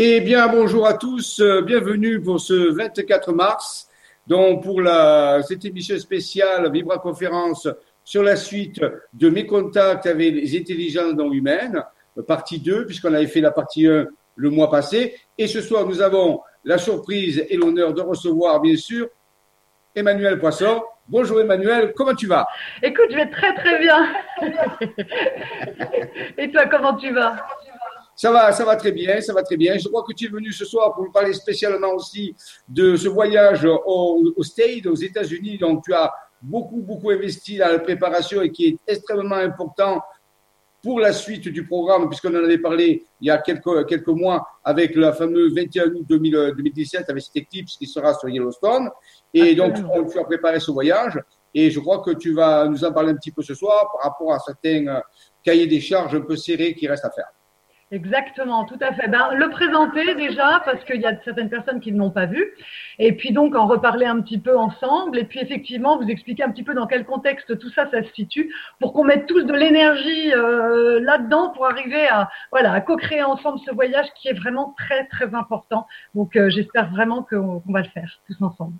Eh bien, bonjour à tous, euh, bienvenue pour ce 24 mars, donc pour la, cette émission spéciale Vibra Conférence sur la suite de mes contacts avec les intelligences non humaines, partie 2, puisqu'on avait fait la partie 1 le mois passé. Et ce soir, nous avons la surprise et l'honneur de recevoir, bien sûr, Emmanuel Poisson. Bonjour Emmanuel, comment tu vas? Écoute, je vais très très bien. et toi, comment tu vas? Ça va, ça va très bien, ça va très bien. Je crois que tu es venu ce soir pour nous parler spécialement aussi de ce voyage au, au States, aux États-Unis. Donc, tu as beaucoup, beaucoup investi dans la préparation et qui est extrêmement important pour la suite du programme, puisqu'on en avait parlé il y a quelques, quelques mois avec le fameux 21 août 2017 avec cette éclipse qui sera sur Yellowstone. Et donc, tu as préparé ce voyage. Et je crois que tu vas nous en parler un petit peu ce soir par rapport à certains euh, cahiers des charges un peu serrés qui restent à faire. Exactement, tout à fait. Ben, le présenter déjà, parce qu'il y a certaines personnes qui ne l'ont pas vu, et puis donc en reparler un petit peu ensemble, et puis effectivement vous expliquer un petit peu dans quel contexte tout ça, ça se situe, pour qu'on mette tous de l'énergie euh, là-dedans pour arriver à voilà à co-créer ensemble ce voyage qui est vraiment très très important. Donc euh, j'espère vraiment qu'on va le faire tous ensemble.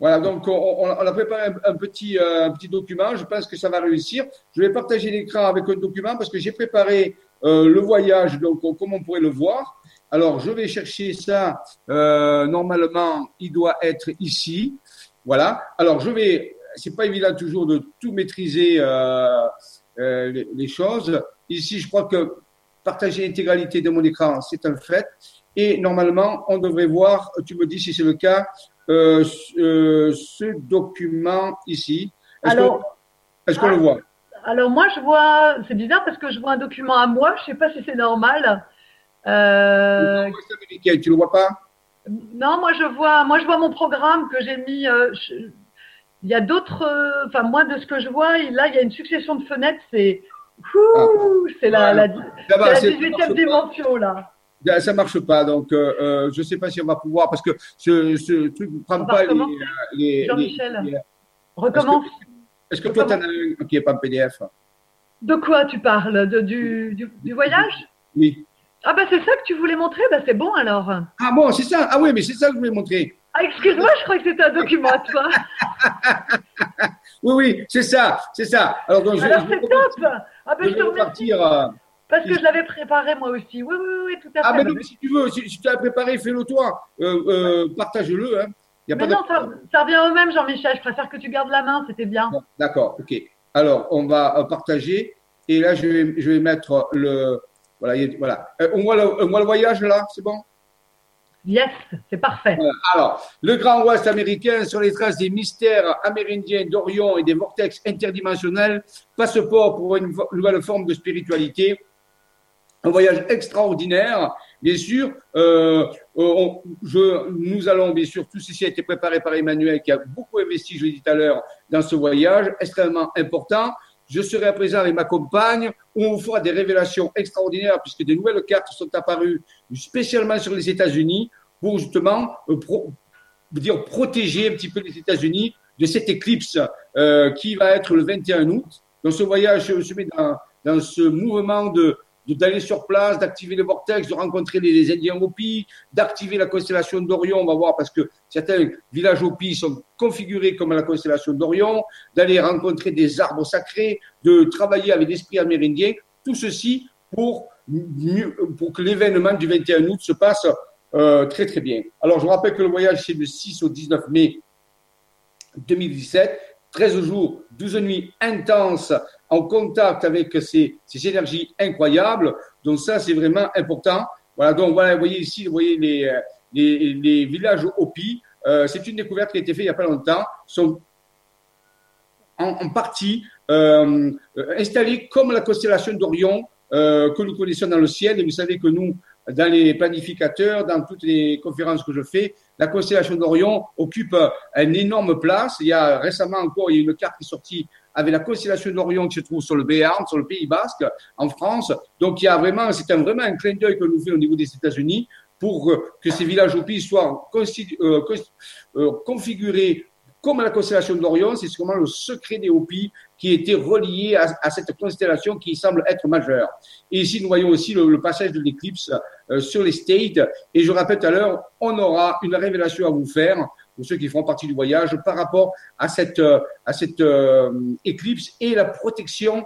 Voilà, donc on, a préparé un, petit, euh, un petit document. Je pense que ça va réussir. Je vais partager l'écran avec un document parce que j'ai préparé euh, le voyage, donc comme on pourrait le voir. Alors, je vais chercher ça. Euh, normalement, il doit être ici. Voilà. Alors, je vais. C'est pas évident toujours de tout maîtriser euh, euh les, les, choses. Ici, je crois que partager l'intégralité de mon écran, c'est un fait. Et normalement, on devrait voir. Tu me dis si c'est le cas. Euh, ce document ici. Est-ce qu'on est le voit? Alors moi je vois, c'est bizarre parce que je vois un document à moi, je sais pas si c'est normal. Euh... Tu le vois pas? Non, moi je vois, moi je vois mon programme que j'ai mis. Euh, il y a d'autres, euh, enfin moi de ce que je vois, là il y a une succession de fenêtres, c'est, ah. c'est la, la, la 18e dimension là. Ça marche pas, donc euh, euh, je sais pas si on va pouvoir parce que ce, ce truc ne prend pas les, les, Jean-Michel, recommence. Est-ce que toi, tu en as un qui n'est pas en PDF De quoi tu parles? De, du, du, voyage? Oui. Ah ben c'est ça que tu voulais montrer? Ben c'est bon alors. Ah bon, c'est ça Ah oui, mais c'est ça que je voulais montrer. Ah excuse-moi, je crois que c'était un document à toi. oui, oui, c'est ça, c'est ça. Alors, donc, alors c'est top Ah ben je, te remercie. Euh, Parce que je l'avais préparé moi aussi. Oui, oui, oui, tout à ah, fait. Ah ben si tu veux, si, tu l'as préparé, fais-le toi. Euh, euh, Partage-le. Hein. Mais non, ça, revient au même, Jean-Michel. Je préfère que tu gardes la main, c'était bien. D'accord, ok. Alors, on va euh, partager. Et là, je vais, je vais mettre le. Voilà. voilà. Euh, on, voit le, le voyage là, c'est bon? Yes, c'est parfait. Alors, le Grand Ouest américain sur les traces des mystères amérindiens d'Orion et des vortex interdimensionnels, passeport pour une nouvelle forme de spiritualité. Un voyage extraordinaire Bien sûr, euh, je, nous allons, bien sûr, tout ceci a été préparé par Emmanuel qui a beaucoup investi, je l'ai dit tout à l'heure, dans ce voyage extrêmement important. Je serai à présent avec ma compagne où on fera des révélations extraordinaires puisque des nouvelles cartes sont apparues spécialement sur les États-Unis pour justement euh, dire protéger un petit peu les États-Unis de cette éclipse euh, qui va être le 21 août. Donc ce voyage se met dans, dans ce mouvement de, d'aller sur place, d'activer le vortex, de rencontrer les, Indiens Hopis, d'activer la constellation d'Orion, on va voir parce que certains villages Hopis sont configurés comme la constellation d'Orion, d'aller rencontrer des arbres sacrés, de travailler avec l'esprit amérindien, tout ceci pour, pour que l'événement du 21 août se passe euh, très très bien. Alors je vous rappelle que le voyage c'est du 6 au 19 mai 2017, 13 jours, 12 nuits intenses en contact avec ces, ces énergies incroyables. Donc ça, c'est vraiment important. Voilà, donc voilà, vous voyez ici, vous voyez les, les, villages Hopi. Euh, c'est une découverte qui a été faite il n'y a pas longtemps. sont en, en partie euh, installés comme la constellation d'Orion euh, que nous connaissons dans le ciel. Et vous savez que nous, dans les planificateurs, dans toutes les conférences que je fais, la constellation d'Orion occupe une énorme place. Il y a récemment encore, il y a une carte qui est sortie avec la constellation d'Orion qui se trouve sur le Béarn, sur le Pays Basque, en France. Donc il y a vraiment, c'est un, vraiment un clin d'œil que nous fait au niveau des États-Unis pour que ces villages Hopi soient euh, euh, configurés comme la constellation d'Orion, c'est sûrement le secret des Hopis qui était relié à, cette constellation qui semble être majeure. Et ici, nous voyons aussi le, passage de l'éclipse euh, sur les States. Et je rappelle tout à l'heure, on aura une révélation à vous faire ceux qui feront partie du voyage par rapport à cette, euh, à cette euh, éclipse et la protection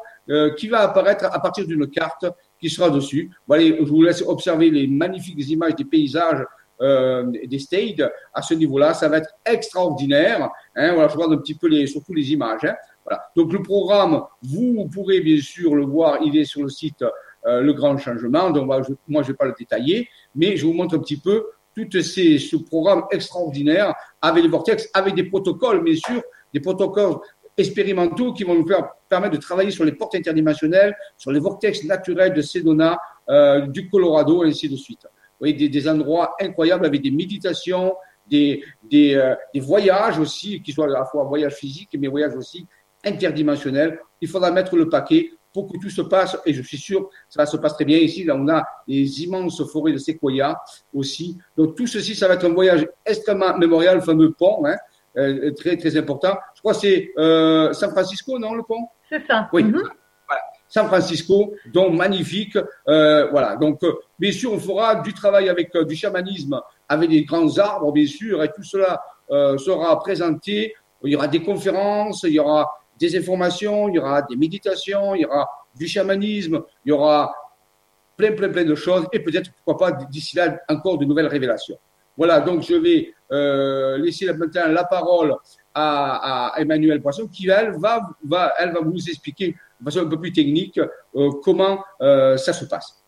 qui va apparaître à partir d'une carte qui sera dessus. Voilà, je vous laisse observer les magnifiques images des paysages euh, des States à ce niveau-là. Ça va être extraordinaire. Hein, voilà, je regarde un petit peu les, surtout les images. Hein, voilà. Donc le programme, vous pourrez bien sûr le voir, il est sur le site euh, Le Grand Changement. Donc moi, je ne vais pas le détailler, mais je vous montre un petit peu tout ces, ce programme extraordinaire avec les vortex, avec des protocoles, bien sûr, des protocoles expérimentaux qui vont nous permettre de travailler sur les portes interdimensionnelles, sur les vortex naturels de Sedona, euh, du Colorado, et ainsi de suite voyez, des, endroits incroyables avec des méditations, des, des, euh, des voyages aussi, qui soient à la fois voyages physiques, mais voyages aussi interdimensionnels. Il faudra mettre le paquet pour que tout se passe, et je suis sûr que ça se passer très bien. Ici, là, on a les immenses forêts de séquoia aussi. Donc, tout ceci, ça va être un voyage extrêmement mémorial, le fameux pont, hein, euh, très, très important. Je crois que c'est euh, San Francisco, non, le pont? C'est ça. Oui. Mm-hmm. San Francisco, donc magnifique. Euh, voilà. Donc, euh, bien sûr, on fera du travail avec euh, du chamanisme, avec des grands arbres, bien sûr, et tout cela sera présenté. Il y aura des conférences, il y aura des informations, il y aura des méditations, il y aura du chamanisme, il y aura plein, plein, plein de choses, et peut-être, pourquoi pas, d'ici là, encore de nouvelles révélations. Voilà, donc je vais laisser maintenant la parole à, à Emmanuel Poisson, qui, elle, va, va, elle va vous expliquer de façon un peu plus technique euh, comment euh, ça se passe.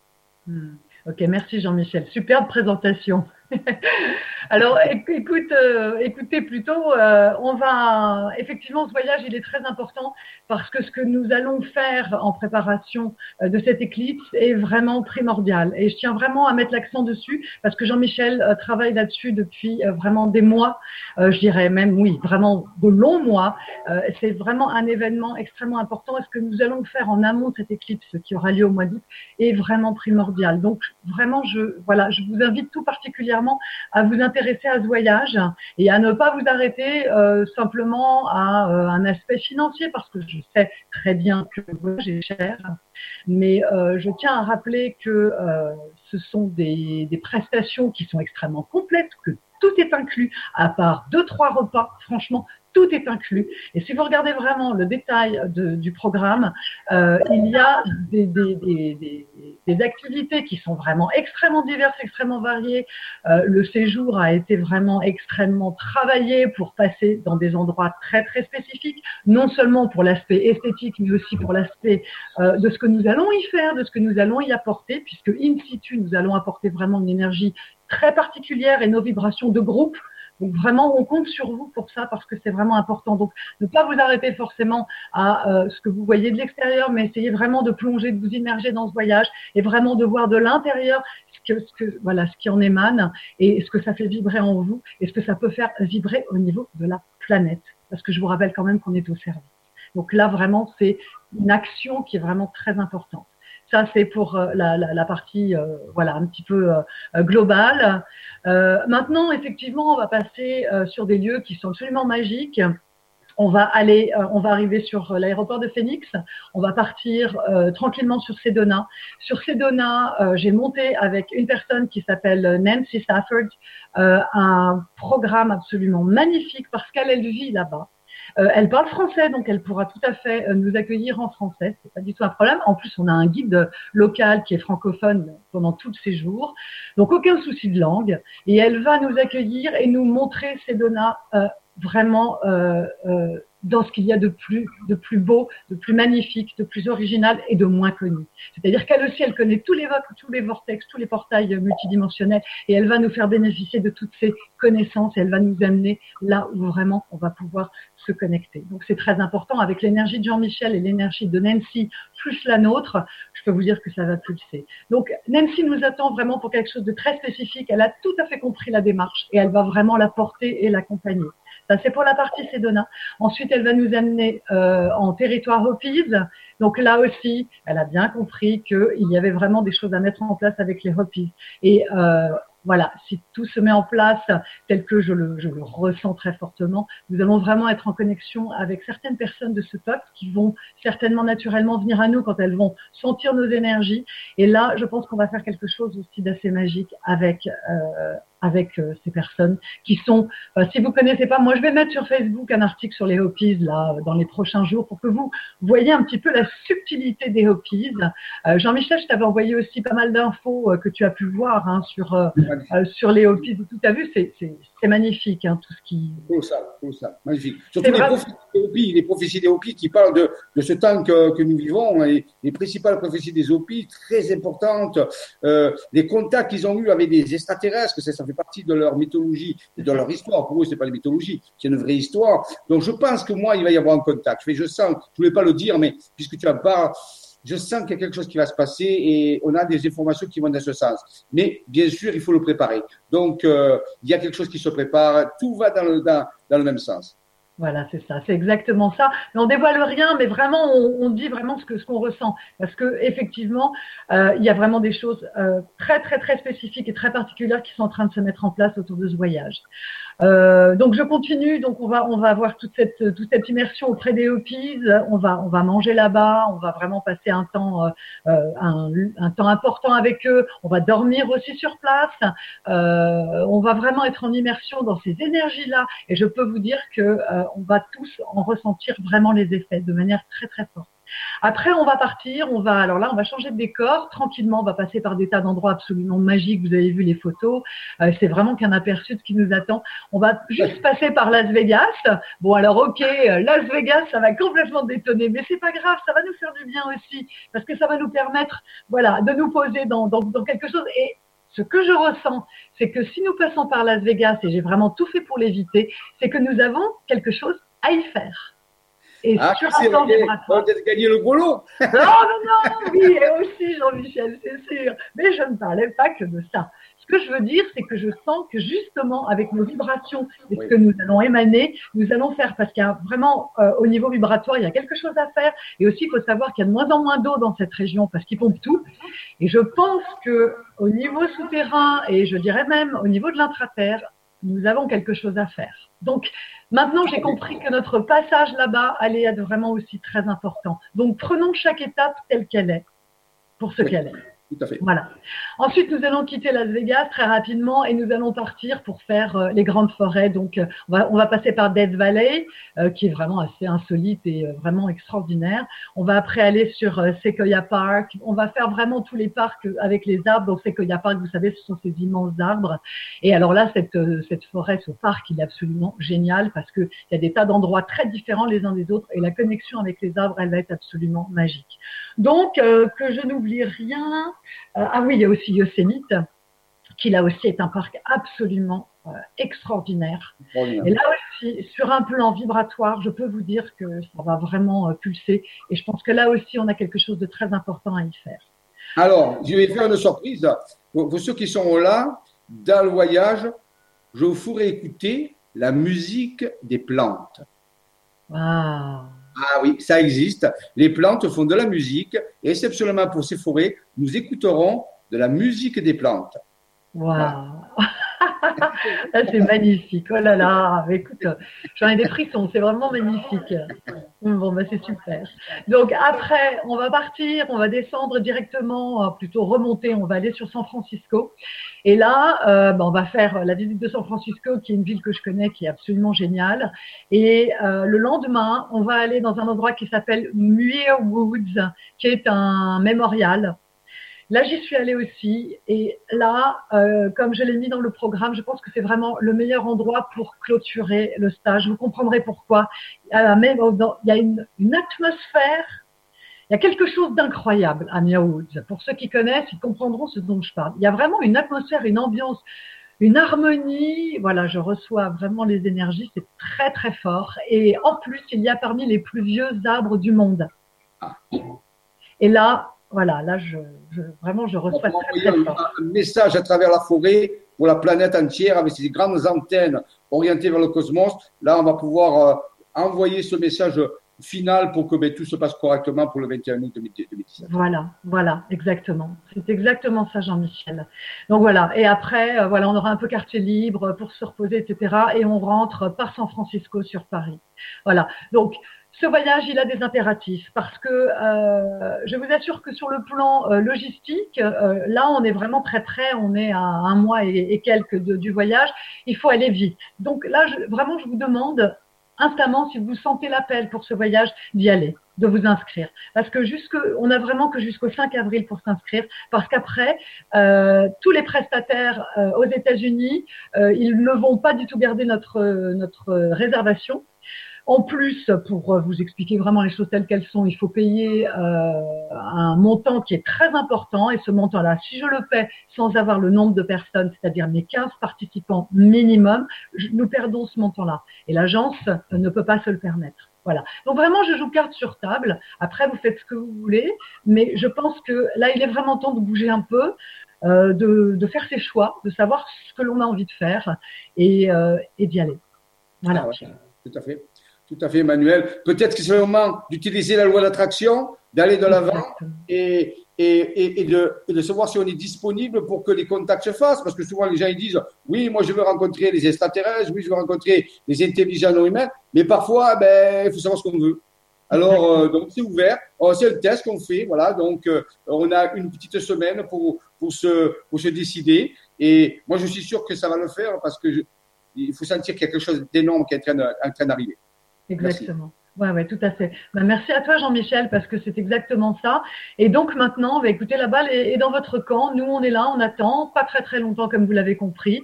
Hmm. Ok, merci Jean-Michel. Superbe présentation. Alors, écoute, euh, écoutez plutôt, euh, on va effectivement ce voyage, il est très important parce que ce que nous allons faire en préparation euh, de cette éclipse est vraiment primordial. Et je tiens vraiment à mettre l'accent dessus parce que Jean-Michel travaille là-dessus depuis vraiment des mois, je dirais même oui, vraiment de longs mois. C'est vraiment un événement extrêmement important. Et ce que nous allons faire en amont de cette éclipse qui aura lieu au mois d'août est vraiment primordial. Donc vraiment, je voilà, je vous invite tout particulièrement à vous intéresser à ce voyage et à ne pas vous arrêter euh, simplement à euh, un aspect financier parce que je sais très bien que le voyage est cher. Mais euh, je tiens à rappeler que ce sont des prestations qui sont extrêmement complètes, que tout est inclus, à part deux, trois repas. Franchement, tout est inclus. Et si vous regardez vraiment le détail du programme, euh, il y a des, activités qui sont vraiment extrêmement diverses, extrêmement variées. Euh, le séjour a été vraiment extrêmement travaillé pour passer dans des endroits très très spécifiques, non seulement pour l'aspect esthétique, mais aussi pour l'aspect euh, de ce que nous allons y faire, de ce que nous allons y apporter, puisque in situ, nous allons apporter vraiment une énergie très particulière et nos vibrations de groupe donc vraiment, on compte sur vous pour ça parce que c'est vraiment important. Donc ne pas vous arrêter forcément à euh, ce que vous voyez de l'extérieur, mais essayez vraiment de plonger, de vous immerger dans ce voyage et vraiment de voir de l'intérieur ce ce que, voilà, ce qui en émane et ce que ça fait vibrer en vous et ce que ça peut faire vibrer au niveau de la planète. Parce que je vous rappelle quand même qu'on est au service. Donc là, vraiment, c'est une action qui est vraiment très importante. Ça, c'est pour euh, la, la, la partie, euh, voilà, un petit peu euh, globale. maintenant, effectivement, on va passer sur des lieux qui sont absolument magiques. On va aller, on va arriver sur l'aéroport de Phoenix. On va partir tranquillement sur Sedona. Sur Sedona, j'ai monté avec une personne qui s'appelle Nancy Stafford un programme absolument magnifique parce qu'elle elle vit là-bas. Euh, elle parle français, donc elle pourra tout à fait euh, nous accueillir en français. C'est pas du tout un problème. En plus, on a un guide local qui est francophone pendant tous ces jours, donc aucun souci de langue. Et elle va nous accueillir et nous montrer ces vraiment euh, euh, dans ce qu'il y a de plus, de plus beau, de plus magnifique, de plus original et de moins connu. C'est-à-dire qu'elle aussi, elle connaît tous les, tous les vortex, tous les portails multidimensionnels et elle va nous faire bénéficier de toutes ces connaissances et elle va nous amener là où vraiment on va pouvoir se connecter. Donc c'est très important avec l'énergie de Jean-Michel et l'énergie de Nancy plus la nôtre, je peux vous dire que ça va pulser. Donc Nancy nous attend vraiment pour quelque chose de très spécifique. Elle a tout à fait compris la démarche et elle va vraiment la porter et l'accompagner. Ça, c'est pour la partie Sedona. Ensuite, elle va nous amener euh, en territoire Hopis. Donc là aussi, elle a bien compris qu'il y avait vraiment des choses à mettre en place avec les Hopis. Et euh, voilà, si tout se met en place tel que je le, ressens très fortement, nous allons vraiment être en connexion avec certaines personnes de ce peuple qui vont certainement naturellement venir à nous quand elles vont sentir nos énergies. Et là, je pense qu'on va faire quelque chose aussi d'assez magique avec euh, avec euh, ces personnes qui sont, euh, si vous connaissez pas, moi je vais mettre sur Facebook un article sur les Hopis là dans les prochains jours pour que vous voyez un petit peu la subtilité des Hopis. Euh, Jean-Michel, je t'avais envoyé aussi pas mal d'infos que tu as pu voir hein, sur sur les Hopis. Tout as vu, c'est c'est magnifique hein, tout ce qui. Ça, tout ça, magnifique. Surtout les prophéties, des Hopis, les prophéties des Hopis qui parlent de, de ce temps que, que nous vivons, et les principales prophéties des Hopis très importantes, les contacts qu'ils ont eu avec des extraterrestres, que ça fait partie de leur mythologie et de leur histoire. Pour eux, c'est pas une mythologie, c'est une vraie histoire. Donc, je pense que moi, il va y avoir un contact. Je, je sens, je voulais pas le dire, mais puisque tu en parles, je sens qu'il y a quelque chose qui va se passer et on a des informations qui vont dans ce sens. Mais bien sûr, il faut le préparer. Donc, euh, il y a quelque chose qui se prépare. Tout va dans le, dans, le même sens. Voilà, c'est ça, c'est exactement ça. Mais on dévoile rien, mais vraiment, on, on dit vraiment ce que ce qu'on ressent, parce que effectivement, euh, il y a vraiment des choses euh, très très très spécifiques et très particulières qui sont en train de se mettre en place autour de ce voyage. Euh, donc je continue, donc on va on va avoir toute cette toute cette immersion auprès des Hopis, on va on va manger là-bas, on va vraiment passer un temps euh, euh, un, temps important avec eux, on va dormir aussi sur place, on va vraiment être en immersion dans ces énergies là, et je peux vous dire que on va tous en ressentir vraiment les effets de manière très très forte. Après, on va partir, on va, alors là, on va changer de décor tranquillement, on va passer par des tas d'endroits absolument magiques. Vous avez vu les photos, euh, c'est vraiment qu'un aperçu de ce qui nous attend. On va juste passer par Las Vegas. Bon, alors ok, euh, Las Vegas, ça va complètement détonner, mais c'est pas grave, ça va nous faire du bien aussi, parce que ça va nous permettre, de nous poser dans quelque chose. Et ce que je ressens, c'est que si nous passons par Las Vegas, et j'ai vraiment tout fait pour l'éviter, c'est que nous avons quelque chose à y faire. Et ah, sur un plan vibratoire. peut gagné le boulot. non, non, non, oui, et aussi Jean-Michel, c'est sûr. Mais je ne parlais pas que de ça. Ce que je veux dire, c'est que je sens que justement, avec nos vibrations et ce que nous allons émaner, nous allons faire, parce qu'il y a vraiment, euh, au niveau vibratoire, il y a quelque chose à faire. Et aussi, il faut savoir qu'il y a de moins en moins d'eau dans cette région parce qu'ils pompent tout. Et je pense que au niveau souterrain, et je dirais même au niveau de l'intraterre, nous avons quelque chose à faire. Donc, maintenant, j'ai compris que notre passage là-bas allait être vraiment aussi très important. Donc, prenons chaque étape telle qu'elle est, pour ce qu'elle est. Voilà. Ensuite, nous allons quitter Las Vegas très rapidement et nous allons partir pour faire euh, les grandes forêts. Donc, euh, on, va, on, va, passer par Death Valley, euh, qui est vraiment assez insolite et euh, vraiment extraordinaire. On va après aller sur Sequoia Park. On va faire vraiment tous les parcs avec les arbres. Donc, Sequoia Park, vous savez, ce sont ces immenses arbres. Et alors là, cette, cette forêt, ce parc, il est absolument génial parce qu'il y a des tas d'endroits très différents les uns des autres et la connexion avec les arbres, elle va être absolument magique. Donc, que je n'oublie rien. Euh, ah oui, il y a aussi Yosemite, qui là aussi est un parc absolument euh, extraordinaire. Et là aussi, sur un plan vibratoire, je peux vous dire que ça va vraiment euh, pulser. Et je pense que là aussi, on a quelque chose de très important à y faire. Alors, je vais faire une surprise. Pour, ceux qui sont là, dans le voyage, je vous ferai écouter la musique des plantes. Ah. Ah oui, ça existe. Les plantes font de la musique et exceptionnellement pour ces forêts, nous écouterons de la musique des plantes. Waouh c'est magnifique. Oh là là, écoute, j'en ai des frissons, c'est vraiment magnifique. Bon, bah, c'est super. Donc après, on va partir, on va descendre directement, euh, plutôt remonter, on va aller sur San Francisco. Et là, euh, bah, on va faire la visite de San Francisco, qui est une ville que je connais, qui est absolument géniale. Et euh, le lendemain, on va aller dans un endroit qui s'appelle Muir Woods, qui est un mémorial Là, j'y suis allée aussi. Et là, euh, comme je l'ai mis dans le programme, je pense que c'est vraiment le meilleur endroit pour clôturer le stage. Vous comprendrez pourquoi. Il y a, même, il y a une, une atmosphère, il y a quelque chose d'incroyable à Mia Woods. Pour ceux qui connaissent, ils comprendront ce dont je parle. Il y a vraiment une atmosphère, une ambiance, une harmonie. Voilà, je reçois vraiment les énergies. C'est très, très fort. Et en plus, il y a parmi les plus vieux arbres du monde. Ah. Et là, voilà, là, je, je vraiment, je reçois très, très fort. un message à travers la forêt pour la planète entière avec ces grandes antennes orientées vers le cosmos. Là, on va pouvoir euh, envoyer ce message final pour que ben, tout se passe correctement pour le 21 août 2017. Voilà, voilà, exactement. C'est exactement ça, Jean-Michel. Donc voilà, et après, euh, voilà, on aura un peu quartier libre pour se reposer, etc. Et on rentre par San Francisco sur Paris. Voilà. Donc ce voyage, il a des impératifs parce que euh, je vous assure que sur le plan euh, logistique, euh, là, on est vraiment très près. On est à un mois et, quelques du voyage. Il faut aller vite. Donc là, vraiment, je vous demande instamment, si vous sentez l'appel pour ce voyage, d'y aller, de vous inscrire. Parce que jusque, on a vraiment que jusqu'au 5 avril pour s'inscrire, parce qu'après, euh, tous les prestataires euh, aux États-Unis, ils ne vont pas du tout garder notre notre réservation. En plus, pour vous expliquer vraiment les choses telles qu'elles sont, il faut payer euh, un montant qui est très important. Et ce montant-là, si je le paie sans avoir le nombre de personnes, c'est-à-dire mes 15 participants minimum, nous perdons ce montant-là. Et l'agence ne peut pas se le permettre. Voilà. Donc vraiment, je joue carte sur table. Après, vous faites ce que vous voulez. Mais je pense que là, il est vraiment temps de bouger un peu. Euh, de, de, faire ses choix, de savoir ce que l'on a envie de faire et, euh, et d'y aller. Voilà. Ah tout à fait. Tout à fait, Emmanuel. Peut-être que c'est le moment d'utiliser la loi d'attraction, d'aller de l'avant et, et, et, de, de, savoir si on est disponible pour que les contacts se fassent. Parce que souvent, les gens ils disent Oui, moi, je veux rencontrer les extraterrestres, oui, je veux rencontrer les intelligents non humains. Mais parfois, ben, il faut savoir ce qu'on veut. Alors, euh, donc, c'est ouvert. Oh, c'est le test qu'on fait. Voilà. Donc, euh, on a une petite semaine pour, pour, se, pour se décider. Et moi, je suis sûr que ça va le faire parce que il faut sentir quelque chose d'énorme qui est en train d'arriver. Exactement. Ouais, ouais, tout à fait. Ben, merci à toi, Jean-Michel, parce que c'est exactement ça. Et donc maintenant, bah, écoutez, la balle est, dans votre camp. Nous, on est là, on attend, pas très très longtemps, comme vous l'avez compris.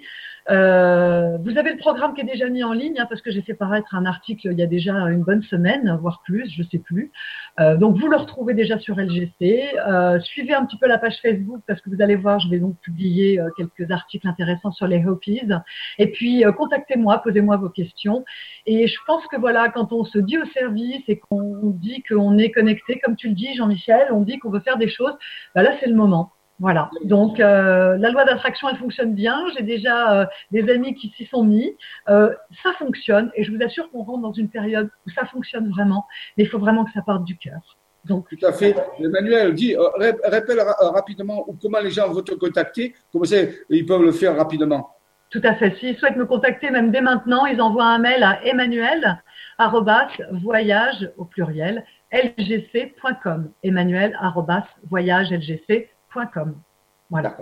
Euh, vous avez le programme qui est déjà mis en ligne, hein, parce que j'ai fait paraître un article il y a déjà une bonne semaine, voire plus, je sais plus. Euh, donc vous le retrouvez déjà sur LGC. Euh, suivez un petit peu la page Facebook, parce que vous allez voir, je vais donc publier euh, quelques articles intéressants sur les Hopis. Et puis euh, contactez-moi, posez-moi vos questions. Et je pense que voilà, quand on se dit au service et qu'on dit qu'on est connecté, comme tu le dis, Jean-Michel, on dit qu'on veut faire des choses, bah là c'est le moment. Voilà. Donc euh, la loi d'attraction, elle fonctionne bien. J'ai déjà euh, des amis qui s'y sont mis. Euh, ça fonctionne et je vous assure qu'on rentre dans une période où ça fonctionne vraiment. Mais il faut vraiment que ça parte du cœur. Donc, Tout à fait. Emmanuel, dis, rappelle rapidement comment les gens vont te contacter. Comment ils peuvent le faire rapidement? Tout à fait. S'ils souhaitent me contacter, même dès maintenant, ils envoient un mail à emmanuel voyage au pluriel lgc.com. Emmanuel voyage lgc voilà.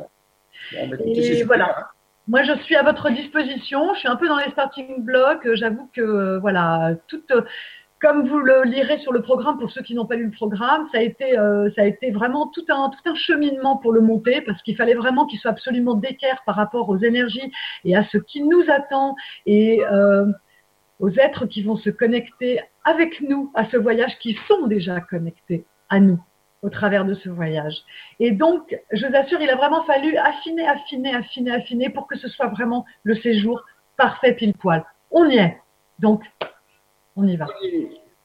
Ben, et voilà. Hein. Moi, je suis à votre disposition. Je suis un peu dans les starting blocks. J'avoue que, voilà, tout, comme vous le lirez sur le programme, pour ceux qui n'ont pas lu le programme, ça a été, euh, ça a été vraiment tout un, tout un cheminement pour le monter, parce qu'il fallait vraiment qu'il soit absolument d'équerre par rapport aux énergies et à ce qui nous attend et euh, aux êtres qui vont se connecter avec nous à ce voyage, qui sont déjà connectés à nous au travers de ce voyage. Et donc, je vous assure, il a vraiment fallu affiner, affiner, affiner, affiner pour que ce soit vraiment le séjour parfait pile poil. On y est. Donc, on y va.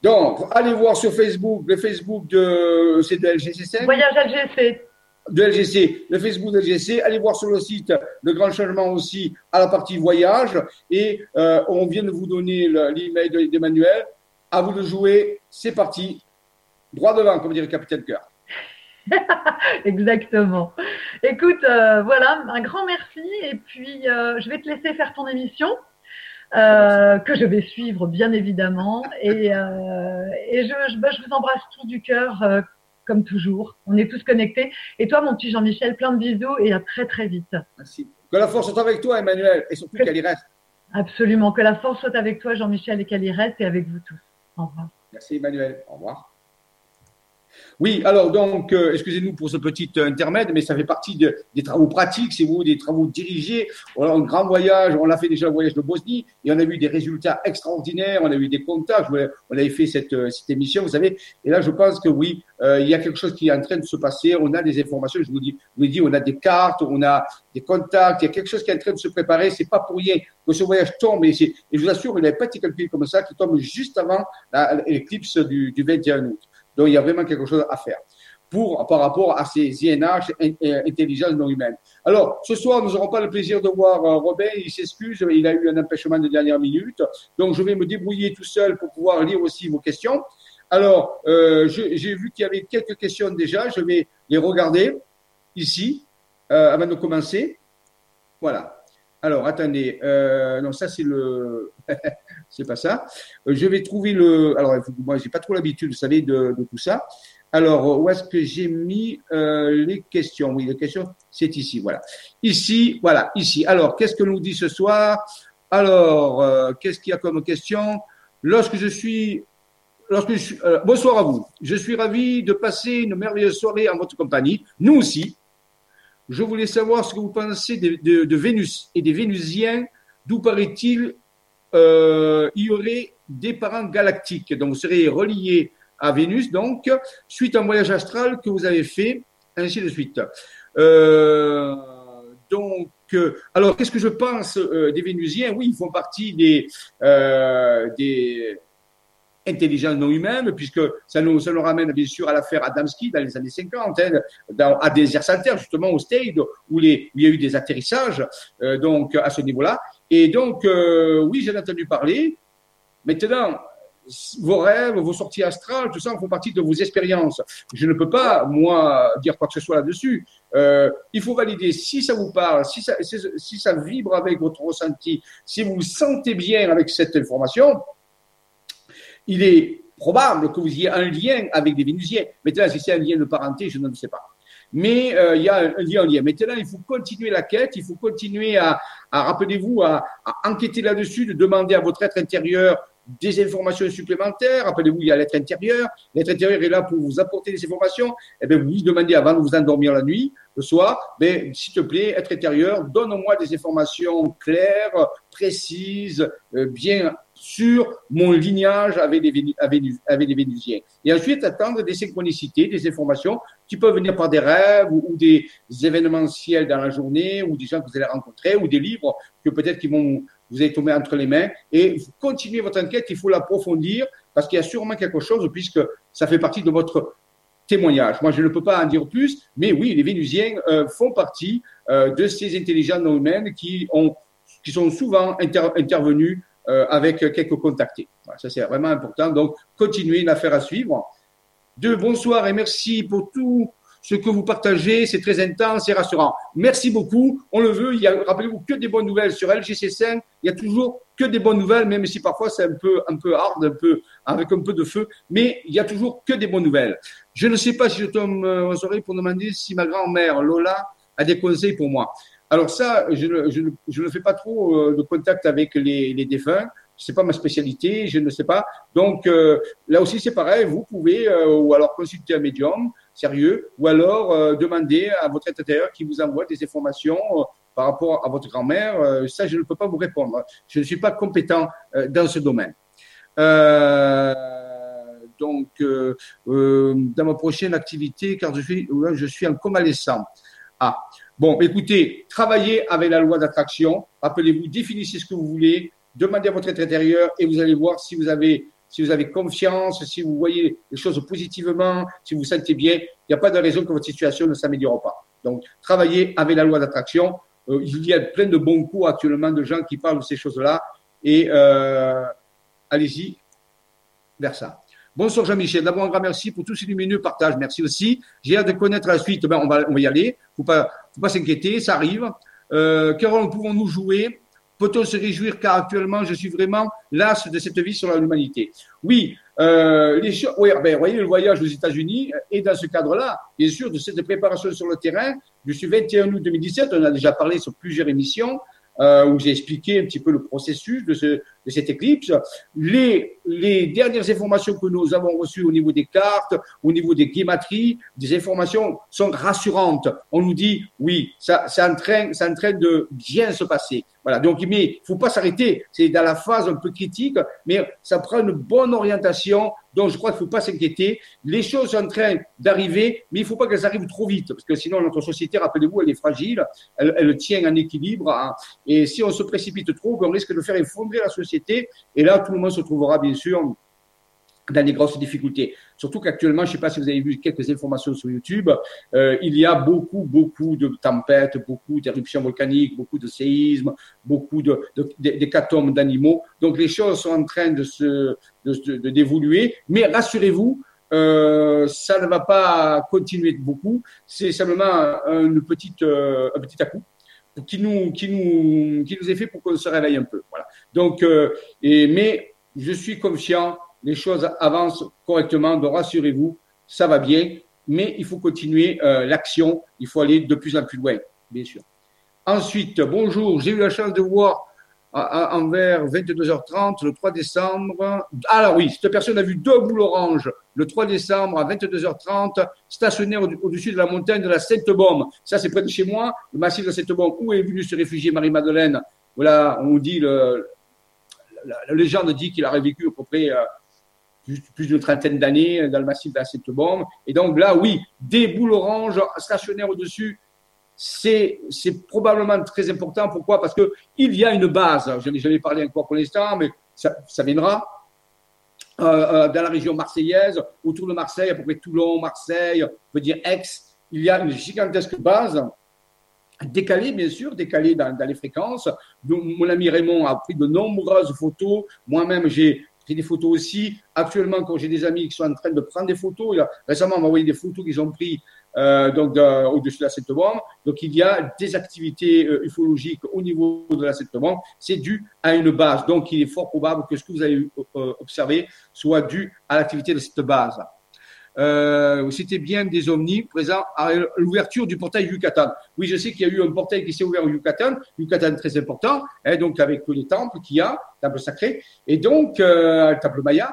Donc, allez voir sur Facebook, le Facebook de, c'est de LGC. Voyage LGC. De LGC, le Facebook de LGC. Allez voir sur le site Le Grand Changement aussi à la partie voyage. Et euh, on vient de vous donner l'email d'Emmanuel. À vous de jouer. C'est parti droit devant, comme dirait le capitaine Cœur. Exactement. Écoute, euh, voilà, un grand merci. Et puis, euh, je vais te laisser faire ton émission, euh, que je vais suivre, bien évidemment. Et, et je, bah, je, vous embrasse tous du cœur, comme toujours. On est tous connectés. Et toi, mon petit Jean-Michel, plein de bisous et à très, très vite. Merci. Que la force soit avec toi, Emmanuel, et surtout qu'elle y reste. Absolument. Que la force soit avec toi, Jean-Michel, et qu'elle y reste, et avec vous tous. Au revoir. Merci, Emmanuel. Au revoir. Oui, alors donc, euh, excusez-nous pour ce petit intermède, mais ça fait partie des travaux pratiques, c'est vous, des travaux dirigés. On a un grand voyage, on a fait déjà le voyage de Bosnie et on a eu des résultats extraordinaires, on a eu des contacts, on avait fait cette, cette émission, vous savez. Et là, je pense que oui, euh, il y a quelque chose qui est en train de se passer. On a des informations, je vous dis, je vous dis, on a des cartes, on a des contacts, il y a quelque chose qui est en train de se préparer. C'est pas pour rien que ce voyage tombe. Et, et je vous assure, il n'avait pas été calculé comme ça, qui tombe juste avant l'éclipse du, du 21 août. Donc, il y a vraiment quelque chose à faire pour, par rapport à ces INH, intelligence non humaine. Alors, ce soir, nous n'aurons pas le plaisir de voir euh, Robin, il s'excuse, il a eu un empêchement de dernière minute, donc je vais me débrouiller tout seul pour pouvoir lire aussi vos questions. Alors, euh, j'ai vu qu'il y avait quelques questions déjà. Je vais les regarder ici euh, avant de commencer. Voilà. Alors, attendez. Euh, non, ça c'est le. c'est pas ça. Euh, je vais trouver le. Alors, moi, j'ai pas trop l'habitude, vous savez, de, tout ça. Alors, où est-ce que j'ai mis euh, les questions? Oui, les questions, c'est ici. Voilà. Ici, voilà, ici. Alors, qu'est-ce que nous dit ce soir? Alors, qu'est-ce qu'il y a comme question? Lorsque je suis lorsque je bonsoir à vous. Je suis ravi de passer une merveilleuse soirée en votre compagnie. Nous aussi. Je voulais savoir ce que vous pensez de, Vénus et des Vénusiens. D'où paraît-il euh, il y aurait des parents galactiques? Donc, vous serez reliés à Vénus, donc, suite à un voyage astral que vous avez fait, ainsi de suite. Euh, donc, euh, alors, qu'est-ce que je pense des Vénusiens? Oui, ils font partie des, des intelligences non humaines, puisque ça nous, ça nous ramène bien sûr à l'affaire Adamski dans les années 50, hein, dans, à Center, justement au Stade, où, il y a eu des atterrissages, euh, donc à ce niveau-là. Et donc, euh, oui, j'en ai entendu parler. Maintenant, vos rêves, vos sorties astrales, tout ça font partie de vos expériences. Je ne peux pas, moi, dire quoi que ce soit là-dessus. Euh, il faut valider si ça vous parle, si ça, si, si ça vibre avec votre ressenti, si vous vous sentez bien avec cette information, il est probable que vous ayez un lien avec des Vénusiens. Maintenant, si c'est un lien de parenté, je ne sais pas. Mais euh, il y a un lien, un lien. Maintenant, il faut continuer la quête, il faut continuer à, à rappelez-vous, à, à enquêter là-dessus, de demander à votre être intérieur des informations supplémentaires. Rappelez-vous, il y a l'être intérieur. L'être intérieur est là pour vous apporter des informations. Et bien, vous lui demandez avant de vous endormir la nuit, le soir, ben, s'il te plaît, être intérieur, donne-moi des informations claires, précises, euh, bien sur mon lignage avec les, avec, Vénusiens. Et ensuite, attendre des synchronicités, des informations qui peuvent venir par des rêves ou, ou, des événementiels dans la journée ou des gens que vous allez rencontrer ou des livres que peut-être vont vous allez tomber entre les mains et continuez votre enquête, il faut l'approfondir parce qu'il y a sûrement quelque chose puisque ça fait partie de votre témoignage. Moi, je ne peux pas en dire plus, mais oui, les Vénusiens euh, font partie euh, de ces intelligences humaines qui, ont, qui sont souvent inter intervenus avec quelques contactés. Ça, c'est vraiment important. Donc, continuez l'affaire à suivre. Deux, bonsoir et merci pour tout ce que vous partagez, c'est très intense et rassurant. Merci beaucoup. On le veut. Il y a, rappelez-vous, que des bonnes nouvelles sur LGC5. Il y a toujours que des bonnes nouvelles, même si parfois c'est un peu, un peu hard, un peu, avec un peu de feu. Mais il y a toujours que des bonnes nouvelles. Je ne sais pas si je tombe en soirée pour demander si ma grand-mère, Lola, a des conseils pour moi. Alors ça, je ne, je ne, je ne fais pas trop euh, de contact avec les, les défunts c'est pas ma spécialité, je ne sais pas. Donc euh, là aussi c'est pareil, vous pouvez euh, ou alors consulter un médium sérieux ou alors euh, demander à votre intérieur qui vous envoie des informations euh, par rapport à votre grand-mère. Euh, ça je ne peux pas vous répondre. Je ne suis pas compétent dans ce domaine. donc dans ma prochaine activité, car je suis je suis en convalescent. Ah bon, écoutez, travaillez avec la loi d'attraction. Rappelez-vous, définissez ce que vous voulez demandez à votre être intérieur et vous allez voir si vous avez, si vous avez confiance, si vous voyez les choses positivement, si vous vous sentez bien, il n'y a pas de raison que votre situation ne s'améliore pas. Donc, travaillez avec la loi d'attraction. Euh, il y a plein de bons coups actuellement de gens qui parlent de ces choses-là et euh, allez-y vers ça. Bonsoir Jean-Michel. D'abord, un grand merci pour tous ces lumineux partages. Merci aussi. J'ai hâte de connaître la suite. Ben, on, va, on va y aller. Faut pas, faut pas s'inquiéter. Ça arrive. Euh, quel rôle pouvons-nous jouer? Peut-on se réjouir car actuellement je suis vraiment las de cette vie sur l'humanité? Oui, euh. Oui, ben, voyez le voyage aux États-Unis et dans ce cadre-là, bien sûr, de cette préparation sur le terrain. Je suis 21 août 2017. On a déjà parlé sur plusieurs émissions euh, où j'ai expliqué un petit peu le processus de, ce, de cette éclipse. Les, les dernières informations que nous avons reçues au niveau des cartes, au niveau des guématries, des informations sont rassurantes. On nous dit, oui, ça, ça, en train, ça en train de bien se passer. Voilà. Donc, mais faut pas s'arrêter. C'est dans la phase un peu critique, mais ça prend une bonne orientation. Donc, je crois qu'il faut pas s'inquiéter. Les choses sont en train d'arriver, mais il faut pas qu'elles arrivent trop vite, parce que sinon, notre société, rappelez-vous, elle est fragile. Elle, elle tient en équilibre. Hein. Et si on se précipite trop, on risque de faire effondrer la société. Et là, tout le monde se trouvera, bien sûr, dans les grosses difficultés. Surtout qu'actuellement, je ne sais pas si vous avez vu quelques informations sur YouTube, euh, il y a beaucoup, beaucoup de tempêtes, beaucoup d'éruptions volcaniques, beaucoup de séismes, beaucoup de, d'hécatombes d'animaux. Donc les choses sont en train de se de, d'évoluer. Mais rassurez-vous, euh, ça ne va pas continuer beaucoup. C'est simplement une petite, euh, un petit à-coup qui nous, qui nous, qui nous est fait pour qu'on se réveille un peu. Voilà. Donc, euh, et, mais je suis confiant les choses avancent correctement, donc rassurez-vous, ça va bien, mais il faut continuer euh, l'action, il faut aller de plus en plus loin, bien sûr. Ensuite, bonjour, j'ai eu la chance de voir envers 22h30 le 3 décembre. Alors oui, cette personne a vu deux boules oranges le 3 décembre à 22h30 stationnées au-dessus de la montagne de la Sainte-Baume. Ça, c'est près de chez moi, le massif de la Sainte-Baume, où est venue se réfugier Marie-Madeleine? Voilà, on dit, la, légende dit qu'il aurait vécu à peu près euh, plus, d'une trentaine d'années dans le massif de la Sainte-Bombe. Et donc là, oui, des boules oranges stationnaires au-dessus, c'est, probablement très important. Pourquoi? Parce que il y a une base. Je n'ai jamais parlé encore pour l'instant, mais ça, viendra. Euh, euh, dans la région marseillaise, autour de Marseille, à peu près Toulon, Marseille, on peut dire Aix, il y a une gigantesque base décalée, bien sûr, décalée dans, les fréquences. Mon ami Raymond a pris de nombreuses photos. Moi-même, j'ai j'ai des photos aussi. Actuellement, quand j'ai des amis qui sont en train de prendre des photos, il récemment, on m'a envoyé des photos qu'ils ont pris euh, donc au-dessus de la Sept-Bombe. Donc, il y a des activités euh, ufologiques au niveau de la Sept-Bombe. C'est dû à une base. Donc, il est fort probable que ce que vous avez euh, observé soit dû à l'activité de cette base euh, c'était bien des ovnis présents à l'ouverture du portail Yucatan. Oui, je sais qu'il y a eu un portail qui s'est ouvert au Yucatan, Yucatan très important, hein, donc avec tous les temples qu'il y a, temples sacrés, et donc euh, le temple Maya.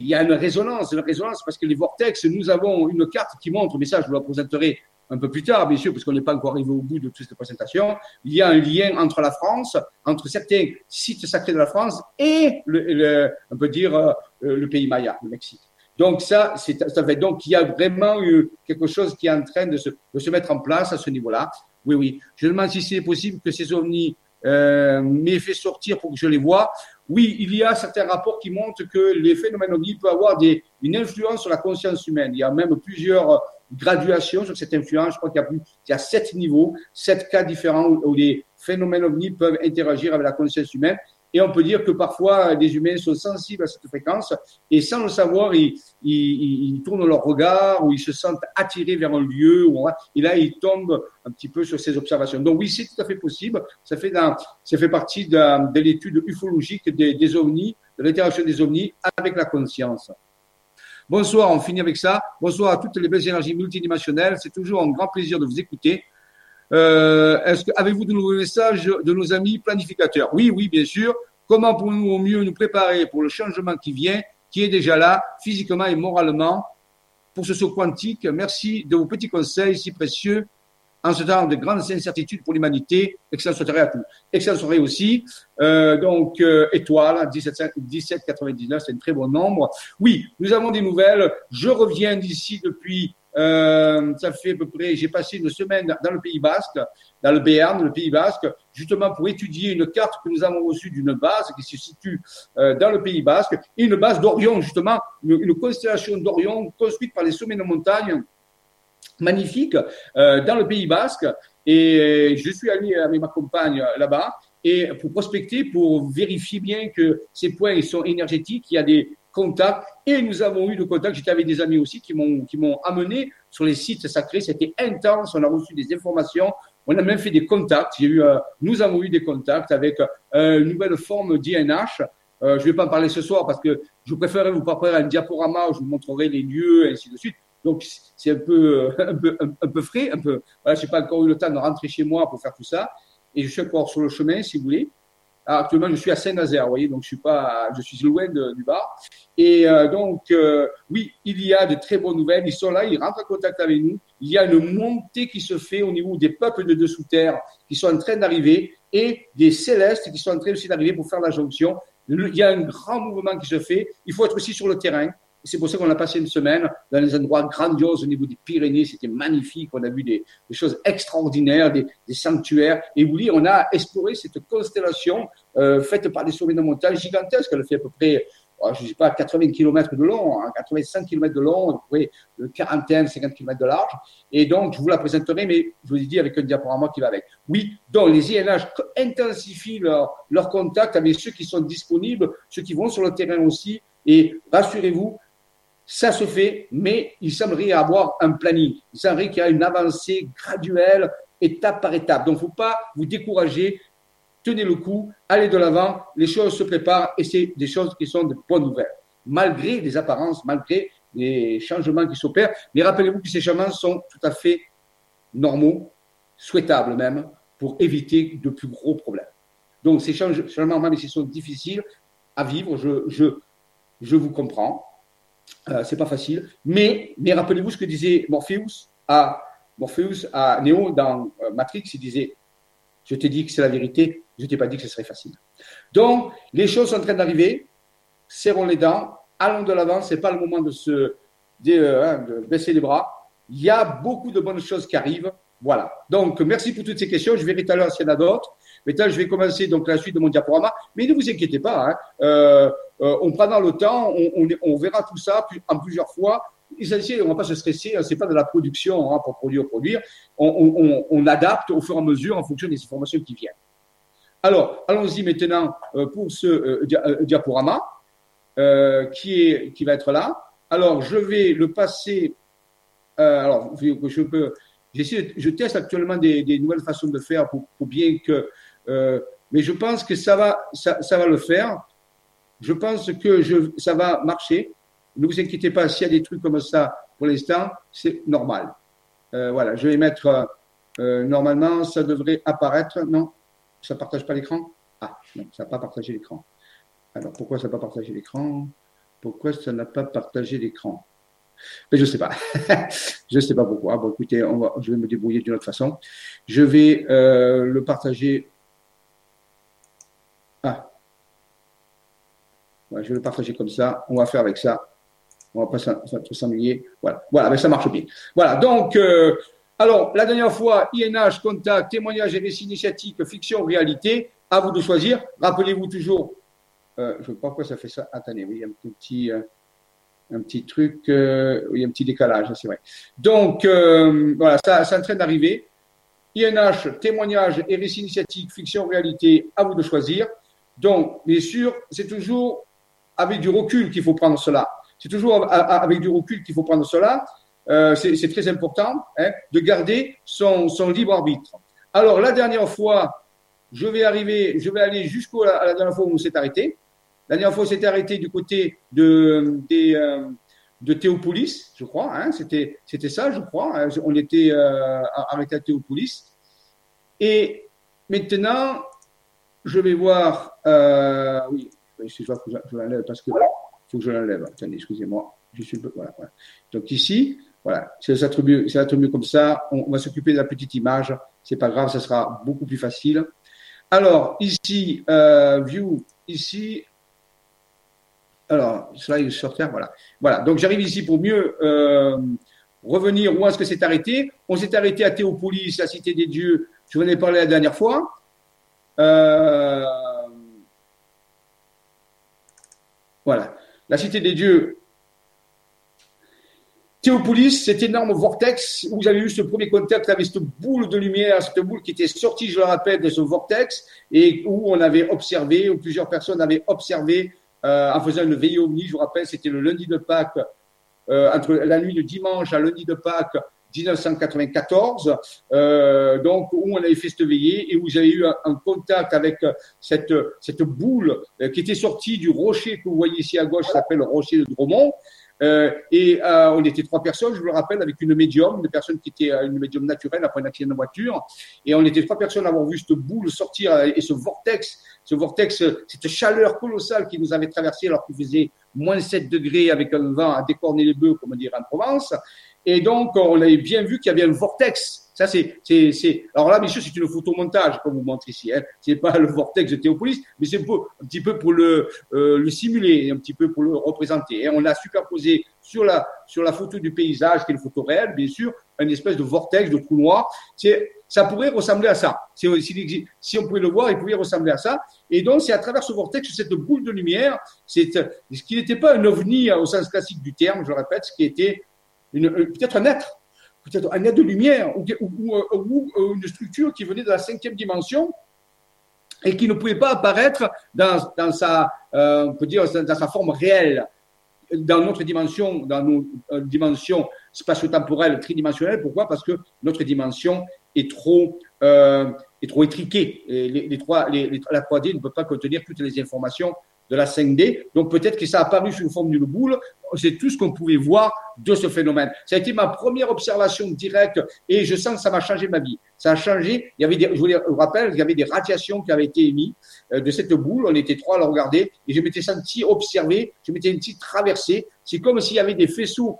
Il y a une résonance, une résonance parce que les vortex, nous avons une carte qui montre, mais ça je vous la présenterai un peu plus tard, bien sûr, parce qu'on n'est pas encore arrivé au bout de toute cette présentation, il y a un lien entre la France, entre certains sites sacrés de la France et, le, on peut dire, euh, le pays Maya, le Mexique. Donc ça, ça fait donc il y a vraiment eu quelque chose qui est en train de se, de se mettre en place à ce niveau-là. Oui, oui. Je demande si c'est possible que ces ovnis euh, m'aient fait sortir pour que je les vois. Oui, il y a certains rapports qui montrent que les phénomènes ovnis peuvent avoir des, une influence sur la conscience humaine. Il y a même plusieurs graduations sur cette influence. Je crois qu'il y a y a sept niveaux, sept cas différents où les phénomènes ovnis peuvent interagir avec la conscience humaine. Et on peut dire que parfois, les humains sont sensibles à cette fréquence et sans le savoir, ils, tournent leur regard ou ils se sentent attirés vers un lieu. Ou, et là, ils tombent un petit peu sur ces observations. Donc oui, c'est tout à fait possible. Ça fait, ça fait partie de, de l'étude ufologique des, des ovnis, de l'interaction des ovnis avec la conscience. Bonsoir, on finit avec ça. Bonsoir à toutes les belles énergies multidimensionnelles. C'est toujours un grand plaisir de vous écouter. Euh, est-ce que avez-vous de nouveaux messages de nos amis planificateurs? Oui, oui, bien sûr. Comment pouvons-nous au mieux nous préparer pour le changement qui vient, qui est déjà là, physiquement et moralement, pour ce saut quantique? Merci de vos petits conseils si précieux en ce temps de grandes incertitudes pour l'humanité. Excellente soirée à tous. Excellente soirée aussi. Euh, donc, euh, étoile, 17, 1799, c'est un très bon nombre. Oui, nous avons des nouvelles. Je reviens d'ici depuis euh, ça fait à peu près, j'ai passé une semaine dans le Pays Basque, dans le Béarn, le Pays Basque, justement pour étudier une carte que nous avons reçue d'une base qui se situe euh, dans le Pays Basque, et une base d'Orion, justement, une, constellation d'Orion construite par les sommets de montagne magnifique euh, dans le Pays Basque. Et je suis allé avec ma compagne là-bas et pour prospecter, pour vérifier bien que ces points sont énergétiques, il y a des contact. Et nous avons eu de contact. J'étais avec des amis aussi qui m'ont, qui m'ont amené sur les sites sacrés. C'était intense. On a reçu des informations. On a même fait des contacts. J'ai eu, euh, nous avons eu des contacts avec euh, une nouvelle forme d'INH. Euh, je ne vais pas en parler ce soir parce que je préférerais vous préparer un diaporama où je vous montrerai les lieux et ainsi de suite. Donc c'est un peu, un peu, un, peu frais, un peu. Voilà, j'ai pas encore eu le temps de rentrer chez moi pour faire tout ça. Et je suis encore sur le chemin, si vous voulez. Actuellement, je suis à Saint-Nazaire, vous voyez, donc je suis pas, je suis loin du bar. Et euh, donc, euh, oui, il y a de très bonnes nouvelles. Ils sont là, ils rentrent en contact avec nous. Il y a une montée qui se fait au niveau des peuples de dessous terre qui sont en train d'arriver et des célestes qui sont en train aussi d'arriver pour faire la jonction. Il y a un grand mouvement qui se fait. Il faut être aussi sur le terrain. C'est pour ça qu'on a passé une semaine dans des endroits grandioses au niveau des Pyrénées. C'était magnifique. On a vu des, choses extraordinaires, des, sanctuaires. Et voyez, on a exploré cette constellation euh, faite par des sommets de montagne gigantesques. Elle fait à peu près je ne sais pas, 80 km de long, 85 hein, km de long, oui, 40, 50 km de large. Et donc, je vous la présenterai, mais je vous ai dit avec un diaporama qui va avec. Oui, donc les INH intensifient leur contact avec ceux qui sont disponibles, ceux qui vont sur le terrain aussi. Et rassurez-vous, ça se fait, mais il semblerait avoir un planning. Il semblerait qu'il y a une avancée graduelle, étape par étape. Donc, il ne faut pas vous décourager tenez le coup, allez de l'avant, les choses se préparent et c'est des choses qui sont de bonnes nouvelles, malgré les apparences, malgré les changements qui s'opèrent. Mais rappelez-vous que ces changements sont tout à fait normaux, souhaitables même, pour éviter de plus gros problèmes. Donc ces changements, même s'ils sont difficiles à vivre, je, je, je vous comprends, euh, c'est pas facile, mais, rappelez-vous ce que disait Morpheus à, Morpheus à Néo dans euh, Matrix, il disait, je t'ai dit que c'est la vérité, je t'ai pas dit que ce serait facile. Donc, les choses sont en train d'arriver. Serrons les dents. Allons de l'avant. C'est pas le moment de se euh, hein, de, baisser les bras. Il y a beaucoup de bonnes choses qui arrivent. Voilà. Donc, merci pour toutes ces questions. Je verrai tout à l'heure s'il y en a d'autres. Maintenant, je vais commencer donc la suite de mon diaporama. Mais ne vous inquiétez pas. Hein. Euh, euh, on prendra le temps. On, verra tout ça en plusieurs fois. Essentiel, on ne va pas se stresser. Hein. C'est pas de la production hein, pour produire, produire. On, adapte au fur et à mesure en fonction des informations qui viennent. Alors, allons-y maintenant euh, pour ce diaporama qui, qui va être là. Alors, je vais le passer. alors, je peux. Je teste actuellement des, nouvelles façons de faire pour, bien que. mais je pense que ça va, ça, va le faire. Je pense que ça va marcher. Ne vous inquiétez pas, s'il y a des trucs comme ça pour l'instant, c'est normal. voilà, je vais mettre. normalement, ça devrait apparaître. Non, ça ne partage pas l'écran? Ah, non, ça n'a pas partagé l'écran. Alors, pourquoi ça n'a pas partagé l'écran? Pourquoi ça n'a pas partagé l'écran? Mais je ne sais pas. je ne sais pas pourquoi. Bon, écoutez, je vais me débrouiller d'une autre façon. Je vais euh, le partager. Ah. je vais le partager comme ça. On va faire avec ça. On va pas s'ennuyer. Voilà, voilà, mais ça marche bien. Voilà, donc, euh, alors, la dernière fois, INH, contact, témoignage et récit initiatique, fiction, réalité. À vous de choisir. Rappelez-vous toujours, euh, je ne sais pas pourquoi ça fait ça. Attendez, oui, il y a un petit, un petit truc, euh, oui, un petit décalage, c'est vrai. Donc, euh, voilà, ça, ça est en train d'arriver. INH, témoignage et initiatique, fiction, réalité, à vous de choisir. Donc, bien sûr, c'est toujours avec du recul qu'il faut prendre cela. C'est toujours avec du recul qu'il faut prendre cela. Euh, c'est très important hein, de garder son, son, libre arbitre. Alors la dernière fois, je vais arriver, je vais aller jusqu'à la, la, dernière fois où on s'est arrêté. La dernière fois, on s'était arrêté du côté de, euh, Théopolis, je crois. Hein, C'était ça, je crois. On était euh, arrêté à Théopolis. Et maintenant, je vais voir. Euh, oui, je vois que je, l'enlève parce que faut que je l'enlève. Attendez, excusez-moi. Je suis voilà. Donc ici, voilà, c'est attribue, attribue comme ça. On, va s'occuper de la petite image. C'est pas grave, ça sera beaucoup plus facile. Alors ici, euh, view, ici. Alors, slide sortir, voilà. Voilà. Donc j'arrive ici pour mieux euh, revenir où est-ce que c'est arrêté. On s'est arrêté à Théopolis, la cité des dieux. Je vous en ai parlé la dernière fois. Euh, voilà. La cité des dieux, Théopolis, cet énorme vortex, où vous avez eu ce premier contact avec cette boule de lumière, cette boule qui était sortie, je le rappelle, de ce vortex, et où on avait observé, où plusieurs personnes avaient observé, euh, en faisant une veillée omni, je vous rappelle, c'était le lundi de Pâques, euh, entre la nuit de dimanche à lundi de Pâques 1994, euh, donc où on avait fait cette veillée et où j'avais eu un, contact avec cette, cette boule qui était sortie du rocher que vous voyez ici à gauche, s'appelle le rocher de Dromont, euh, et euh, on était trois personnes, je vous le rappelle, avec une médium, une personne qui était euh, une médium naturelle après un accident de voiture. Et on était trois personnes à avoir vu cette boule sortir et ce vortex, ce vortex, cette chaleur colossale qui nous avait traversé alors qu'il faisait moins 7 degrés avec un vent à décorner les bœufs, comme on dirait en Provence. Et donc, on avait bien vu qu'il y avait un vortex ça, c'est, c'est, c'est, alors là, bien sûr, c'est une photomontage, comme vous montre ici. Hein. C'est pas le vortex de Théopolis, mais c'est un petit peu pour le, euh, le simuler, un petit peu pour le représenter. Hein. On a superposé sur la, sur la photo du paysage, qui est une photo réelle, bien sûr, une espèce de vortex, de trou noir. C'est, ça pourrait ressembler à ça. Si, si, on pouvait le voir, il pouvait ressembler à ça. Et donc, c'est à travers ce vortex, cette boule de lumière, c'est ce qui n'était pas un ovni au sens classique du terme, je le répète, ce qui était peut-être un être, peut-être un être de lumière ou, ou, ou, une structure qui venait de la cinquième dimension et qui ne pouvait pas apparaître dans, euh, sa forme réelle dans notre dimension, dans nos euh, dimensions spatio-temporelles tridimensionnelles. Pourquoi? Parce que notre dimension est trop, euh, étriquée. les, trois, les, la 3D ne peut pas contenir toutes les informations de la 5D. Donc peut-être que ça a apparu sous forme d'une boule. C'est tout ce qu'on pouvait voir de ce phénomène. Ça a été ma première observation directe et je sens que ça m'a changé ma vie. Ça a changé. Il y avait des, je vous rappelle, il y avait des radiations qui avaient été émises euh, de cette boule. On était trois à la regarder et je m'étais senti observé. Je m'étais senti traversé. C'est comme s'il y avait des faisceaux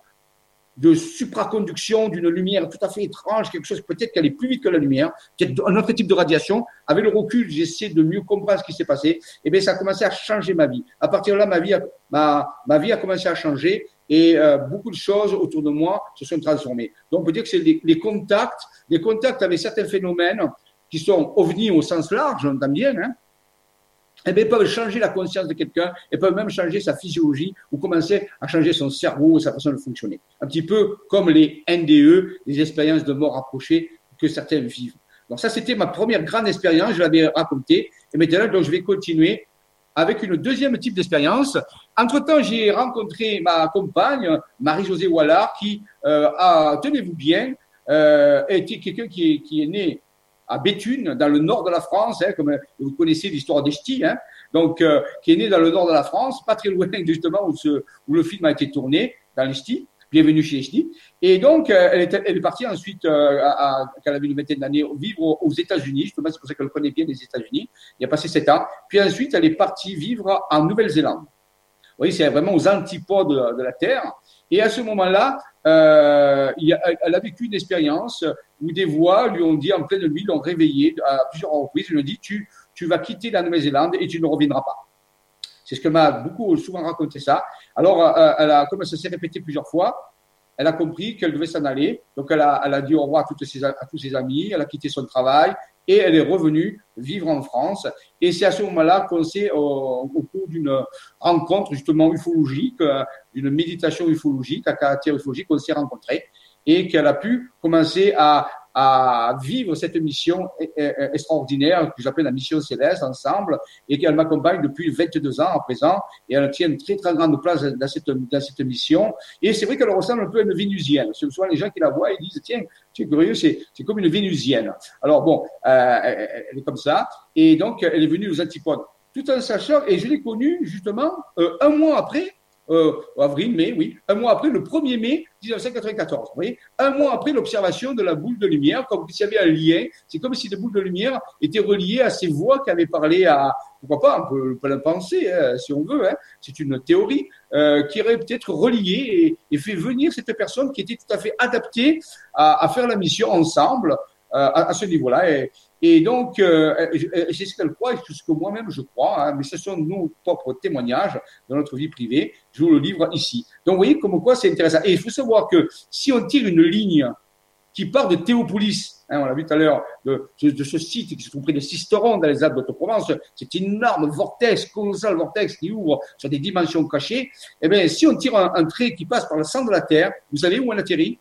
de supraconduction d'une lumière tout à fait étrange, quelque chose peut-être qui allait plus vite que la lumière, peut-être un autre type de radiation. Avec le recul, j'essaie de mieux comprendre ce qui s'est passé. Et eh bien, ça a commencé à changer ma vie. À partir de là, ma vie a, ma, ma vie a commencé à changer et euh, beaucoup de choses autour de moi se sont transformées. Donc, on peut dire que c'est les, les, contacts, les contacts avec certains phénomènes qui sont ovnis au sens large, j'entends bien, hein, eh bien, peuvent changer la conscience de quelqu'un et peuvent même changer sa physiologie ou commencer à changer son cerveau, sa façon de fonctionner. Un petit peu comme les NDE, les expériences de mort approchée que certains vivent. Donc ça, c'était ma première grande expérience, je l'avais racontée. Et maintenant, donc, je vais continuer avec une deuxième type d'expérience. Entre-temps, j'ai rencontré ma compagne, Marie-Josée Wallard, qui euh, a, tenez-vous bien, euh, était quelqu'un qui est, qui est né à Béthune, dans le nord de la France, hein, comme vous connaissez l'histoire des hein, donc euh, qui est né dans le nord de la France, pas très loin justement où, ce, où le film a été tourné, dans les Bienvenue chez les Et donc, euh, elle, est, elle est partie ensuite, euh, à, quand elle avait une vingtaine d'années, vivre aux, États-Unis. Justement, c'est pour ça qu'elle connaît bien les États-Unis. Il a passé sept ans. Puis ensuite, elle est partie vivre en Nouvelle-Zélande. Vous voyez, c'est vraiment aux antipodes de, de la Terre. Et à ce moment-là, euh, elle a vécu une expérience où des voix lui ont dit en pleine nuit, l'ont réveillée à plusieurs reprises, lui ont dit tu, tu vas quitter la Nouvelle-Zélande et tu ne reviendras pas. C'est ce que m'a beaucoup souvent raconté ça. Alors, euh, elle a, comme ça s'est répété plusieurs fois, elle a compris qu'elle devait s'en aller. Donc, elle a, dit au revoir à tous ses amis, elle a quitté son travail, et elle est revenue vivre en France. Et c'est à ce moment-là qu'on s'est, au, cours d'une rencontre justement ufologique, euh, d'une méditation ufologique, à caractère ufologique, qu'on s'est rencontrés et qu'elle a pu commencer à, à vivre cette mission extraordinaire que j'appelle la mission céleste ensemble et qu'elle m'accompagne depuis 22 ans à présent et elle tient une très très grande place dans cette, dans cette mission et c'est vrai qu'elle ressemble un peu à une vénusienne. Souvent les gens qui la voient ils disent tiens es curieux c'est c'est comme une vénusienne. Alors bon euh, elle est comme ça et donc elle est venue aux antipodes tout en sachant et je l'ai connue justement euh, un mois après euh, avril, mai, oui, un mois après, le 1er mai 1994. Vous voyez un mois après l'observation de la boule de lumière, comme s'il y avait un lien. C'est comme si la boule de lumière était reliée à ces voix qui avaient parlé à, pourquoi pas, on peut, le penser, hein, si on veut, hein, c'est une théorie, euh, qui aurait peut-être relié et, fait venir cette personne qui était tout à fait adaptée à, faire la mission ensemble à, à, ce niveau-là. Et, donc, euh, c'est ce qu'elle croit et ce que moi-même je crois, hein, mais ce sont nos propres témoignages de notre vie privée. Je vous le livre ici. Donc, vous voyez comme quoi c'est intéressant. Et il faut savoir que si on tire une ligne qui part de Théopolis, hein, on l'a vu tout à l'heure, de, ce site qui se trouve près de Sisteron dans les Alpes de Provence, c'est une énorme vortex, colossal vortex qui ouvre sur des dimensions cachées. Eh bien, si on tire un, un trait qui passe par le centre de la Terre, vous savez où on atterrit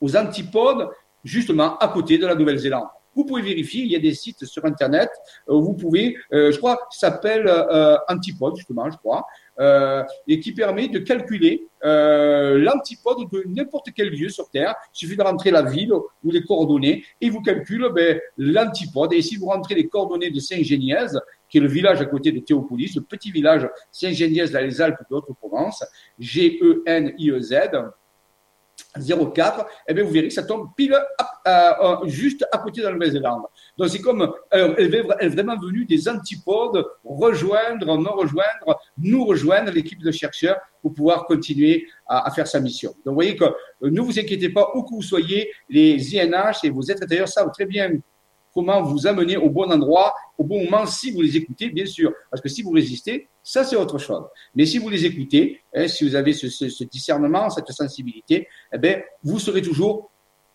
Aux antipodes, justement à côté de la Nouvelle-Zélande. Vous pouvez vérifier, il y a des sites sur Internet, euh, vous pouvez, euh, je crois, s'appelle euh, Antipode, justement, je crois, euh, et qui permet de calculer l'antipode de n'importe quel lieu sur Terre. Il suffit de rentrer la ville ou les coordonnées, et vous calcule ben, l'antipode. Et si vous rentrez les coordonnées de Saint-Géniez, qui est le village à côté de Théopolis, le petit village Saint-Géniez dans les Alpes de Haute-Provence, G-E-N-I-E-Z, 0,4, eh bien, vous verrez que ça tombe pile euh, juste à côté de la Nouvelle-Zélande. Donc, c'est comme, elle, est vraiment venue des antipodes rejoindre, non rejoindre, nous rejoindre l'équipe de chercheurs pour pouvoir continuer à, à, faire sa mission. Donc, vous voyez que euh, ne vous inquiétez pas, où que vous soyez, les INH et vos êtres intérieurs savent très bien comment vous amener au bon endroit, au bon moment, si vous les écoutez, bien sûr. Parce que si vous résistez, ça c'est autre chose. Mais si vous les écoutez, hein, si vous avez ce, ce, ce, discernement, cette sensibilité, eh bien, vous serez toujours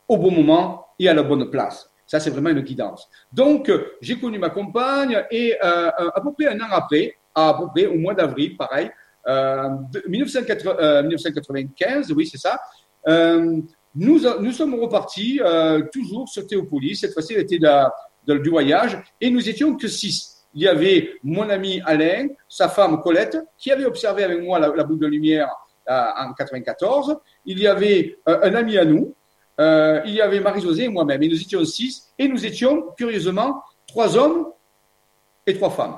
au bon moment et à la bonne place. Ça, c'est vraiment une guidance. Donc, j'ai connu ma compagne et à peu près un an après, à peu près au mois d'avril, pareil, 1995, oui, c'est ça. Nous, nous sommes repartis toujours sur Théopolis. Cette fois-ci, elle était du voyage et nous étions que six il y avait mon ami Alain, sa femme Colette, qui avait observé avec moi la, boule de lumière euh, en 94. Il y avait euh, un ami à nous, euh, il y avait Marie-Josée et moi-même. Et nous étions six, et nous étions, curieusement, trois hommes et trois femmes.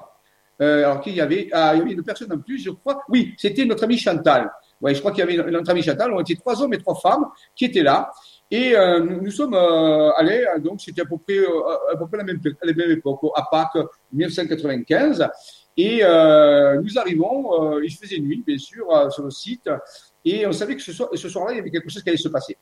alors qu'il y avait, ah, y avait une personne en plus, je crois. Oui, c'était notre ami Chantal. Ouais, je crois qu'il y avait notre ami Chantal. On était trois hommes et trois femmes qui étaient là. Et euh, nous, sommes euh, allés, euh, donc c'était à peu près à peu près la même, la même époque, à Pâques 1995. Et nous arrivons, il faisait nuit, bien sûr, sur le site, et on savait que ce soir, ce soir-là, il y avait quelque chose qui allait se passer.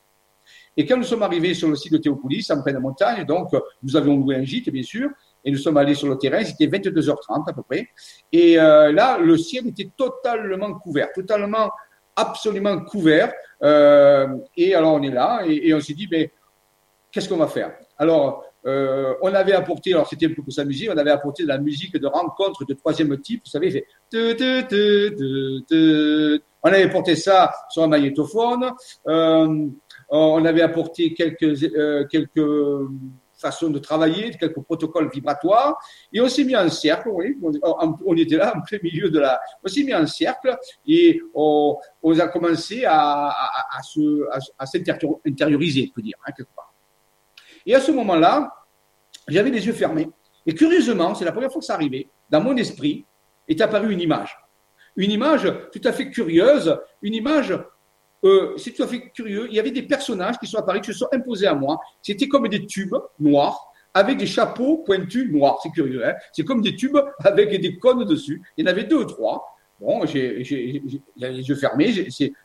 Et quand nous sommes arrivés sur le site de Théopolis, en pleine montagne, donc nous avions loué un gîte, bien sûr, et nous sommes allés sur le terrain, c'était 22h30 à peu près. Et là, le ciel était totalement couvert, totalement absolument couvert. Euh, et alors on est là et, on s'est dit, mais qu'est-ce qu'on va faire? Alors, euh, on avait apporté, alors c'était un peu pour s'amuser, on avait apporté de la musique de rencontre de troisième type, vous savez, fait on avait porté ça sur un magnétophone, euh, on avait apporté quelques, euh, quelques de travailler, quelques protocoles vibratoires, et on s'est mis en cercle, on, était là en plein milieu de la... On s'est mis en cercle et on, a commencé à, à, à, s'intérioriser, peut dire, hein, quelque part. Et à ce moment-là, j'avais les yeux fermés, et curieusement, c'est la première fois que ça arrivait, dans mon esprit est apparue une image. Une image tout à fait curieuse, une image euh, c'est tout à fait curieux. Il y avait des personnages qui sont apparus, qui se sont imposés à moi. C'était comme des tubes noirs avec des chapeaux pointus noirs. C'est curieux, hein C'est comme des tubes avec des cônes dessus. Il y en avait deux ou trois. Bon, j'ai les yeux fermés.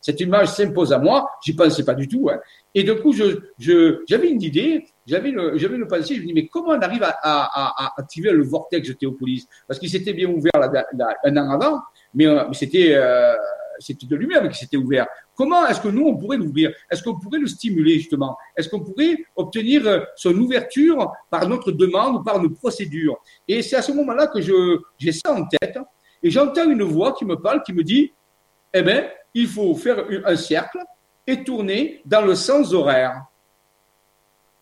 Cette image s'impose à moi. J'y pensais pas du tout. Hein. Et du coup, je, j'avais une idée. J'avais le, pensée. Je me dis, mais comment on arrive à, activer le vortex de Théopolis? Parce qu'il s'était bien ouvert un an avant, mais, euh, c'était euh, c'était de lui-même qui s'était ouvert. Comment est-ce que nous, on pourrait l'ouvrir? Est-ce qu'on pourrait le stimuler, justement? Est-ce qu'on pourrait obtenir euh, son ouverture par notre demande ou par nos procédures? Et c'est à ce moment-là que j'ai ça en tête et j'entends une voix qui me parle, qui me dit, eh bien, il faut faire un cercle et tourner dans le sens horaire.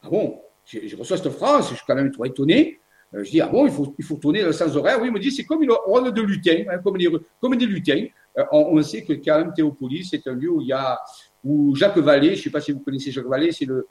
Ah bon? Je, reçois cette phrase, je suis quand même trop étonné. Euh, je dis, ah bon, il faut, il faut tourner dans le sens horaire. Oui, il me dit, c'est comme une ronde de lutin, hein, comme, des, comme des lutins. Euh, on, sait que même Théopolis, c'est un lieu où il y a, où Jacques Vallée, je ne sais pas si vous connaissez Jacques Vallée, c'est le,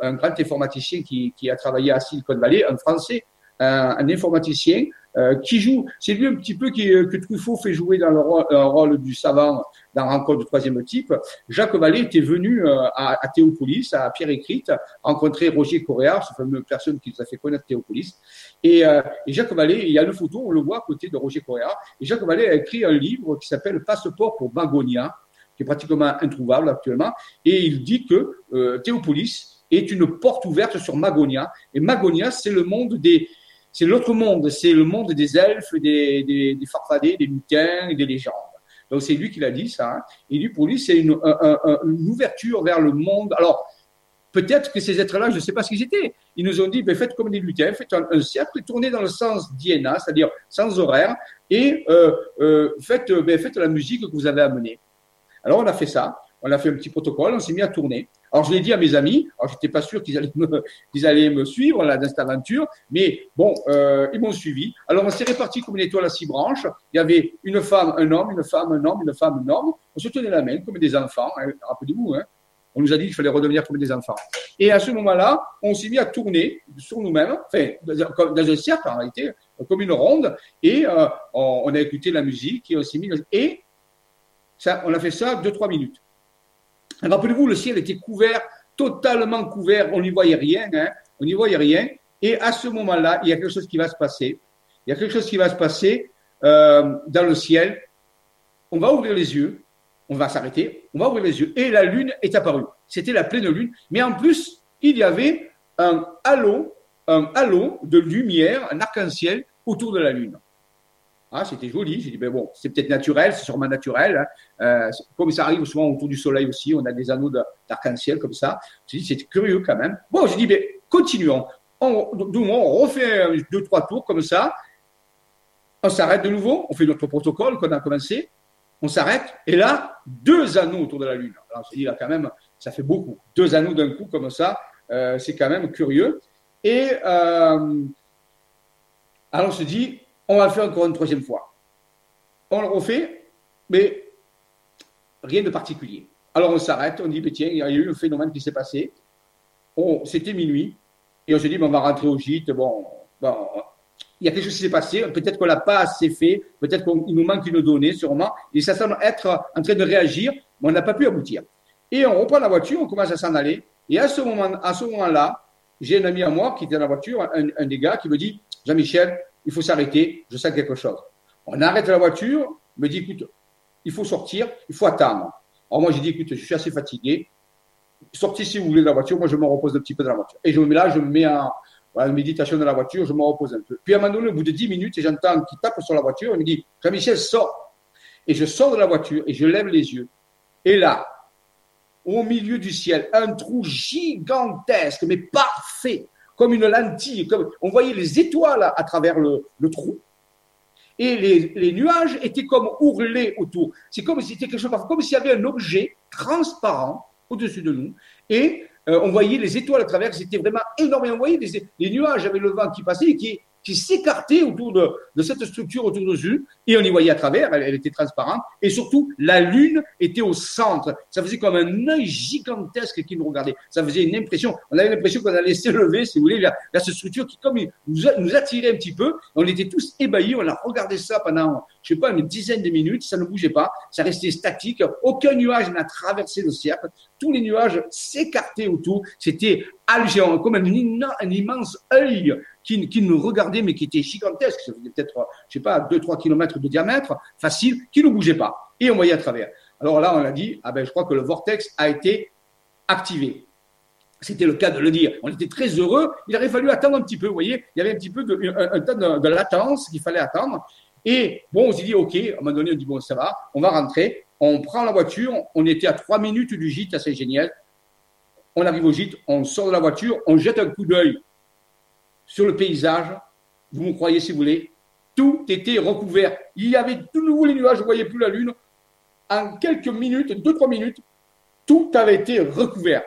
un grand informaticien qui, a travaillé à Silicon Valley, un Français, un, informaticien euh, qui joue. C'est lui un petit peu qui, que Truffaut fait jouer dans le rôle, rôle du savant dans Rencontre du troisième type. Jacques Vallée était venu euh, à, à, Théopolis, à Pierre Écrite, rencontrer Roger Correa, cette fameuse personne qui nous a fait connaître Théopolis. Et, euh, et, Jacques Vallée, il y a une photo, on le voit à côté de Roger Correa. Et Jacques Vallée a écrit un livre qui s'appelle Passeport pour Magonia, qui est pratiquement introuvable actuellement. Et il dit que euh, Théopolis est une porte ouverte sur Magonia. Et Magonia, c'est le monde des, c'est l'autre monde, c'est le monde des elfes, des, des, des farfadets, des lutins des légendes. Donc c'est lui qui l'a dit ça. Hein. Et lui, pour lui, c'est une, une, ouverture vers le monde. Alors peut-être que ces êtres-là, je ne sais pas ce qu'ils étaient. Ils nous ont dit, ben, faites comme des lutins, faites un, cercle, tournez dans le sens d'Iena, c'est-à-dire sans horaire, et euh, euh, faites, ben, faites la musique que vous avez amenée. Alors on a fait ça on a fait un petit protocole, on s'est mis à tourner. Alors je l'ai dit à mes amis, alors j'étais pas sûr qu'ils allaient me, qu'ils allaient me suivre là dans cette aventure, mais bon, euh, ils m'ont suivi. Alors on s'est répartis comme une étoile à six branches. Il y avait une femme, un homme, une femme, un homme, une femme, un homme. On se tenait la main comme des enfants. Hein, Rappelez-vous, hein. On nous a dit qu'il fallait redevenir comme des enfants. Et à ce moment-là, on s'est mis à tourner sur nous-mêmes, enfin, dans un cercle en réalité, comme une ronde, et euh, on, a écouté la musique et on. Et ça, on a fait ça deux, trois minutes. Rappelez-vous, le ciel était couvert, totalement couvert, on n'y voyait rien, hein, on n'y voyait rien. Et à ce moment-là, il y a quelque chose qui va se passer. Il y a quelque chose qui va se passer euh, dans le ciel. On va ouvrir les yeux, on va s'arrêter, on va ouvrir les yeux, et la lune est apparue. C'était la pleine lune, mais en plus, il y avait un halo, un halo de lumière, un arc-en-ciel autour de la lune. Ah, c'était joli. J'ai dit, ben bon, c'est peut-être naturel, c'est sûrement naturel. Hein. Euh, comme ça arrive souvent autour du soleil aussi, on a des anneaux d'arc-en-ciel comme ça. J'ai dit, c'est curieux quand même. Bon, j'ai dit, ben, continuons. on, on refait deux, trois tours comme ça. On s'arrête de nouveau, on fait notre protocole qu'on a commencé, on s'arrête, et là, deux anneaux autour de la Lune. Alors s'est dit, là, quand même, ça fait beaucoup. Deux anneaux d'un coup comme ça, euh, c'est quand même curieux. Et euh, alors on se dit, on va le faire encore une troisième fois. On le refait, mais rien de particulier. Alors on s'arrête, on dit, mais tiens, il y a eu un phénomène qui s'est passé. C'était minuit, et on se dit, on va rentrer au gîte. Bon, il y a quelque chose qui s'est passé. Peut-être qu'on l'a pas assez fait. Peut-être qu'il nous manque une donnée, sûrement. Et ça semble être en train de réagir, mais on n'a pas pu aboutir. Et on reprend la voiture, on commence à s'en aller. Et à ce moment, à ce moment-là, j'ai un ami à moi qui était dans la voiture, un, un des gars, qui me dit, Jean-Michel, il faut s'arrêter, je sens quelque chose. On arrête la voiture, me dit, écoute, il faut sortir, il faut attendre. Alors moi, j'ai dit, écoute, je suis assez fatigué. Sortez si vous voulez de la voiture, moi je me repose un petit peu dans la voiture. Et je me mets là, je me mets en, méditation dans la voiture, je me repose un peu. Puis à un moment donné, au bout de 10 minutes, j'entends qu'il tape sur la voiture, il me dit, Jean-Michel, sors. Et je sors de la voiture et je lève les yeux. Et là, au milieu du ciel, un trou gigantesque, mais parfait, comme une lentille. Comme, on voyait les étoiles à travers le, trou. Et les, nuages étaient comme ourlés autour. C'est comme si quelque chose, comme s'il y avait un objet transparent au-dessus de nous. Et euh, on voyait les étoiles à travers, c'était vraiment énorme. on voyait les, les, nuages avec le vent qui passait et qui, s'écartait autour de, cette structure autour de nous, et on y voyait à travers, elle, était transparente, et surtout, la lune était au centre. Ça faisait comme un œil gigantesque qui nous regardait. Ça faisait une impression, on avait l'impression qu'on allait s'élever, si vous voulez, vers, cette structure qui, comme nous, nous attirait un petit peu, on était tous ébahis, on a regardé ça pendant, je sais pas, une dizaine de minutes, ça ne bougeait pas, ça restait statique, aucun nuage n'a traversé le cercle, tous les nuages s'écartaient autour, c'était algéant, comme un, un immense œil qui, nous regardait, mais qui était gigantesque, ça faisait peut-être, je sais pas, 2-3 kilomètres de diamètre, facile, qui ne bougeait pas. Et on voyait à travers. Alors là, on a dit, ah ben, je crois que le vortex a été activé. C'était le cas de le dire. On était très heureux. Il aurait fallu attendre un petit peu. Vous voyez, il y avait un petit peu de latence qu'il fallait attendre. Et bon, on s'est dit, OK, à un moment donné, on dit, bon, ça va, on va rentrer. On prend la voiture. On était à trois minutes du gîte à Saint-Géniel. On arrive au gîte, on sort de la voiture, on jette un coup d'œil sur le paysage. Vous me croyez si vous voulez. Tout était recouvert. Il y avait tout nouveau les nuages, je ne voyais plus la lune. En quelques minutes, deux, trois minutes, tout avait été recouvert.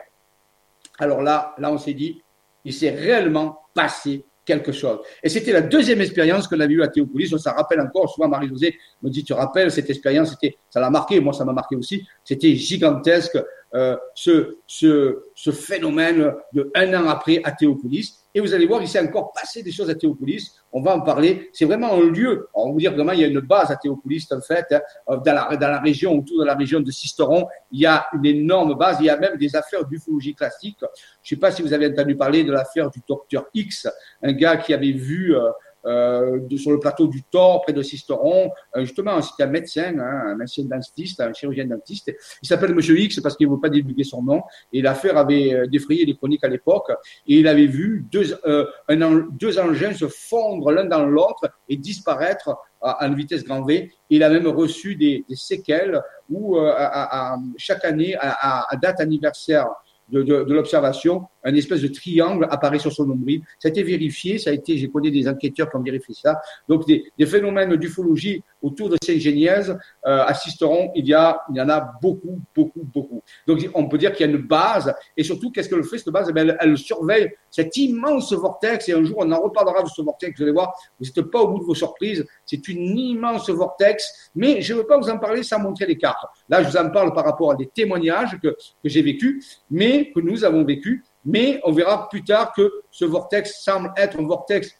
Alors là, là, on s'est dit, il s'est réellement passé quelque chose. Et c'était la deuxième expérience qu'on avait eue à Théopolis. On rappelle encore. Souvent, Marie-Josée me dit, tu rappelles cette expérience, c'était, ça l'a marqué. Moi, ça m'a marqué aussi. C'était gigantesque, euh, ce, ce, ce phénomène de un an après à Théopolis. Et vous allez voir, il s'est encore passé des choses à Théopolis. On va en parler. C'est vraiment un lieu. On va vous dire vraiment, il y a une base à Théopolis, en fait, hein. dans, la, dans la région, autour de la région de Sisteron. Il y a une énorme base. Il y a même des affaires d'ufologie classique. Je ne sais pas si vous avez entendu parler de l'affaire du docteur X, un gars qui avait vu euh, euh, de, sur le plateau du Thor, près de Sisteron. Euh, justement, c'était un médecin, hein, un ancien dentiste, un chirurgien dentiste. Il s'appelle Monsieur X parce qu'il ne veut pas divulguer son nom. Et l'affaire avait euh, défrayé les chroniques à l'époque. Et il avait vu deux, euh, deux engins se fondre l'un dans l'autre et disparaître à, une vitesse grand V. Il a même reçu des, séquelles où à, à, chaque année, à, date anniversaire de, de, de l'observation, un espèce de triangle apparaît sur son nombril. Ça a été vérifié, ça a été, j'ai connu des enquêteurs qui ont vérifié ça. Donc des, des phénomènes d'ufologie autour de Saint-Géniez euh, assisteront, il y, a, il y en a beaucoup, beaucoup, beaucoup. Donc on peut dire qu'il y a une base, et surtout, qu'est-ce qu'elle fait, cette base? Eh elle, surveille cet immense vortex, et un jour on en reparlera de ce vortex, vous allez voir, vous n'êtes pas au bout de vos surprises, c'est une immense vortex, mais je ne veux pas vous en parler sans montrer les cartes. Là, je vous en parle par rapport à des témoignages que, que j'ai vécus, mais que nous avons vécus, mais on verra plus tard que ce vortex semble être un vortex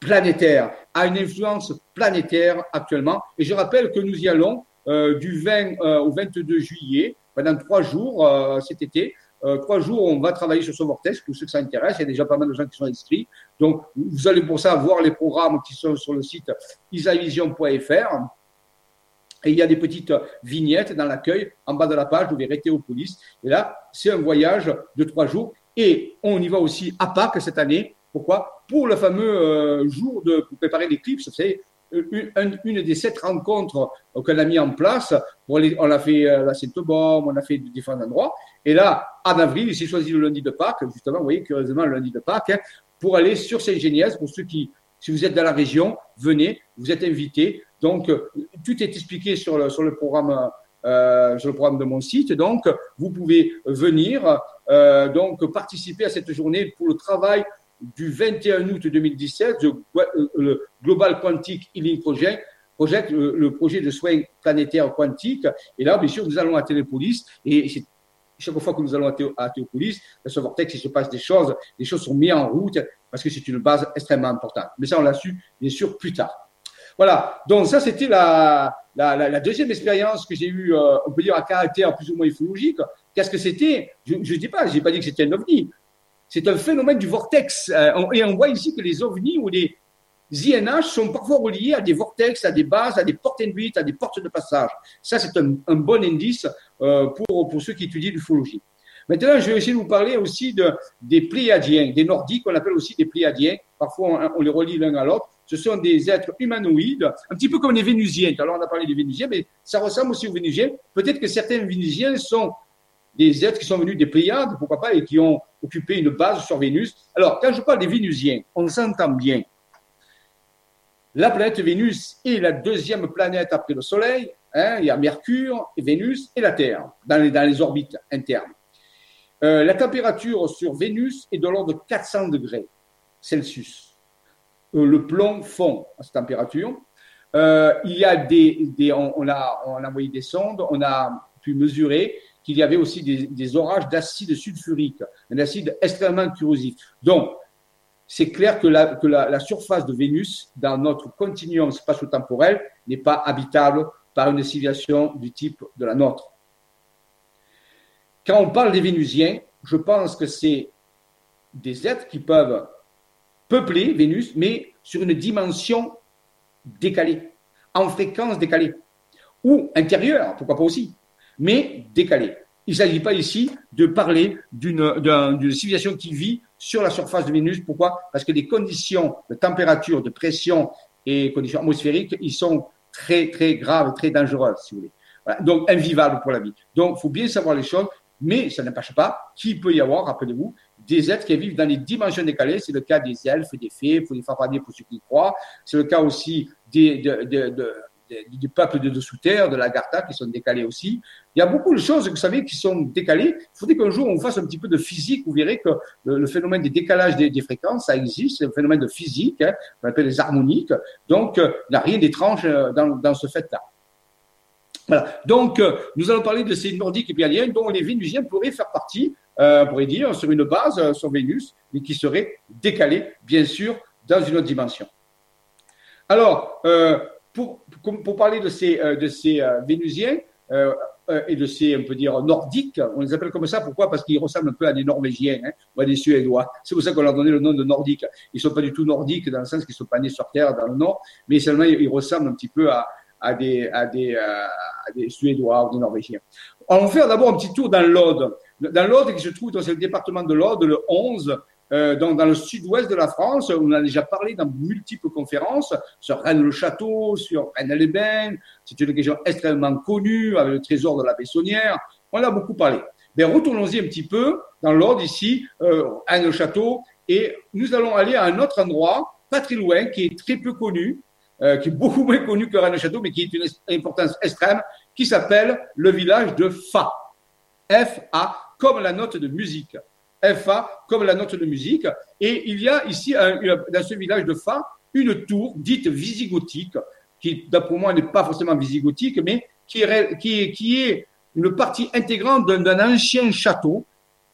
planétaire, a une influence planétaire actuellement. Et je rappelle que nous y allons euh, du 20 euh, au 22 juillet, pendant trois jours euh, cet été. Trois jours, on va travailler sur ce vortex, pour ceux que ça intéresse. Il y a déjà pas mal de gens qui sont inscrits. Donc, vous allez pour ça voir les programmes qui sont sur le site isavision.fr. Et il y a des petites vignettes dans l'accueil, en bas de la page, vous verrez Théopolis. Et là, c'est un voyage de trois jours. Et on y va aussi à Pâques cette année. Pourquoi? Pour le fameux euh, jour de pour préparer l'éclipse. C'est une, une, des sept rencontres qu'on a mis en place. On a fait euh, la Sainte-Baume, on a fait différents endroits. Et là, en avril, il s'est choisi le lundi de Pâques. Justement, vous voyez, curieusement, le lundi de Pâques, pour aller sur Saint-Géniès. Pour ceux qui, si vous êtes dans la région, venez, vous êtes invités. Donc, tout est expliqué sur le, sur le programme. Euh, sur le programme de mon site. Donc, vous pouvez venir euh, donc participer à cette journée pour le travail du 21 août 2017, le Global Quantic Healing Project, project, le, projet de soins planétaires quantiques. Et là, bien sûr, nous allons à Télépolis et chaque fois que nous allons à Théopolis, dans ce vortex, il se passe des choses, les choses sont mises en route parce que c'est une base extrêmement importante. Mais ça, on l'a su, bien sûr, plus tard. Voilà. Donc, ça, c'était la, deuxième expérience que j'ai eue, euh, on peut dire, à caractère plus ou moins ufologique. Qu'est-ce que c'était? Je ne dis pas, je n'ai pas dit que c'était un ovni. C'est un phénomène du vortex. Euh, et on voit ici que les ovnis ou les INH sont parfois reliés à des vortex, à des bases, à des portes induites, à des portes de passage. Ça, c'est un, bon indice euh, pour, ceux qui étudient l'ufologie. Maintenant, je vais essayer de vous parler aussi de, des Pléiadiens, des Nordiques, qu'on appelle aussi des Pléiadiens. Parfois, on, les relie l'un à l'autre. Ce sont des êtres humanoïdes, un petit peu comme les Vénusiens. Alors, on a parlé des Vénusiens, mais ça ressemble aussi aux Vénusiens. Peut-être que certains Vénusiens sont des êtres qui sont venus des Pléiades, pourquoi pas, et qui ont occupé une base sur Vénus. Alors, quand je parle des Vénusiens, on s'entend bien. La planète Vénus est la deuxième planète après le Soleil. Hein, il y a Mercure, Vénus et la Terre dans les, orbites internes. Euh, la température sur Vénus est de l'ordre de 400 degrés Celsius. Euh, le plomb fond à cette température. Euh, il y a des, on, a, envoyé des sondes, on a pu mesurer qu'il y avait aussi des, des orages d'acide sulfurique, un acide extrêmement corrosif. Donc, c'est clair que, la, surface de Vénus, dans notre continuum spatio-temporel, n'est pas habitable par une civilisation du type de la nôtre. Quand on parle des Vénusiens, je pense que c'est des êtres qui peuvent peupler Vénus, mais sur une dimension décalée, en fréquence décalée, ou intérieure, pourquoi pas aussi, mais décalée. Il ne s'agit pas ici de parler d'une civilisation qui vit sur la surface de Vénus. Pourquoi? Parce que les conditions de température, de pression et conditions atmosphériques, ils sont très, très graves, très dangereuses, si vous voulez. Donc, invivables pour la vie. Donc, il faut bien savoir les choses, mais ça n'empêche pas qu'il peut y avoir, rappelez-vous, des êtres qui vivent dans les dimensions décalées. C'est le cas des elfes, des fées, faut les faire pour ceux qui croient. C'est le cas aussi des, de, de, du peuple de dessous terre, de l'Agartha, qui sont décalés aussi. Il y a beaucoup de choses, vous savez, qui sont décalées. Il faudrait qu'un jour on fasse un petit peu de physique. Vous verrez que le, phénomène des décalages des, fréquences, ça existe. C'est un phénomène de physique, hein, on appelle les harmoniques. Donc, euh, il n'y a rien d'étrange euh, dans, ce fait-là. Donc, euh, nous allons parler de ces nordiques et pialiens dont les Vénusiens pourraient faire partie, euh, on pourrait dire, sur une base sur Vénus, mais qui seraient décalés, bien sûr, dans une autre dimension. Alors, pour, parler de ces, euh, euh, Vénusiens euh, et de ces, on peut dire, Nordiques, on les appelle comme ça, pourquoi? Parce qu'ils ressemblent un peu à des Norvégiens hein, ou à des Suédois. C'est pour ça qu'on leur a donné le nom de Nordiques. Ils ne sont pas du tout nordiques dans le sens qu'ils ne sont pas nés sur Terre, dans le Nord, mais seulement ils ressemblent un petit peu à, à des, à des, à des Suédois ou des Norvégiens. On va faire d'abord un petit tour dans l'Aude. Dans l'Aude, qui se trouve dans le département de l'Aude, le 11, euh, dans, dans, le sud-ouest de la France. On a déjà parlé dans multiples conférences sur Rennes-le-Château, sur Rennes-les-Bains. C'est une région extrêmement connue avec le trésor de la Bessonnière. On a beaucoup parlé. Mais retournons-y un petit peu dans l'ordre ici, euh, Rennes-le-Château, et nous allons aller à un autre endroit, pas très loin, qui est très peu connu, euh, qui est beaucoup moins connu que Rennes-le-Château, mais qui est une importance extrême, qui s'appelle le village de Fa. F-A, comme la note de musique. FA comme la note de musique. Et il y a ici, dans ce village de Fa, une tour dite visigothique, qui, d'après moi, n'est pas forcément visigothique, mais qui est, qui qui est une partie intégrante d'un ancien château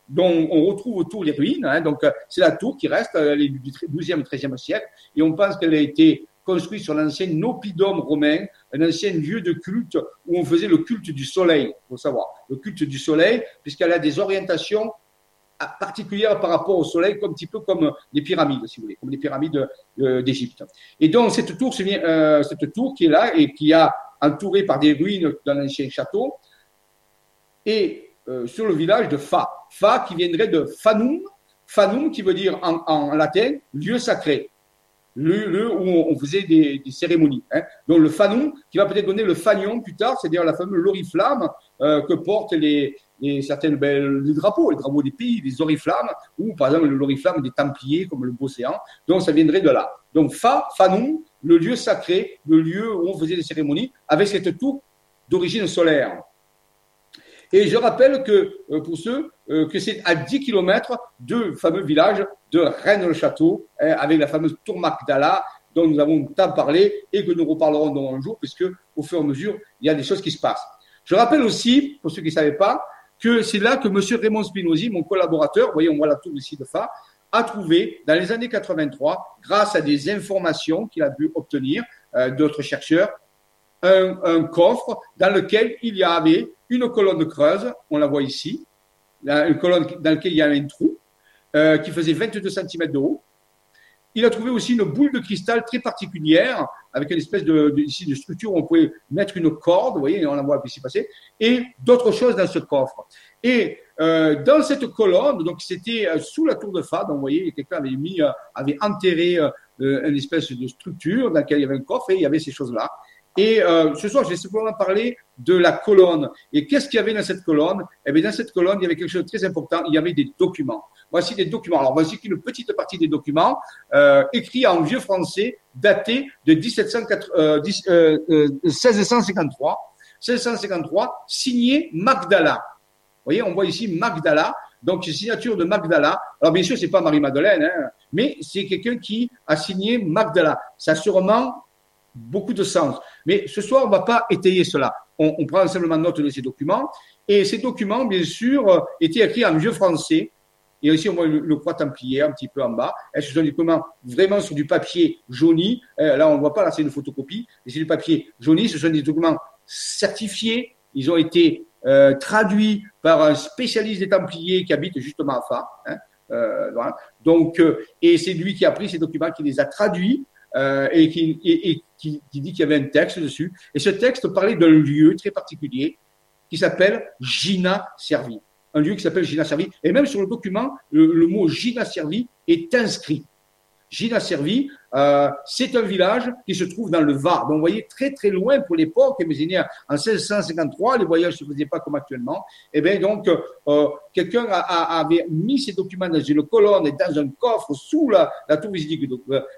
dont on retrouve autour les ruines. Hein. donc, c'est la tour qui reste euh, du 12e, 13e siècle. Et on pense qu'elle a été construite sur l'ancien oppidum romain, un ancien lieu de culte où on faisait le culte du soleil, faut savoir. Le culte du soleil, puisqu'elle a des orientations particulière par rapport au soleil, un petit peu comme les pyramides, si vous voulez, comme les pyramides euh, d'Égypte. Et donc cette tour, euh, cette tour qui est là et qui a entouré par des ruines d'un ancien château, et euh, sur le village de Fa. Fa qui viendrait de Fanum, Fanum qui veut dire en, latin lieu sacré. le, le, où on faisait des, cérémonies. Hein. Donc le fanon, qui va peut-être donner le fanion plus tard, c'est-à-dire la fameuse loriflamme euh, que portent les, les certaines les drapeaux, les drapeaux des pays, les oriflammes, ou par exemple le loriflamme des Templiers comme le Bocéan. Donc ça viendrait de là. Donc fa, fanon, le lieu sacré, le lieu où on faisait des cérémonies, avec cette tour d'origine solaire. Et je rappelle que, euh, pour ceux, euh, que c'est à 10 km de fameux village de Rennes-le-Château, hein, avec la fameuse tour Magdala, dont nous avons tant parlé et que nous reparlerons dans un jour, puisque au fur et à mesure, il y a des choses qui se passent. Je rappelle aussi, pour ceux qui ne savaient pas, que c'est là que M. Raymond Spinozzi, mon collaborateur, vous voyez, on voit la tour ici de Fa, a trouvé dans les années 83, grâce à des informations qu'il a pu obtenir euh, d'autres chercheurs, un, coffre dans lequel il y avait une colonne creuse, on la voit ici, une colonne dans laquelle il y avait un trou, euh, qui faisait 22 cm de haut. Il a trouvé aussi une boule de cristal très particulière, avec une espèce de, de, de structure où on pouvait mettre une corde, vous voyez, on la voit ici passer, et d'autres choses dans ce coffre. Et euh, dans cette colonne, donc c'était euh, sous la tour de Fa, donc vous voyez, quelqu'un avait mis, euh, avait enterré une espèce de structure dans laquelle il y avait un coffre et il y avait ces choses-là. Et ce soir, je vais simplement parler de la colonne. Et qu'est-ce qu'il y avait dans cette colonne? Eh bien, dans cette colonne, il y avait quelque chose de très important. Il y avait des documents. Voici des documents. Alors, voici une petite partie des documents euh, écrits en vieux français, datés de 1704, euh, 10, euh, 1653. 1653, signé Magdala. Vous voyez, on voit ici Magdala. Donc, signature de Magdala. Alors, bien sûr, c'est pas Marie-Madeleine, hein, mais c'est quelqu'un qui a signé Magdala. Ça a sûrement beaucoup de sens. Mais ce soir, on va pas étayer cela. On, on, prend simplement note de ces documents. Et ces documents, bien sûr, euh, étaient écrits en vieux français. Et aussi, on voit le, croix templier un petit peu en bas. Ce sont des documents vraiment sur du papier jauni. Là, on ne voit pas, là, c'est une photocopie. C'est du papier jauni. Ce sont des documents certifiés. Ils ont été euh, traduits par un spécialiste des Templiers qui habite justement à Fa. Hein. Euh. Donc, euh, et c'est lui qui a pris ces documents, qui les a traduits euh, et, qui, dit qu'il y avait un texte dessus. Et ce texte parlait d'un lieu très particulier qui s'appelle Gina Servi. Un lieu qui s'appelle Gina Servi. Et même sur le document, le, mot Gina Servi est inscrit. Gina Servi, euh, c'est un village qui se trouve dans le Var. Donc, vous voyez, très très loin pour l'époque, mais il en 1653, les voyages ne se faisaient pas comme actuellement. Et eh bien, donc, euh, quelqu'un avait mis ces documents dans une colonne et dans un coffre sous la, tour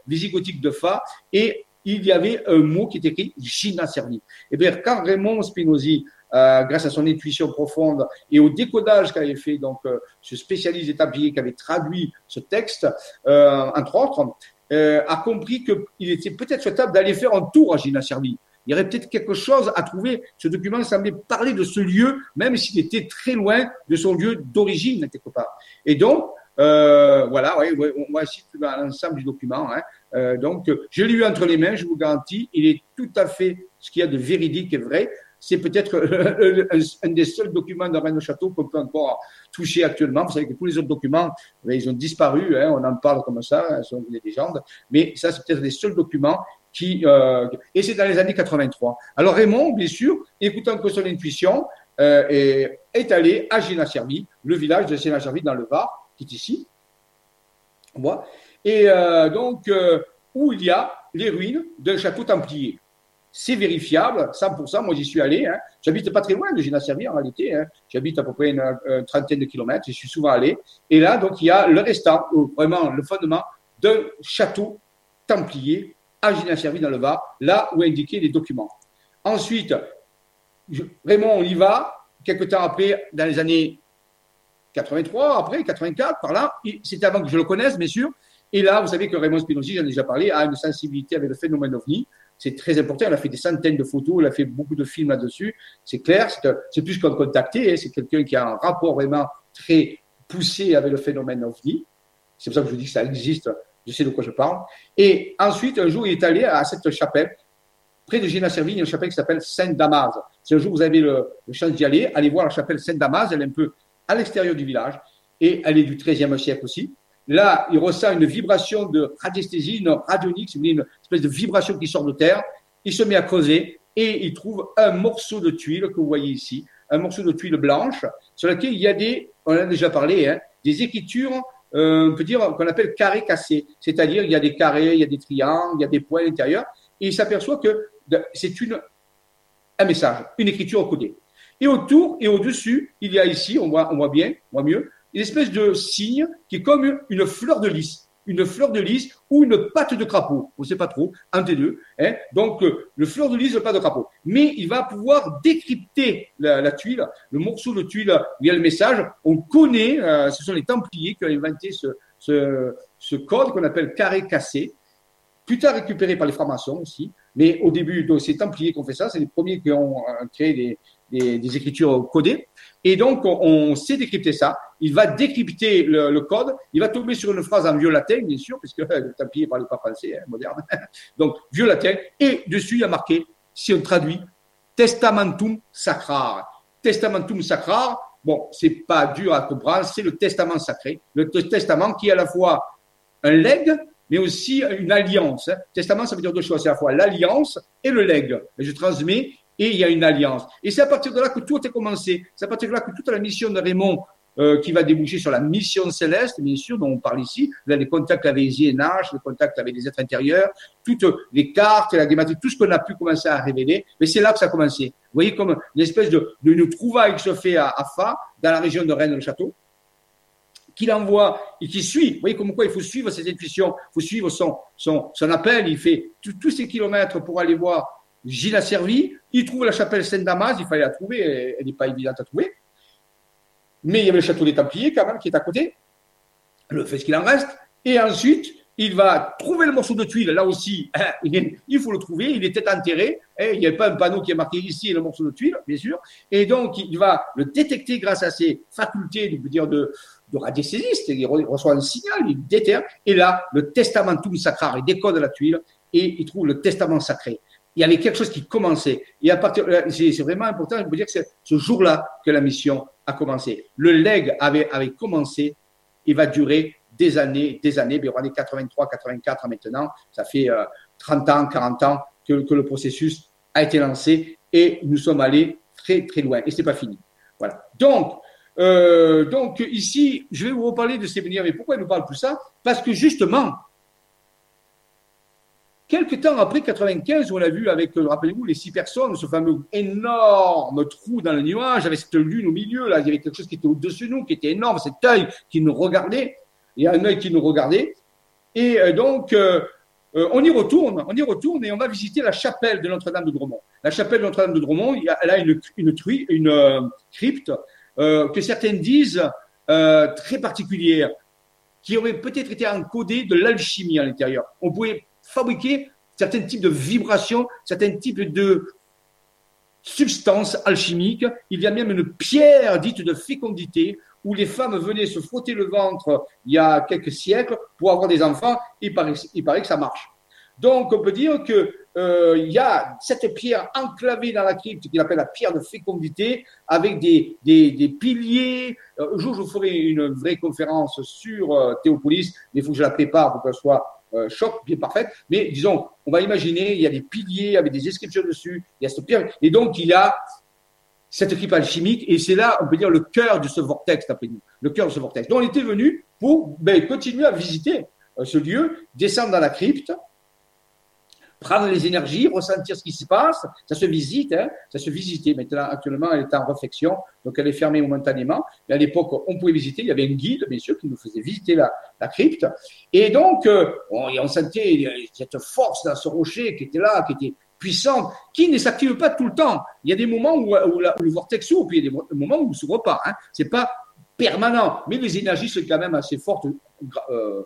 visigothique de Fa, et il y avait un mot qui est écrit Gina Servi. Et eh bien, quand Raymond Spinozzi euh, grâce à son intuition profonde et au décodage qu'avait fait donc euh, ce spécialiste établi qui avait traduit ce texte, euh, entre autres, euh, a compris qu'il était peut-être souhaitable d'aller faire un tour à Gina Servi. Il y aurait peut-être quelque chose à trouver. Ce document semblait parler de ce lieu, même s'il était très loin de son lieu d'origine, quelque part. Et donc, euh, voilà, ouais, ouais, on voit ici l'ensemble du document. Hein. Euh, donc, je l'ai eu entre les mains, je vous garantis, il est tout à fait ce qu'il y a de véridique et vrai c'est peut-être un, des seuls documents de Rennes Château qu'on peut encore toucher actuellement. Vous savez que tous les autres documents, ben, ils ont disparu, hein, on en parle comme ça, ce hein, sont des légendes, mais ça, c'est peut-être les seuls documents qui... Euh, et c'est dans les années 83. Alors Raymond, bien sûr, écoutant que son intuition, euh, est, allé à Géna-Servi, le village de Géna-Servi dans le Var, qui est ici. Voilà. Et euh, donc, euh, où il y a les ruines d'un château templier c'est vérifiable, 100%. Moi, j'y suis allé. Hein. J'habite pas très loin de Gina Servi en réalité. Hein. J'habite à peu près une, trentaine de kilomètres. J'y suis souvent allé. Et là, donc, il y a le restant, vraiment le fondement d'un château templier à Gina Servi dans le Var, là où indiqué les documents. Ensuite, je, Raymond, on y va. Quelques temps après, dans les années 83, après 84, par là, c'était avant que je le connaisse, bien sûr. Et là, vous savez que Raymond Spinozzi, j'en ai déjà parlé, a une sensibilité avec le phénomène ovni. C'est très important. Il a fait des centaines de photos, il a fait beaucoup de films là-dessus. C'est clair, c'est plus qu'un contacté. Hein. C'est quelqu'un qui a un rapport vraiment très poussé avec le phénomène OVNI. C'est pour ça que je vous dis que ça existe. Je sais de quoi je parle. Et ensuite, un jour, il est allé à cette chapelle, près de Gina Servigne, une chapelle qui s'appelle Sainte-Damas. Si un jour vous avez le, chance d'y aller, allez voir la chapelle Sainte-Damas. Elle est un peu à l'extérieur du village et elle est du XIIIe siècle aussi. Là, il ressent une vibration de radiesthésie, une radionique, c'est une espèce de vibration qui sort de terre. Il se met à creuser et il trouve un morceau de tuile que vous voyez ici, un morceau de tuile blanche sur lequel il y a des, on a déjà parlé, hein, des écritures euh, on peut dire qu'on appelle carré cassé, c'est-à-dire il y a des carrés, il y a des triangles, il y a des points à l'intérieur, et il s'aperçoit que c'est une un message, une écriture codée. Et autour et au-dessus, il y a ici, on voit, on voit bien, on voit mieux, une espèce de signe qui est comme une fleur de lys une fleur de lys ou une patte de crapaud. On ne sait pas trop, un des deux. Hein. Donc, euh, le fleur de lys, le patte de crapaud. Mais il va pouvoir décrypter la, tuile, le morceau de tuile où il y a le message. On connaît, euh, ce sont les Templiers qui ont inventé ce, code qu'on appelle carré cassé, plus tard récupéré par les francs-maçons aussi. Mais au début, c'est les Templiers qui ont fait ça. C'est les premiers qui ont euh, créé des, des, écritures codées. Et donc, on, sait décrypter ça. Il va décrypter le, code. Il va tomber sur une phrase en vieux latin, bien sûr, puisque le tapis ne parle pas français, hein, moderne. donc, vieux latin. Et dessus, il y a marqué, si on traduit, Testamentum Sacrar. Testamentum Sacrar, bon, c'est pas dur à comprendre, c'est le testament sacré. Le testament qui est à la fois un legs, mais aussi une alliance. Hein. Testament, ça veut dire deux choses. C'est à la fois l'alliance et le legs. je transmets et il y a une alliance. Et c'est à partir de là que tout a commencé. C'est à partir de là que toute la mission de Raymond, euh, qui va déboucher sur la mission céleste, bien sûr, dont on parle ici, les contacts avec les INH, les contacts avec les êtres intérieurs, toutes les cartes, la gématrie, tout ce qu'on a pu commencer à révéler, mais c'est là que ça a commencé. Vous voyez comme une espèce de, de trouvaille qui se fait à, à Fa, dans la région de Rennes-le-Château, qu'il envoie et qui suit. Vous voyez comme quoi il faut suivre ses intuitions, il faut suivre son, son, son appel. Il fait tous ces kilomètres pour aller voir Gilles a servi, il trouve la chapelle Saint-Damas, il fallait la trouver, elle n'est pas évidente à trouver. Mais il y avait le château des Templiers quand même qui est à côté, le fait ce qu'il en reste. Et ensuite, il va trouver le morceau de tuile, là aussi, il faut le trouver, il était enterré, hein, il n'y avait pas un panneau qui est marqué ici le morceau de tuile, bien sûr, et donc il va le détecter grâce à ses facultés, de dire, de, de il reçoit un signal, il déterre, et là, le testamentum sacrare, il décode la tuile, et il trouve le testament sacré il y avait quelque chose qui commençait. Et à partir, c'est vraiment important de vous dire que c'est ce jour-là que la mission a commencé. Le leg avait, avait commencé et va durer des années, des années. Mais on est 83, 84 maintenant. Ça fait 30 euh, ans, 40 ans que, le processus a été lancé et nous sommes allés très, très loin. Et c'est pas fini. Voilà. Donc, euh, donc ici, je vais vous reparler de ces séminaire. Mais pourquoi je nous parle tout ça? Parce que justement, Quelques temps après 95, on a vu avec, euh, rappelez-vous, les six personnes, ce fameux énorme trou dans le nuage, avec cette lune au milieu, là, il y avait quelque chose qui était au-dessus de nous, qui était énorme, cet œil qui nous regardait, il y a un œil qui nous regardait. Et euh, donc, euh, on y retourne, on y retourne et on va visiter la chapelle de Notre-Dame de Dromont. La chapelle de Notre-Dame de Dromont, elle a une, une, une crypte que certains disent très particulière, qui aurait peut-être été encodée de l'alchimie à l'intérieur. On pouvait fabriquer certains types de vibrations, certains types de substances alchimiques. Il y a même une pierre dite de fécondité où les femmes venaient se frotter le ventre il y a quelques siècles pour avoir des enfants. Il paraît, il paraît que ça marche. Donc, on peut dire que euh, il y a cette pierre enclavée dans la crypte qu'il appelle la pierre de fécondité, avec des, des, des piliers. Euh, un jour, je vous ferai une vraie conférence sur euh, Théopolis, mais il faut que je la prépare pour qu'elle soit euh, choc bien parfaite, mais disons, on va imaginer, il y a des piliers avec des inscriptions dessus, il y a cette pierre, et donc il y a cette équipe alchimique, et c'est là, on peut dire, le cœur de ce vortex, d'après nous, le cœur de ce vortex. Donc on était venu pour ben, continuer à visiter euh, ce lieu, descendre dans la crypte, prendre les énergies, ressentir ce qui se passe. Ça se visite, hein, ça se visitait. Maintenant, actuellement, elle est en réflexion, donc elle est fermée momentanément. Mais à l'époque, on pouvait visiter. Il y avait un guide, bien sûr, qui nous faisait visiter la, crypte. Et donc, euh, on, sentait cette force dans ce rocher qui était là, qui était puissante, qui ne s'active pas tout le temps. Il y a des moments où, où, le vortex s'ouvre, puis il y a des moments où il ne s'ouvre pas. Hein. C'est pas permanent, mais les énergies sont quand même assez fortes euh,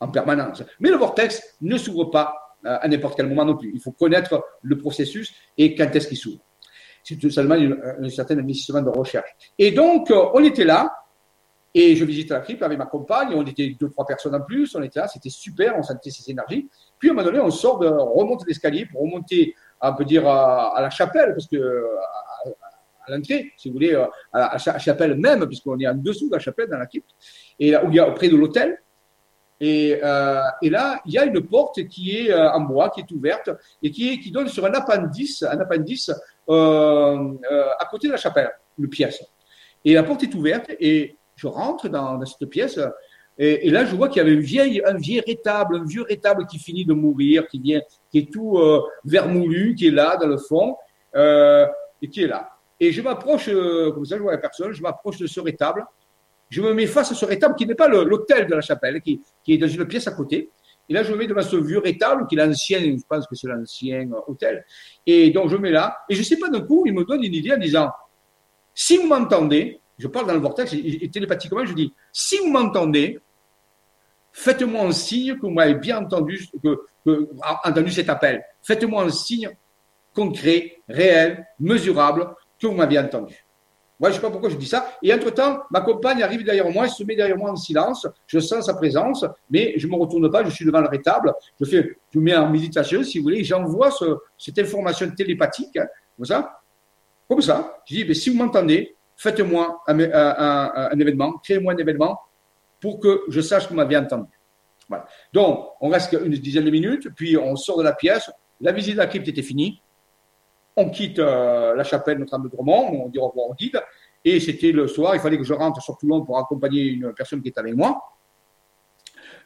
en permanence. Mais le vortex ne s'ouvre pas à n'importe quel moment non plus. Il faut connaître le processus et quand est-ce qu'il s'ouvre. C'est tout seulement un certain investissement de recherche. Et donc, euh, on était là, et je visitais la crypte avec ma compagne, on était deux, trois personnes en plus, on était là, c'était super, on sentait ces énergies. Puis à un moment donné, on sort de, on remonte l'escalier pour remonter, on peut dire, à, la chapelle, parce que à, l'entrée, si vous voulez, à la chapelle même, puisqu'on est en dessous de la chapelle dans la crypte, et là où il y a auprès de l'hôtel. Et, euh, et, là, il y a une porte qui est euh, en bois, qui est ouverte et qui, donne sur un appendice, un appendice euh, à côté de la chapelle, une pièce. Et la porte est ouverte et je rentre dans, cette pièce Et, là, je vois qu'il y avait un vieil rétable, un vieux rétable qui finit de mourir, qui est tout euh, vermoulu, qui est là dans le fond, et qui est là. Et je m'approche, euh, comme ça, je vois la personne, je m'approche de ce rétable. Je me mets face à ce rétable qui n'est pas l'hôtel de la chapelle, qui, est dans une pièce à côté. Et là, je me mets devant ce vieux rétable qui est l'ancien, je pense que c'est l'ancien hôtel. Et donc, je me mets là. Et je ne sais pas d'un coup, il me donne une idée en disant, si vous m'entendez, je parle dans le vortex et, télépathiquement, je dis, si vous m'entendez, faites-moi un signe que vous m'avez bien entendu, que, entendu cet appel. Faites-moi un signe concret, réel, mesurable, que vous m'aviez entendu. Je ne sais pas pourquoi je dis ça. Et entre-temps, ma compagne arrive derrière moi, elle se met derrière moi en silence. Je sens sa présence, mais je ne me retourne pas, je suis devant le rétable. Je fais, je mets en méditation, si vous voulez, j'envoie cette information télépathique, hein, comme ça. Comme ça. Je dis, mais si vous m'entendez, faites-moi un, événement, créez-moi un événement pour que je sache que vous m'avez entendu. Donc, on reste une dizaine de minutes, puis on sort de la pièce. La visite de la crypte était finie. On quitte euh, la chapelle Notre-Dame de Dromont, on dit au revoir au guide. Et c'était le soir, il fallait que je rentre sur Toulon pour accompagner une personne qui était avec moi.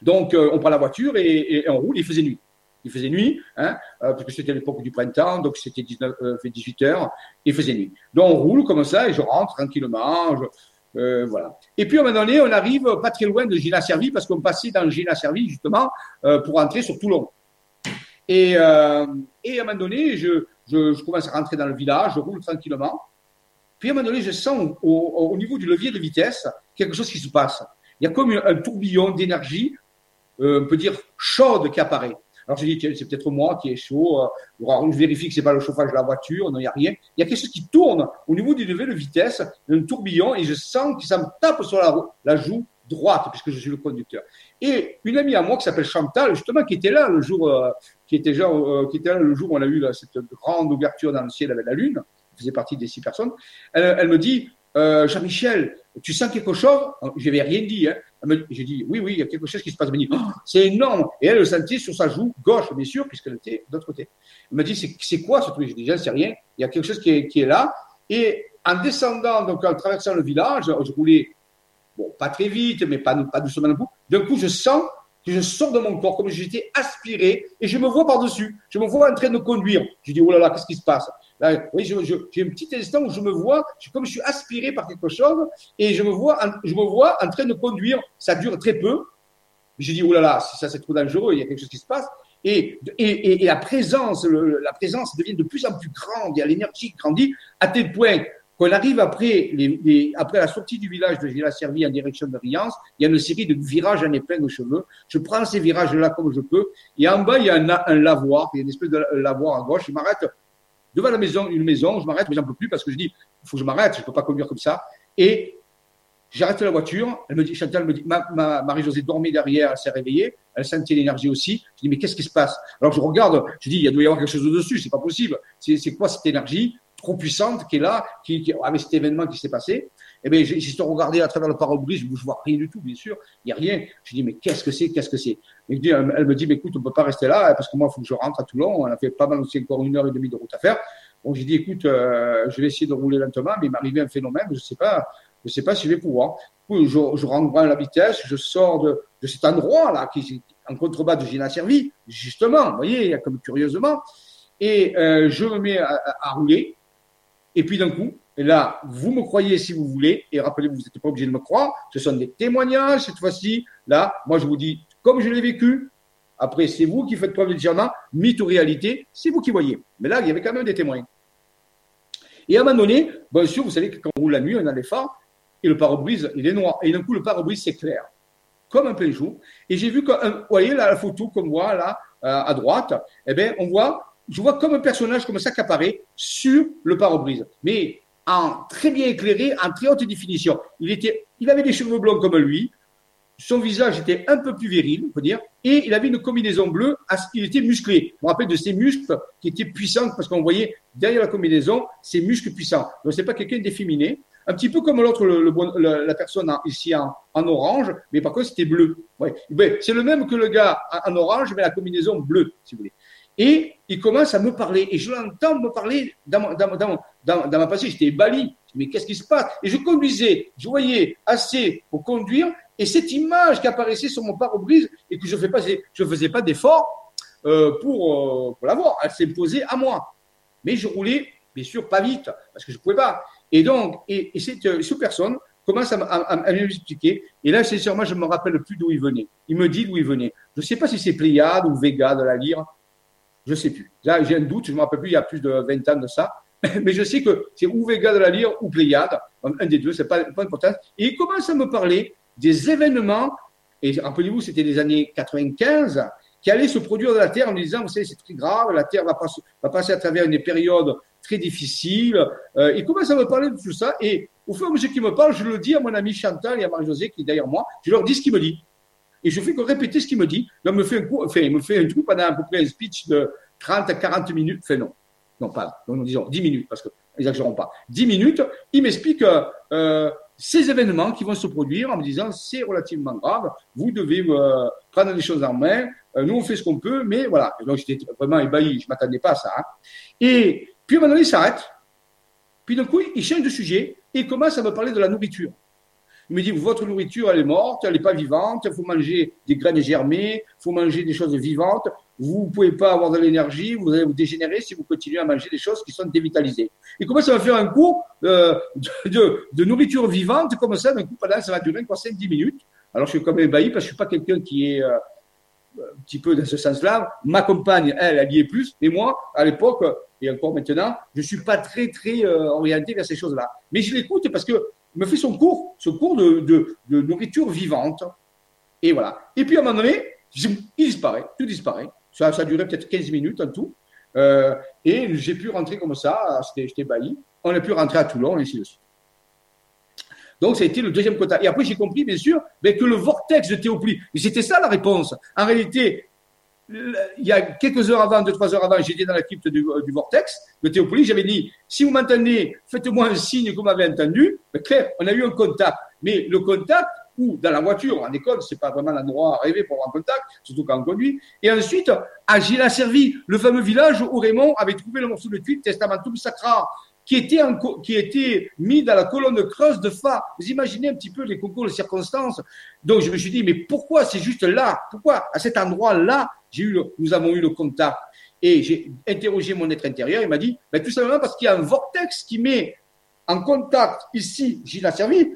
Donc, euh, on prend la voiture et, on roule. Il faisait nuit. Il faisait nuit, hein, euh, parce que c'était l'époque du printemps, donc c'était 19, 18 heures. Il faisait nuit. Donc, on roule comme ça et je rentre tranquillement. voilà. Et puis, à un moment donné, on arrive pas très loin de Gina Servi parce qu'on passait dans Gina Servi, justement, pour rentrer sur Toulon. Et, et à un moment donné, je, je, commence à rentrer dans le village, je roule tranquillement. Puis à un moment donné, je sens au, niveau du levier de vitesse quelque chose qui se passe. Il y a comme un, tourbillon d'énergie, euh, on peut dire chaude, qui apparaît. Alors je dis, c'est peut-être moi qui est chaud. Euh, je vérifie que c'est pas le chauffage de la voiture, non, il n'y a rien. Il y a quelque chose qui tourne au niveau du levier de vitesse, un tourbillon, et je sens que ça me tape sur la joue droite, puisque je suis le conducteur. Et une amie à moi qui s'appelle Chantal, justement, qui était là le jour, euh, qui était genre, euh, qui était là le jour où on a eu cette grande ouverture dans le ciel avec la lune, qui faisait partie des six personnes. Elle, me dit, euh, Jean-Michel, tu sens quelque chose? Je n'avais rien dit. Hein. J'ai dit, oui, oui, il y a quelque chose qui se passe. Elle me dit, oh, c'est énorme. Et elle le sentait sur sa joue gauche, bien sûr, puisqu'elle était de l'autre côté. Elle me dit, c'est quoi ce truc? J'ai dit, j'en sais rien. Il y a quelque chose qui est, qui est là. Et en descendant, donc en traversant le village, je roulais bon, pas très vite, mais pas, doucement non plus. D'un coup, je sens que je sors de mon corps comme si j'étais aspiré et je me vois par-dessus. Je me vois en train de conduire. Je dis, oh là là, qu'est-ce qui se passe? Là, Oui, j'ai un petit instant où je me vois, comme je suis aspiré par quelque chose et je me vois, je me vois en train de conduire. Ça dure très peu. Je dis, oh là là, ça c'est trop dangereux, il y a quelque chose qui se passe. Et, et, et, la présence, la présence devient de plus en plus grande, a l'énergie grandit à tel point quand on arrive après, après la sortie du village de Gila Servi en direction de Riance, il y a une série de virages en épingle de cheveux. Je prends ces virages-là comme je peux. Et en bas, il y a un, lavoir, il y a une espèce de lavoir à gauche. Je m'arrête devant la maison, une maison, je m'arrête, mais j'en peux plus parce que je dis, il faut que je m'arrête, je ne peux pas conduire comme ça. Et j'arrête la voiture. Elle me dit, Chantal me dit, Marie-Josée dormait derrière, elle s'est réveillée, elle sentait l'énergie aussi. Je dis, mais qu'est-ce qui se passe? Alors je regarde, je dis, il doit y avoir quelque chose au-dessus, c'est pas possible. C'est quoi cette énergie? Trop puissante qui est là, qui, qui avec cet événement qui s'est passé. Eh bien, j'ai de regarder à travers le pare-brise, je ne vois rien du tout, bien sûr. Il n'y a rien. Je dis, mais qu'est-ce que c'est, qu'est-ce que c'est? Elle me dit, mais écoute, on ne peut pas rester là, parce que moi, il faut que je rentre à Toulon. On a fait pas mal aussi, encore une heure et demie de route à faire. Bon, j'ai dit, écoute, euh, je vais essayer de rouler lentement, mais il m'est arrivé un phénomène, je ne sais pas, je sais pas si je vais pouvoir. je, je rentre à la vitesse, je sors de, cet endroit-là, qui en contrebas de Gina Servi, justement, vous voyez, comme curieusement, et euh, je me mets à rouler, et puis d'un coup, là, vous me croyez si vous voulez, et rappelez-vous, vous n'êtes pas obligé de me croire, ce sont des témoignages cette fois-ci. Là, moi je vous dis, comme je l'ai vécu, après c'est vous qui faites preuve de discernement, mythe ou réalité, c'est vous qui voyez. Mais là, il y avait quand même des témoins. Et à un moment donné, bien sûr, vous savez que quand on roule la nuit, on a les phares, et le pare-brise, il est noir. Et d'un coup, le pare-brise, c'est clair, comme un plein jour. Et j'ai vu que, vous voyez là, la photo qu'on voit là, euh, à droite, eh bien, on voit je vois comme un personnage comme ça qui apparaît sur le pare-brise, mais en très bien éclairé, en très haute définition. Il, avait des cheveux blonds comme lui, son visage était un peu plus viril, on peut dire, et il avait une combinaison bleue, il était musclé. Je me rappelle de ses muscles qui étaient puissants parce qu'on voyait derrière la combinaison ses muscles puissants. Donc c'est pas quelqu'un d'efféminé, un petit peu comme l'autre, la personne ici en, orange, mais par contre c'était bleu. Ouais. c'est le même que le gars en orange, mais la combinaison bleue, si vous voulez. Et il commence à me parler. Et je l'entends me parler dans, dans, dans, dans, ma. J'étais bali. mais qu'est-ce qui se passe? Et je conduisais, je voyais assez pour conduire, et cette image qui apparaissait sur mon pare-brise et que je ne je faisais pas d'effort euh, pour, euh, pour l'avoir, elle s'imposait à moi. Mais je roulais, bien sûr, pas vite, parce que je ne pouvais pas. Et donc, et, cette, euh, personne commence à, à, m'expliquer. Et là, sincèrement, je ne me rappelle plus d'où il venait. Il me dit d'où il venait. Je ne sais pas si c'est Pléiade ou Vega de la lire. Je ne sais plus. Là, j'ai un doute, je ne me rappelle plus, il y a plus de 20 ans de ça. Mais je sais que c'est ou Vega de la lire ou Pléiade, un des deux, c'est pas, pas important. Et il commence à me parler des événements, et rappelez-vous, c'était les années 95, qui allaient se produire dans la Terre en me disant, vous savez, c'est très grave, la Terre va, passer, va passer à travers une période très difficile. Euh, il commence à me parler de tout ça, et au fur et à mesure qu'il me parle, je le dis à mon ami Chantal et à Marie-Josée, qui est derrière moi, je leur dis ce qu'il me dit. Et je fais que répéter ce qu'il me dit. il me fait un coup, enfin, il me fait un truc pendant à peu près un speech de 30 à 40 minutes. Enfin, non. Non, pas, non, disons 10 minutes, parce que, n'exagérons pas. 10 minutes, il m'explique, euh, ces événements qui vont se produire en me disant c'est relativement grave, vous devez euh, prendre les choses en main, euh, nous on fait ce qu'on peut, mais voilà. Et donc j'étais vraiment ébahi, je m'attendais pas à ça. Hein. Et puis à un moment donné, il s'arrête, puis d'un coup il change de sujet et commence à me parler de la nourriture. Il me dit, votre nourriture, elle est morte, elle n'est pas vivante, il faut manger des graines germées, il faut manger des choses vivantes, vous ne pouvez pas avoir de l'énergie, vous allez vous dégénérer si vous continuez à manger des choses qui sont dévitalisées. Il commence à faire un cours euh, de, de, nourriture vivante comme ça, d'un coup, pendant, ça va durer quoi, 5-10 minutes. Alors, je suis quand même ébahi parce que je suis pas quelqu'un qui est euh, un petit peu dans ce sens-là. Ma compagne, elle, elle y est plus. Et moi, à l'époque, et encore maintenant, je suis pas très, très euh, orienté vers ces choses-là. Mais je l'écoute parce que me fait son cours, ce cours de, nourriture vivante. Et voilà. Et puis, à un moment donné, il disparaît, tout disparaît. Ça, ça a duré peut-être 15 minutes en tout. Euh, et j'ai pu rentrer comme ça, j'étais bailli. On a pu rentrer à Toulon, et ainsi de suite. Donc, ça a été le deuxième quota. Et après, j'ai compris, bien sûr, ben, que le vortex de Théopolis, c'était ça la réponse. En réalité, il y a quelques heures avant, deux, trois heures avant, j'étais dans la crypte du, vortex de Théopolis. J'avais dit, si vous m'entendez, faites-moi un signe que vous m'avez entendu. Ben, clair, on a eu un contact. Mais le contact, ou dans la voiture, en école, c'est pas vraiment l'endroit rêvé pour avoir un contact, surtout quand on conduit. Et ensuite, à Gila Servi, le fameux village où Raymond avait trouvé le morceau de tuile Testamentum Sacra, qui était, qui était mis dans la colonne creuse de Fa. Vous imaginez un petit peu les concours de circonstances. Donc je me suis dit, mais pourquoi c'est juste là? Pourquoi à cet endroit-là, eu nous avons eu le contact Et j'ai interrogé mon être intérieur, il m'a dit, ben, tout simplement parce qu'il y a un vortex qui met en contact ici Gilles Servi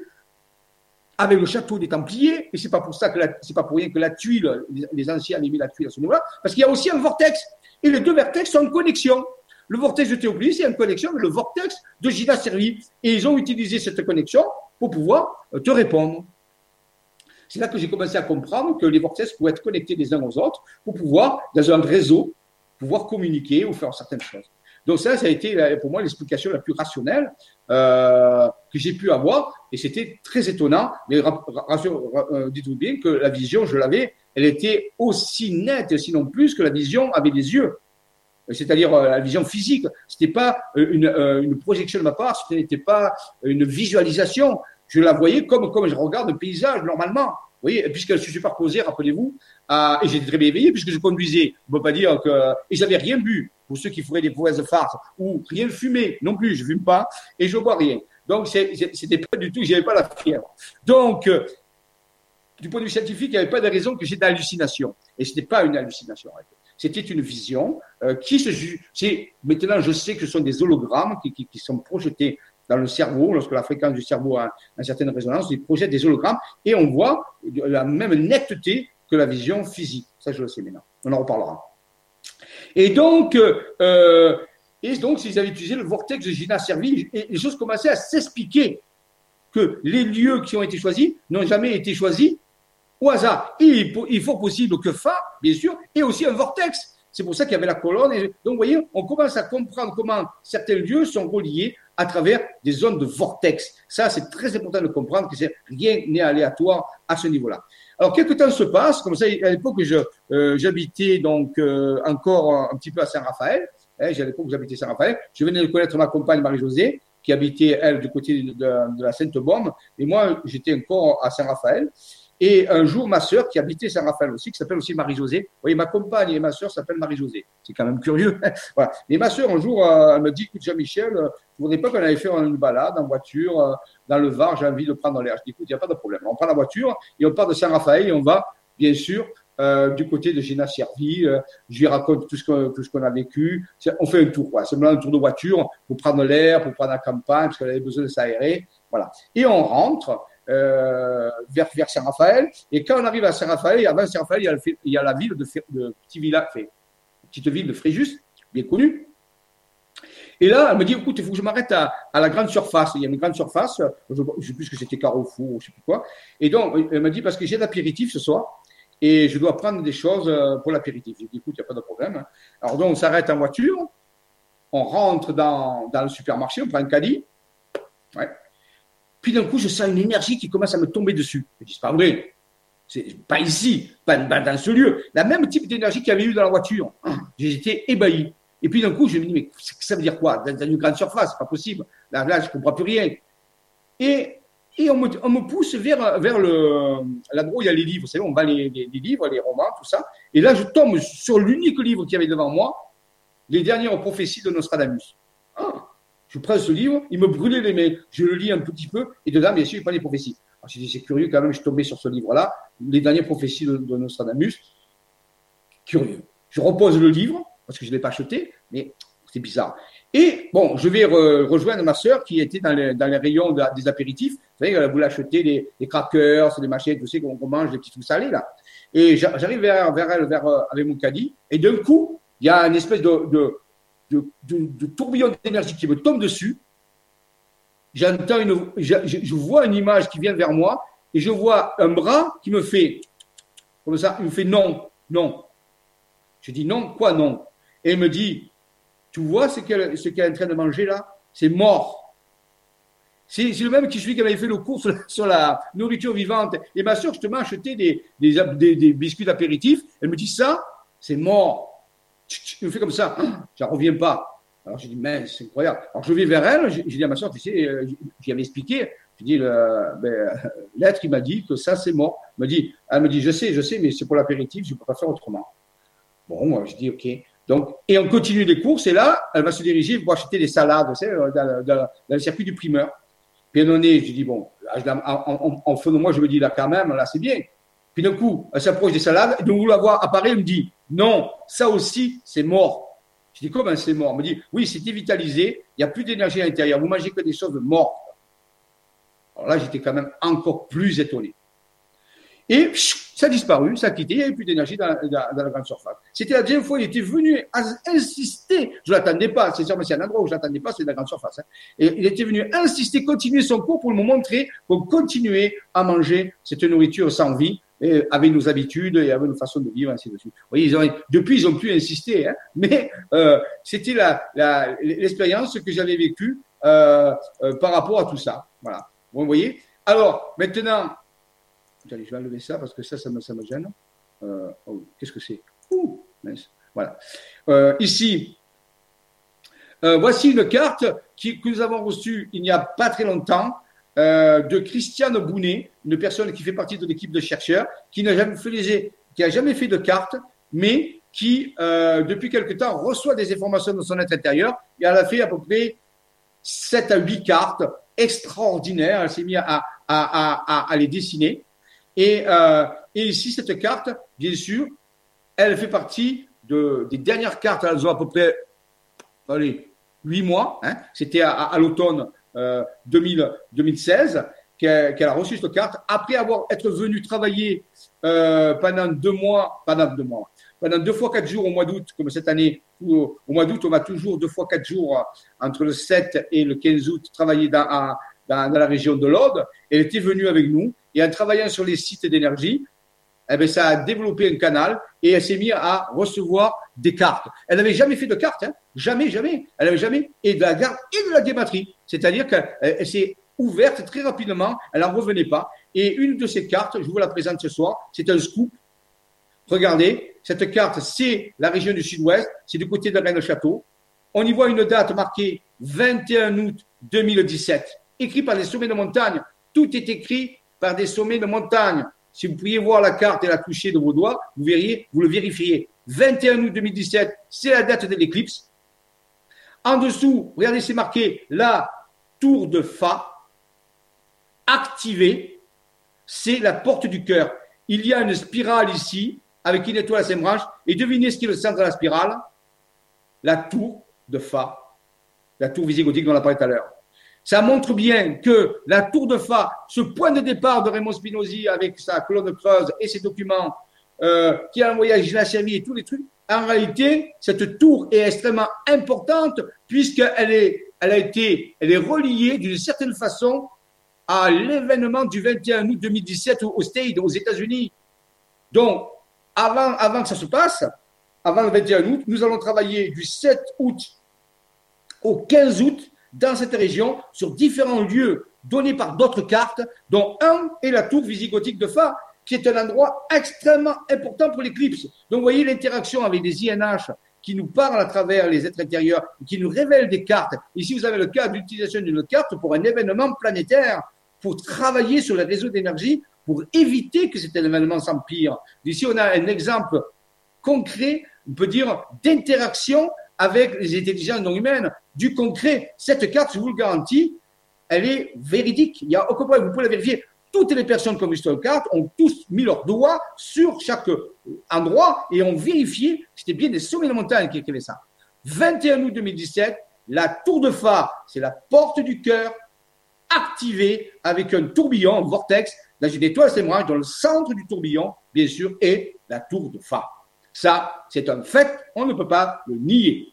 avec le château des Templiers, et c'est pas pour ça que c'est pas pour rien que la tuile, les, anciens avaient mis la tuile à ce niveau-là, parce qu'il y a aussi un vortex. Et les deux vortex sont en connexion. Le vortex de Théopolis est en connexion avec le vortex de Gina Servi. Et ils ont utilisé cette connexion pour pouvoir euh, te répondre. C'est là que j'ai commencé à comprendre que les vortex pouvaient être connectés les uns aux autres pour pouvoir, dans un réseau, pouvoir communiquer ou faire certaines choses. Donc ça, ça a été pour moi l'explication la plus rationnelle euh, que j'ai pu avoir, et c'était très étonnant. Mais euh, dites-vous bien que la vision, je l'avais, elle était aussi nette, sinon plus que la vision avec des yeux. C'est-à-dire euh, la vision physique. C'était pas une, une, projection de ma part, ce n'était pas une visualisation. Je la voyais comme comme je regarde un paysage normalement. Vous voyez, puisqu'elle se superposait, rappelez-vous, et j'étais très bien éveillé puisque je conduisais. On ne peut pas dire que et j'avais rien bu pour ceux qui feraient des de farces, ou rien fumer non plus, je fume pas, et je bois rien. Donc, c'était pas du tout, j'avais pas la fièvre. Donc, euh, du point de vue scientifique, il n'y avait pas de raison que j'ai d'hallucination. Et ce n'était pas une hallucination. C'était une vision euh, qui se. Maintenant, je sais que ce sont des hologrammes qui, qui, sont projetés dans le cerveau, lorsque la fréquence du cerveau a une certaine résonance, ils projettent des hologrammes et on voit la même netteté que la vision physique. Ça, je le sais maintenant. On en reparlera. Et donc, euh, et donc, ils avaient utilisé le vortex de Gina Servi, et les choses commençaient à s'expliquer que les lieux qui ont été choisis n'ont jamais été choisis au hasard. Il, il faut possible que Fa, bien sûr, et aussi un vortex. C'est pour ça qu'il y avait la colonne. Et donc, vous voyez, on commence à comprendre comment certains lieux sont reliés à travers des zones de vortex. Ça, c'est très important de comprendre que rien n'est aléatoire à ce niveau-là. Alors, quelques temps se passe, comme ça, à l'époque, euh, j'habitais donc euh, encore un petit peu à Saint-Raphaël. Hein, à l'époque, j'habitais Saint-Raphaël. Je venais de connaître ma compagne Marie-Josée, qui habitait, elle, du côté de, la Sainte-Baume. Et moi, j'étais encore à Saint-Raphaël. Et un jour, ma sœur, qui habitait Saint-Raphaël aussi, qui s'appelle aussi Marie-Josée, vous voyez, ma compagne et ma sœur s'appellent Marie-Josée. C'est quand même curieux. voilà. Mais ma sœur, un jour, euh, elle me dit, écoute, Jean-Michel, euh, je voudrais pas qu'on allait faire une balade en voiture euh, dans le Var, j'ai envie de prendre l'air. Je dis, écoute, il n'y a pas de problème. On prend la voiture et on part de Saint-Raphaël et on va, bien sûr, du côté de Géna Servi. Je lui raconte tout ce qu'on a vécu. On fait un tour, quoi. C'est un tour de voiture pour prendre l'air, pour prendre la campagne, parce qu'elle avait besoin de s'aérer. Voilà. Et on rentre euh, vers, vers Saint-Raphaël. Et quand on arrive à Saint-Raphaël, avant Saint-Raphaël, il il y a la ville de, de petit village, petite ville de Fréjus, bien connue. Et là, elle me dit, écoute, il faut que je m'arrête à, à, la grande surface. Il y a une grande surface, je ne sais plus ce que c'était Carrefour, je ne sais plus quoi. Et donc, elle me dit, parce que j'ai l'apéritif ce soir, et je dois prendre des choses euh, pour l'apéritif. Je dis, écoute, il n'y a pas de problème. Alors donc, on s'arrête en voiture, on rentre dans, dans le supermarché, on prend un caddie. Ouais. Puis d'un coup, je sens une énergie qui commence à me tomber dessus. Je dis, c'est pas vrai. Pas ici, pas, dans ce lieu. La même type d'énergie qu'il y avait eu dans la voiture. J'étais ébahi. Et puis d'un coup, je me dis, mais ça veut dire quoi? Dans une grande surface, c'est pas possible. Là, je comprends plus rien. Et, et on, me, on me pousse vers, vers le, l'endroit où il y a les livres. Vous savez, on vend les, les, livres, les romans, tout ça. Et là, je tombe sur l'unique livre qu'il y avait devant moi, les dernières prophéties de Nostradamus. Je prends ce livre, il me brûlait les mains. Je le lis un petit peu, et dedans, bien sûr, il pas les prophéties. Alors, je dit, c'est curieux quand même, je suis tombé sur ce livre-là, les dernières prophéties de, Nostradamus. Curieux. Je repose le livre, parce que je ne l'ai pas acheté, mais c'est bizarre. Et bon, je vais re, rejoindre ma sœur qui était dans les, rayons de, des apéritifs. Vous savez, elle voulait acheter des, crackers, des machines, tu sais, qu'on mange, des petits trucs salés, là. Et j'arrive vers, elle, vers, avec mon caddie, et d'un coup, il y a une espèce de de, de, tourbillon d'énergie qui me tombe dessus. J'entends une, je, vois une image qui vient vers moi et je vois un bras qui me fait comme ça, il me fait non, non. Je dis non, quoi non? Et il me dit, tu vois ce qu'elle est en train de manger là? C'est mort. C'est le même qui suis qui avait fait le cours sur la, nourriture vivante. Et ma soeur, justement, acheté des, des, des, des biscuits d'apéritif. Elle me dit ça, c'est mort. Je fais comme ça, j'en reviens pas. Alors j'ai dit, mais c'est incroyable. Alors je vais vers elle, j'ai dit à ma soeur, tu sais, euh, j'y avais expliqué, je dis, ben, l'être, il m'a dit que ça, c'est mort. Elle me dit, elle me dit, je sais, je sais, mais c'est pour l'apéritif, je ne peux pas faire autrement. Bon, je dis, OK. Donc, et on continue les courses, et là, elle va se diriger pour acheter des salades, dans, le circuit du primeur. Puis à un je dis, bon, en, en, en de moi, je me dis, là, quand même, là, c'est bien. Puis d'un coup, elle s'approche des salades, et de vous la voir apparaître, elle me dit, non, ça aussi, c'est mort. Je dis, comment c'est mort? Elle me dit, oui, c'est dévitalisé, il n'y a plus d'énergie à l'intérieur, vous mangez que des choses mortes. Alors là, j'étais quand même encore plus étonné. Et ça a disparu, ça a quitté, il n'y avait plus d'énergie dans, la grande surface. C'était la deuxième fois, il était venu insister, je ne l'attendais pas, c'est sûr, mais c'est un endroit où je ne l'attendais pas, c'est la grande surface. Hein. Et il était venu insister, continuer son cours pour me montrer qu'on continuait à manger cette nourriture sans vie, avec nos habitudes et avec nos façons de vivre, ainsi de suite. Ils ont, depuis, ils ont pu insister, hein, mais euh, c'était l'expérience la, que j'avais vécue euh, euh, par rapport à tout ça. Voilà. Vous voyez? Alors, maintenant, je vais enlever ça parce que ça, ça me, ça me gêne. Oh, Qu'est-ce que c'est? Ouh. Voilà. Ici, voici une carte qui, que nous avons reçue il n'y a pas très longtemps euh, de Christiane Bounet, une personne qui fait partie de l'équipe de chercheurs, qui n'a jamais fait a jamais fait de carte, mais qui euh, depuis quelque temps reçoit des informations de son être intérieur. Et elle a fait à peu près 7 à 8 cartes extraordinaires. Elle s'est mise à, les dessiner. Et, euh, et ici, cette carte, bien sûr, elle fait partie de, des dernières cartes. Elles ont à peu près allez, 8 mois. Hein. C'était à, à l'automne 2000, euh, 2016 qu'elle a reçu cette carte après avoir été venu travailler euh, pendant deux mois, pendant deux mois, pendant deux fois quatre jours au mois d'août, comme cette année. Au, mois d'août, on va toujours deux fois quatre jours euh, entre le 7 et le 15 août travailler dans, à, la région de l'Aude. Elle était venue avec nous et en travaillant sur les sites d'énergie, eh bien, ça a développé un canal et elle s'est mise à recevoir des cartes. Elle n'avait jamais fait de cartes, hein. jamais, jamais. Elle n'avait jamais et de la garde et de la débatterie. C'est-à-dire qu'elle s'est ouverte très rapidement, elle n'en revenait pas. Et une de ces cartes, je vous la présente ce soir, c'est un scoop. Regardez, cette carte, c'est la région du sud-ouest, c'est du côté de Rennes-Château. On y voit une date marquée 21 août 2017, écrit par les sommets de montagne. Tout est écrit par des sommets de montagne. si vous pouviez voir la carte et la toucher de vos doigts, vous verriez, vous le vérifiez. 21 août 2017, c'est la date de l'éclipse. En dessous, regardez, c'est marqué la tour de Fa activée. C'est la porte du cœur. Il y a une spirale ici avec une étoile à cinq branches. Et devinez ce qui est le centre de la spirale? La tour de Fa. La tour visigothique dont on a parlé tout à l'heure. Ça montre bien que la tour de Fa, ce point de départ de Raymond Spinozzi avec sa colonne creuse et ses documents, euh, qui a envoyé à Servi et tous les trucs, en réalité, cette tour est extrêmement importante puisqu'elle est, elle est reliée d'une certaine façon à l'événement du 21 août 2017 au Stade, aux États-Unis. Donc, avant, avant que ça se passe, avant le 21 août, nous allons travailler du 7 août au 15 août dans cette région sur différents lieux donnés par d'autres cartes, dont un est la tour visigothique de Fa, qui est un endroit extrêmement important pour l'éclipse. Donc, vous voyez l'interaction avec des INH qui nous parlent à travers les êtres intérieurs, qui nous révèlent des cartes. Ici, vous avez le cas d'utilisation d'une carte pour un événement planétaire, pour travailler sur les réseaux d'énergie, pour éviter que cet événement s'empire. Ici, on a un exemple concret, on peut dire, d'interaction avec les intelligences non humaines, du concret. Cette carte, je vous le garantis, elle est véridique. Il y a aucun problème, vous pouvez la vérifier. Toutes les personnes cette carte ont tous mis leurs doigts sur chaque endroit et ont vérifié que c'était bien des sommets de montagne qui écrivaient ça. 21 août 2017, la tour de phare, c'est la porte du cœur activée avec un tourbillon, un vortex, dans une étoile sémoirage dans le centre du tourbillon, bien sûr, est la tour de phare. Ça, c'est un fait, on ne peut pas le nier.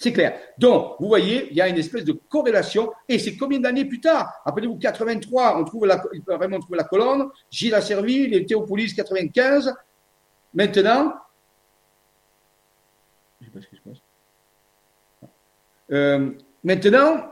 C'est clair. Donc, vous voyez, il y a une espèce de corrélation. Et c'est combien d'années plus tard? Rappelez-vous, 83, on trouve la, vraiment la colonne. Gilles a servi, les Théopolis 95. Maintenant, je. Euh, maintenant,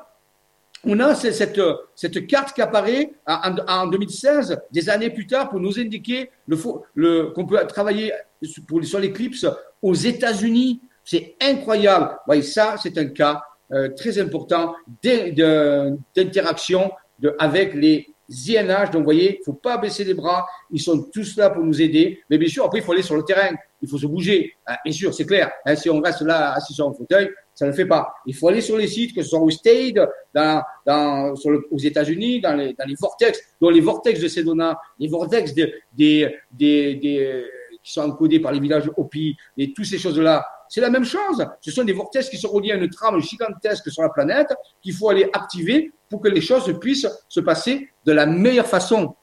on a cette, carte qui apparaît en, en, 2016, des années plus tard, pour nous indiquer qu'on peut travailler sur l'éclipse aux États-Unis. C'est incroyable. Voyez, ça, c'est un cas euh, très important d'interaction avec les INH. Donc, vous voyez, il faut pas baisser les bras. Ils sont tous là pour nous aider. Mais bien sûr, après, il faut aller sur le terrain. Il faut se bouger. Ah, bien sûr, c'est clair. Hein, si on reste là assis sur un fauteuil, ça ne fait pas. Il faut aller sur les sites, que ce soit au Stade, dans, dans, le, aux États-Unis, dans les, dans les vortex, dans les vortex de Sedona, les vortex des, qui sont encodés par les villages Hopi, et toutes ces choses-là. C'est la même chose. Ce sont des vortex qui sont reliés à une trame gigantesque sur la planète qu'il faut aller activer pour que les choses puissent se passer de la meilleure façon.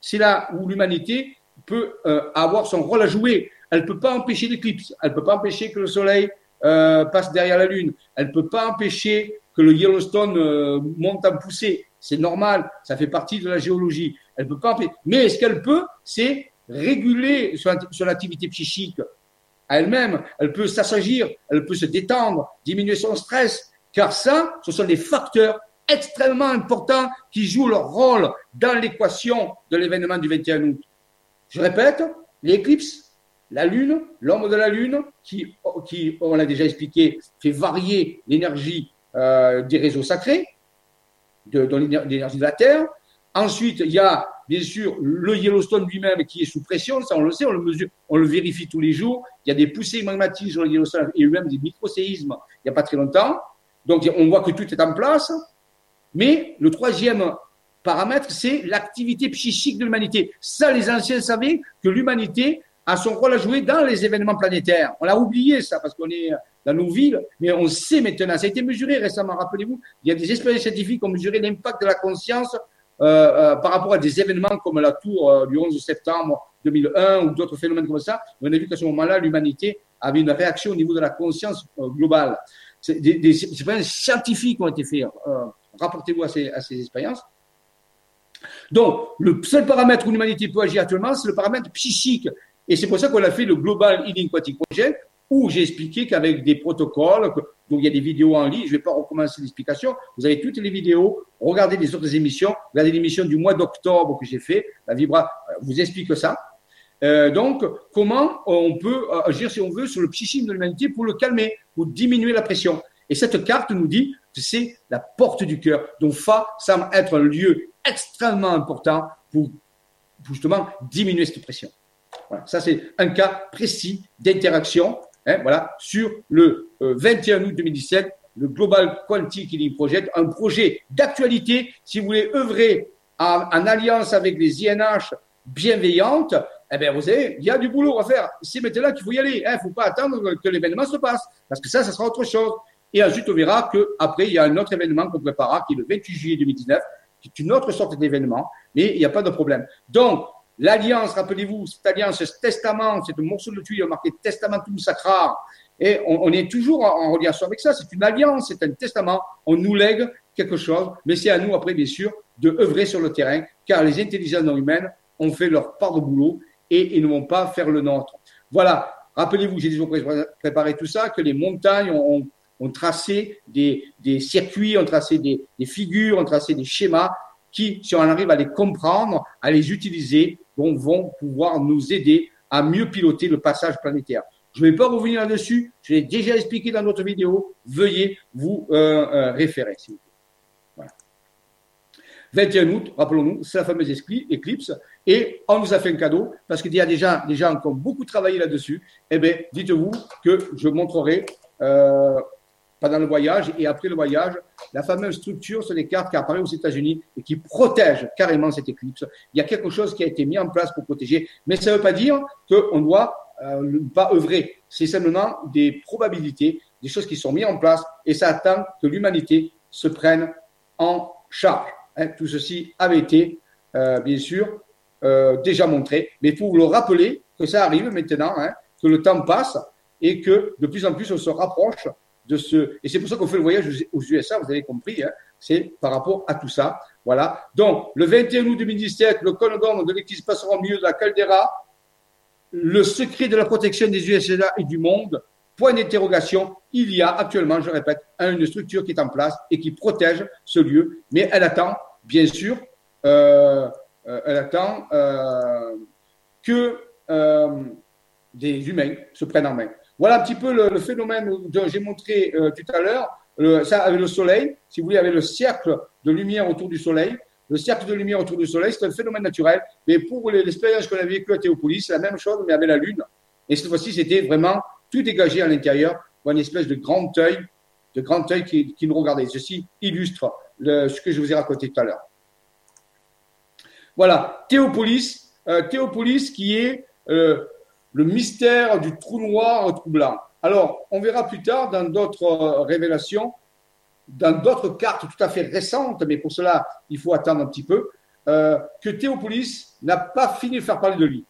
C'est là où l'humanité peut euh, avoir son rôle à jouer. Elle ne peut pas empêcher l'éclipse. Elle ne peut pas empêcher que le soleil euh, passe derrière la Lune. Elle ne peut pas empêcher que le Yellowstone euh, monte en poussée. C'est normal, ça fait partie de la géologie. Elle peut pas empêcher. Mais ce qu'elle peut, c'est réguler sur l'activité psychique elle-même. Elle peut s'assagir, elle peut se détendre, diminuer son stress. Car ça, ce sont des facteurs extrêmement importants qui jouent leur rôle dans l'équation de l'événement du 21 août. Je répète, l'éclipse la Lune, l'ombre de la Lune, qui, qui on l'a déjà expliqué, fait varier l'énergie euh, des réseaux sacrés, de, de l'énergie de la Terre. Ensuite, il y a bien sûr le Yellowstone lui-même qui est sous pression, ça on le sait, on le mesure, on le vérifie tous les jours. Il y a des poussées magmatiques sur le Yellowstone et même des microséismes il n'y a pas très longtemps. Donc on voit que tout est en place. Mais le troisième paramètre, c'est l'activité psychique de l'humanité. Ça, les anciens savaient que l'humanité a son rôle à jouer dans les événements planétaires. On l'a oublié ça parce qu'on est dans nos villes, mais on sait maintenant. Ça a été mesuré récemment, rappelez-vous. Il y a des expériences scientifiques qui ont mesuré l'impact de la conscience par rapport à des événements comme la tour euh, du 11 septembre 2001 ou d'autres phénomènes comme ça. On a vu qu'à ce moment-là, l'humanité avait une réaction au niveau de la conscience euh, globale. Des, des, expériences scientifiques ont été faites. Rapportez-vous à ces, expériences. Donc, le seul paramètre où l'humanité peut agir actuellement, c'est le paramètre psychique. Et c'est pour ça qu'on a fait le Global Healing Project, où j'ai expliqué qu'avec des protocoles, donc il y a des vidéos en ligne, je ne vais pas recommencer l'explication, vous avez toutes les vidéos, regardez les autres émissions, regardez l'émission du mois d'octobre que j'ai fait, la Vibra vous explique ça. Euh, donc, comment on peut agir, si on veut, sur le psychisme de l'humanité pour le calmer, pour diminuer la pression. Et cette carte nous dit que c'est la porte du cœur. Donc, Fa semble être un lieu extrêmement important pour justement diminuer cette pression. Voilà, ça c'est un cas précis d'interaction hein, voilà, sur le 21 août 2017 le Global Quantic Healing Project, un projet d'actualité, si vous voulez œuvrer en, alliance avec les INH bienveillantes, eh bien, vous savez, il y a du boulot à faire. C'est maintenant qu'il faut y aller. Il hein. ne faut pas attendre que l'événement se passe, parce que ça, ça sera autre chose. Et ensuite, on verra qu'après, il y a un autre événement qu'on préparera, qui est le 28 juillet 2019, qui est une autre sorte d'événement, mais il n'y a pas de problème. Donc, l'alliance, rappelez-vous, cette alliance, ce testament, c'est un morceau de tuile marqué Testamentum Sacra, et on, est toujours en, relation avec ça. C'est une alliance, c'est un testament. On nous lègue quelque chose, mais c'est à nous après, bien sûr, de œuvrer sur le terrain, car les intelligences non humaines ont fait leur part de boulot et ils ne vont pas faire le nôtre. Voilà. Rappelez-vous, j'ai déjà préparé tout ça, que les montagnes ont, tracé des, circuits, ont tracé des, des, figures, ont tracé des schémas qui, si on arrive à les comprendre, à les utiliser, vont pouvoir nous aider à mieux piloter le passage planétaire. Je ne vais pas revenir là-dessus. Je l'ai déjà expliqué dans notre vidéo. Veuillez vous euh, euh, référer, s'il vous plaît. Voilà. 21 août, rappelons-nous, c'est la fameuse éclipse. Et on nous a fait un cadeau parce qu'il y a déjà des gens qui ont beaucoup travaillé là-dessus. Eh bien, dites-vous que je montrerai euh, pendant le voyage et après le voyage la fameuse structure sur les cartes qui apparaît aux États-Unis et qui protège carrément cette éclipse. Il y a quelque chose qui a été mis en place pour protéger, mais ça ne veut pas dire qu'on doit euh, pas œuvrer. C'est simplement des probabilités, des choses qui sont mises en place et ça attend que l'humanité se prenne en charge. Hein, tout ceci avait été, euh, bien sûr, euh, déjà montré, mais pour vous le rappeler que ça arrive maintenant, hein, que le temps passe et que de plus en plus on se rapproche Et c'est pour ça qu'on fait le voyage aux USA, vous avez compris, hein, c'est par rapport à tout ça. Voilà. Donc, le 21 août 2017, le conogone de l'église passera au milieu de la caldeira le secret de la protection des USA et du monde, point d'interrogation, il y a actuellement, je répète, une structure qui est en place et qui protège ce lieu, mais elle attend, bien sûr, euh, euh, elle attend euh, que des humains se prennent en main. Voilà un petit peu le, phénomène que j'ai montré tout à l'heure, ça avec le soleil, si vous voulez, avec le cercle de lumière autour du soleil, le cercle de lumière autour du Soleil, c'est un phénomène naturel. Mais pour l'expérience qu'on a vécue à Théopolis, c'est la même chose, mais avec la Lune. Et cette fois-ci, c'était vraiment tout dégagé à l'intérieur, une espèce de grand œil, de grand œil qui, nous regardait. Ceci illustre ce que je vous ai raconté tout à l'heure. Voilà, Théopolis, euh, Théopolis qui est euh, le mystère du trou noir troublant. Alors, on verra plus tard dans d'autres euh, révélations dans d'autres cartes tout à fait récentes, mais pour cela, il faut attendre un petit peu, euh, que Théopolis n'a pas fini de faire parler de lui.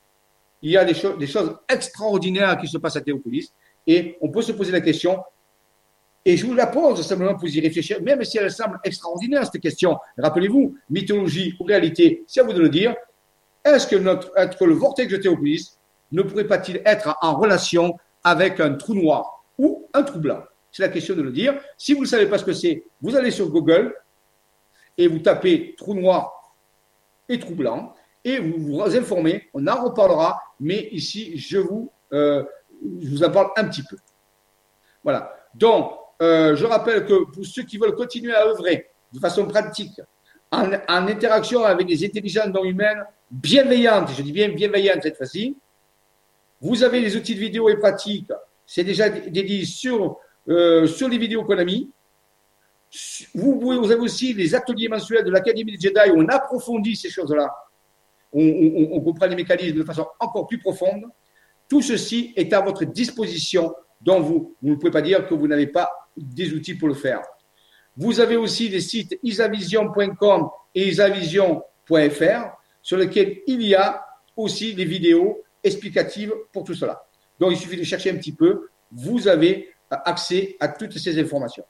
Il y a des, choses extraordinaires qui se passent à Théopolis, et on peut se poser la question, et je vous la pose simplement pour y réfléchir, même si elle semble extraordinaire, cette question. Rappelez-vous, mythologie ou réalité, c'est à vous de le dire. Est-ce que, notre, être le vortex de Théopolis ne pourrait pas-il être en relation avec un trou noir ou un trou blanc? C'est la question de le dire. Si vous ne savez pas ce que c'est, vous allez sur Google et vous tapez trou noir et trou blanc et vous vous informez. On en reparlera, mais ici, je vous, euh, en parle un petit peu. Voilà. Donc, euh, je rappelle que pour ceux qui veulent continuer à œuvrer de façon pratique, en, en interaction avec des intelligences non humaines bienveillantes, je dis bien bienveillantes cette fois-ci, vous avez les outils de vidéo et pratiques. C'est déjà dédié sur euh, sur les vidéos qu'on a mis. Vous, avez aussi les ateliers mensuels de l'Académie des Jedi où on approfondit ces choses-là. On, comprend les mécanismes de façon encore plus profonde. Tout ceci est à votre disposition, dont vous, vous ne pouvez pas dire que vous n'avez pas des outils pour le faire. Vous avez aussi les sites isavision.com et isavision.fr sur lesquels il y a aussi des vidéos explicatives pour tout cela. Donc il suffit de chercher un petit peu. Vous avez accès à toutes ces informations.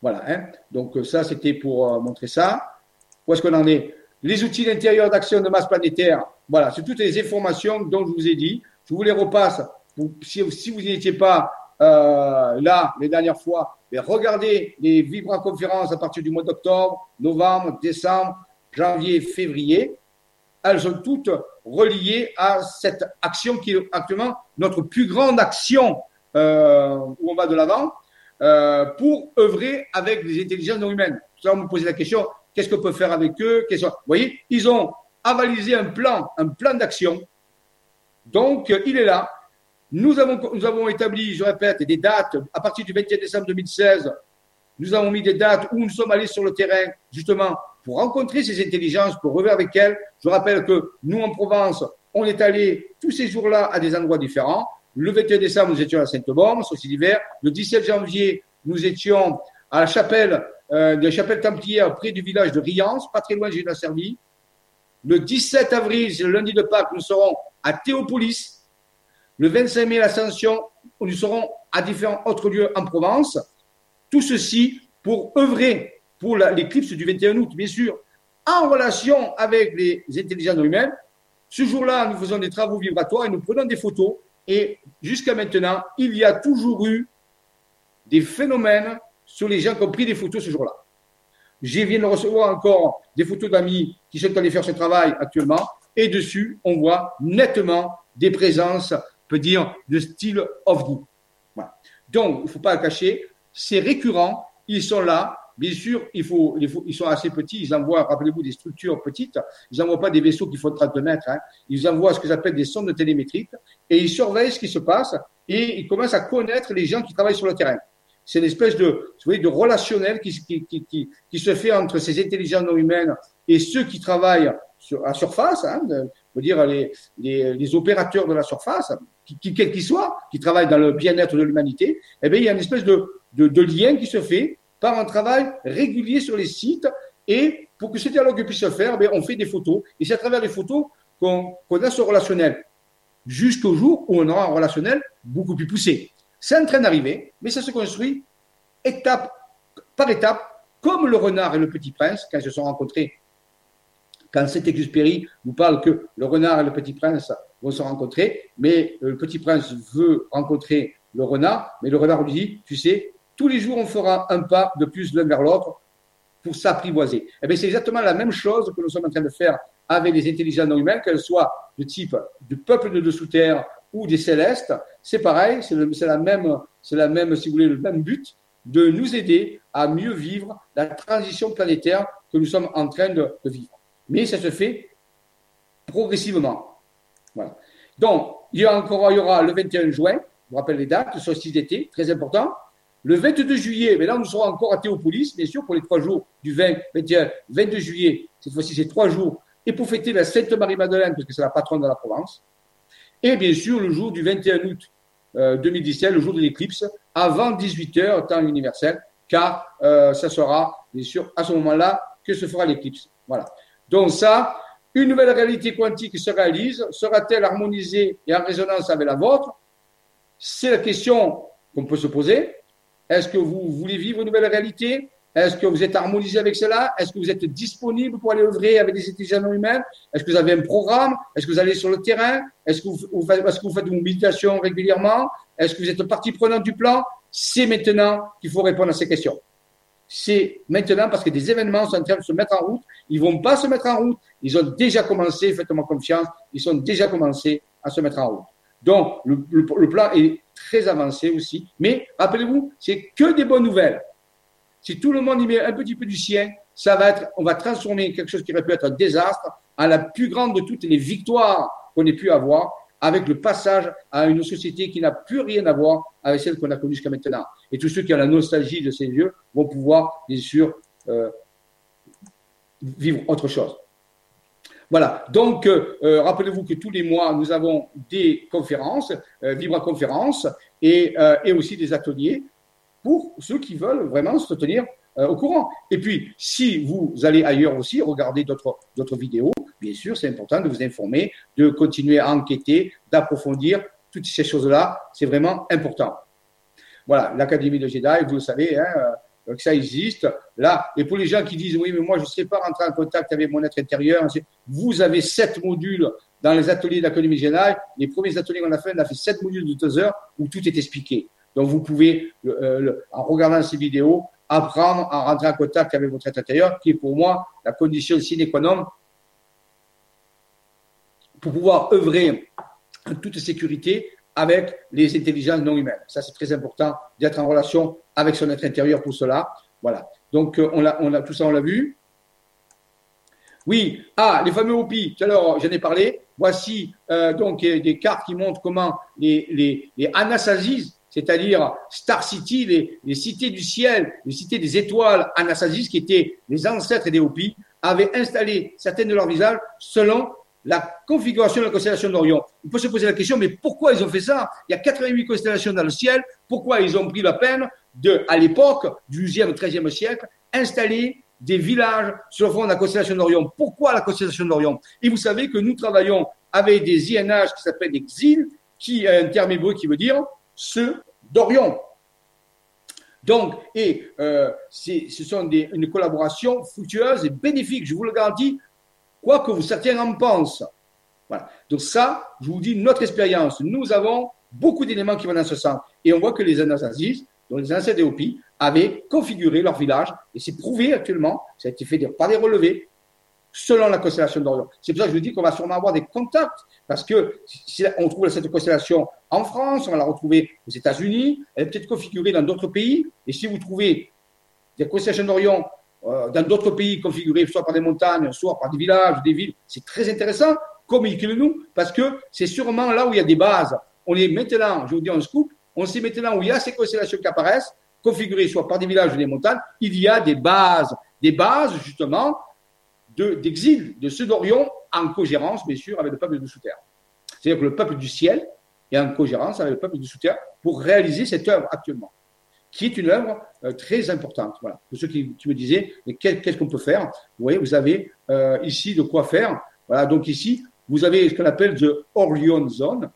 Voilà, hein. donc ça c'était pour euh, montrer ça. Où est-ce qu'on en est? Les outils d'intérieur d'action de masse planétaire, voilà, c'est toutes les informations dont je vous ai dit. Je vous les repasse. si, vous n'étiez pas euh, là les dernières fois, mais regardez les Vibra conférences à partir du mois d'octobre, novembre, décembre, janvier, février. Elles sont toutes reliées à cette action qui est actuellement notre plus grande action euh, où on va de l'avant euh, pour œuvrer avec les intelligences non humaines. Ça, on me posait la question qu'est-ce qu'on peut faire avec eux. Vous voyez, ils ont avalisé un plan, un plan d'action. Donc, il est là. Nous avons, nous avons établi, je répète, des dates à partir du 21 décembre 2016. Nous avons mis des dates où nous sommes allés sur le terrain, justement, pour rencontrer ces intelligences, pour revoir avec elles. Je rappelle que nous, en Provence, on est allé tous ces jours-là à des endroits différents. Le 21 décembre, nous étions à Sainte-Borne, aussi d'hiver. Le 17 janvier, nous étions à la chapelle, euh, de la chapelle templière près du village de Riance, pas très loin de la Servie. Le 17 avril, c'est le lundi de Pâques, nous serons à Théopolis. Le 25 mai, l'Ascension, nous serons à différents autres lieux en Provence. Tout ceci pour œuvrer pour l'éclipse du 21 août, bien sûr, en relation avec les intelligences humaines. Ce jour-là, nous faisons des travaux vibratoires et nous prenons des photos. Et jusqu'à maintenant, il y a toujours eu des phénomènes sur les gens qui ont pris des photos ce jour-là. Je viens de recevoir encore des photos d'amis qui sont allés faire ce travail actuellement. Et dessus, on voit nettement des présences, peut dire, de style ovni. Voilà. Donc, il ne faut pas le cacher. C'est récurrent. Ils sont là. Bien sûr, il faut, ils sont assez petits. Ils envoient, rappelez-vous, des structures petites. Ils n'envoient pas des vaisseaux qui font 30 mètres. Hein. Ils envoient ce que j'appelle des sondes télémétriques et ils surveillent ce qui se passe et ils commencent à connaître les gens qui travaillent sur le terrain. C'est une espèce de, vous voyez, de relationnel qui, qui, qui, qui, se fait entre ces intelligences non humaines et ceux qui travaillent sur, à surface, hein, de, dire les, les, les, opérateurs de la surface, qui, quels qu'ils soient, qui travaillent dans le bien-être de l'humanité. Eh bien, il y a une espèce de, de, de lien qui se fait par un travail régulier sur les sites. Et pour que ce dialogue puisse se faire, ben, on fait des photos. Et c'est à travers les photos qu'on a ce relationnel. Jusqu'au jour où on aura un relationnel beaucoup plus poussé. C'est en train d'arriver, mais ça se construit étape par étape, comme le renard et le petit prince, quand ils se sont rencontrés. Quand Saint-Exupéry nous parle que le renard et le petit prince vont se rencontrer, mais le petit prince veut rencontrer le renard, mais le renard lui dit, tu sais, tous les jours, on fera un pas de plus l'un vers l'autre pour s'apprivoiser. Eh bien, c'est exactement la même chose que nous sommes en train de faire avec les intelligences non humaines, qu'elles soient de type du peuple de dessous terre ou des célestes. C'est pareil, c'est la même, c'est la même, si vous voulez, le même but de nous aider à mieux vivre la transition planétaire que nous sommes en train de, vivre. Mais ça se fait progressivement. Voilà. Donc, il y, a encore, il y aura le 21 juin, je vous rappelle les dates, le solstice d'été, très important. Le 22 juillet, mais là, nous serons encore à Théopolis, bien sûr, pour les trois jours du 20, 21, 22 juillet. Cette fois-ci, c'est trois jours. Et pour fêter la Sainte Marie-Madeleine, parce que c'est la patronne de la Provence. Et bien sûr, le jour du 21 août 2017, euh, le jour de l'éclipse, avant 18h, temps universel, car euh, ça sera, bien sûr, à ce moment-là que se fera l'éclipse. Voilà. Donc ça, une nouvelle réalité quantique se réalise. Sera-t-elle harmonisée et en résonance avec la vôtre? C'est la question qu'on peut se poser. Est-ce que vous voulez vivre une nouvelle réalité? Est-ce que vous êtes harmonisé avec cela? Est-ce que vous êtes disponible pour aller œuvrer avec des intelligences humaines? Est-ce que vous avez un programme? Est-ce que vous allez sur le terrain? Est-ce que, vous, faites une méditation régulièrement? Est-ce que vous êtes partie prenante du plan? C'est maintenant qu'il faut répondre à ces questions. C'est maintenant parce que des événements sont en train de se mettre en route. Ils vont pas se mettre en route. Ils ont déjà commencé, faites-moi confiance, ils sont déjà commencé à se mettre en route. Donc, le plan est très avancé aussi. Mais rappelez-vous, c'est que des bonnes nouvelles. Si tout le monde y met un petit peu du sien, ça va être, on va transformer quelque chose qui aurait pu être un désastre en la plus grande de toutes les victoires qu'on ait pu avoir avec le passage à une société qui n'a plus rien à voir avec celle qu'on a connue jusqu'à maintenant. Et tous ceux qui ont la nostalgie de ces lieux vont pouvoir, bien sûr, euh, vivre autre chose. Voilà. Donc, euh, euh, rappelez-vous que tous les mois, nous avons des conférences, euh, Vibra-conférences, et, euh, et aussi des ateliers pour ceux qui veulent vraiment se tenir au courant. Et puis, si vous allez ailleurs aussi, regardez d'autres vidéos, bien sûr, c'est important de vous informer, de continuer à enquêter, d'approfondir toutes ces choses-là. C'est vraiment important. Voilà, l'Académie de Jedi, vous le savez, hein, que ça existe. Là, et pour les gens qui disent oui, mais moi je ne sais pas rentrer en contact avec mon être intérieur, vous avez sept modules dans les ateliers d'Académie Jedi. Les premiers ateliers qu'on a fait, on a fait sept modules de deux heures où tout est expliqué. Donc vous pouvez, euh, en regardant ces vidéos, apprendre à rentrer en contact avec votre être intérieur, qui est pour moi la condition sine qua non pour pouvoir œuvrer en toute sécurité avec les intelligences non humaines. Ça, c'est très important d'être en relation avec son être intérieur pour cela. Voilà. Donc, euh, on on a, tout ça, on l'a vu. Oui, ah, les fameux OPI, tout à l'heure j'en ai parlé. Voici euh, donc des cartes qui montrent comment les, les, Anasasis, c'est-à-dire Star City, les, les, cités du ciel, les cités des étoiles Anasasis, qui étaient les ancêtres des Hopis, avaient installé certaines de leurs visages selon la configuration de la constellation d'Orion. On peut se poser la question, mais pourquoi ils ont fait ça? Il y a 88 constellations dans le ciel, pourquoi ils ont pris la peine de, à l'époque du 12e, 13e siècle, installer des villages sur le fond de la constellation d'Orion. Pourquoi la constellation d'Orion Et vous savez que nous travaillons avec des INH qui s'appellent des XIL, qui est un terme hébreu qui veut dire ceux d'Orion. Donc, et euh, ce sont des, une collaboration fructueuse et bénéfique, je vous le garantis, quoi que vous certains en pensent. Voilà. Donc ça, je vous dis notre expérience. Nous avons beaucoup d'éléments qui vont dans ce sens. Et on voit que les Anastasies, dont les anciens DOP, avaient configuré leur village, et c'est prouvé actuellement, ça a été fait par des relevés, selon la constellation d'Orion. C'est pour ça que je vous dis qu'on va sûrement avoir des contacts, parce que si on trouve cette constellation en France, on va la retrouver aux États-Unis, elle est peut-être configurée dans d'autres pays, et si vous trouvez des constellations d'Orion euh, dans d'autres pays configurées soit par des montagnes, soit par des villages, des villes, c'est très intéressant, communiquez-le-nous, parce que c'est sûrement là où il y a des bases. On est maintenant, je vous dis un scoop, on sait maintenant où il y a ces constellations qui apparaissent, configurées soit par des villages ou des montagnes, il y a des bases, des bases justement d'exil de, ceux d'Orion en cogérance, bien sûr, avec le peuple de sous-terre. C'est-à-dire que le peuple du ciel est en cogérance avec le peuple de sous-terre pour réaliser cette œuvre actuellement, qui est une œuvre euh, très importante. Voilà. Pour ceux qui, me disaient, mais qu'est-ce qu'on peut faire? Vous voyez, vous avez euh, ici de quoi faire. Voilà, donc ici, vous avez ce qu'on appelle the Orion Zone.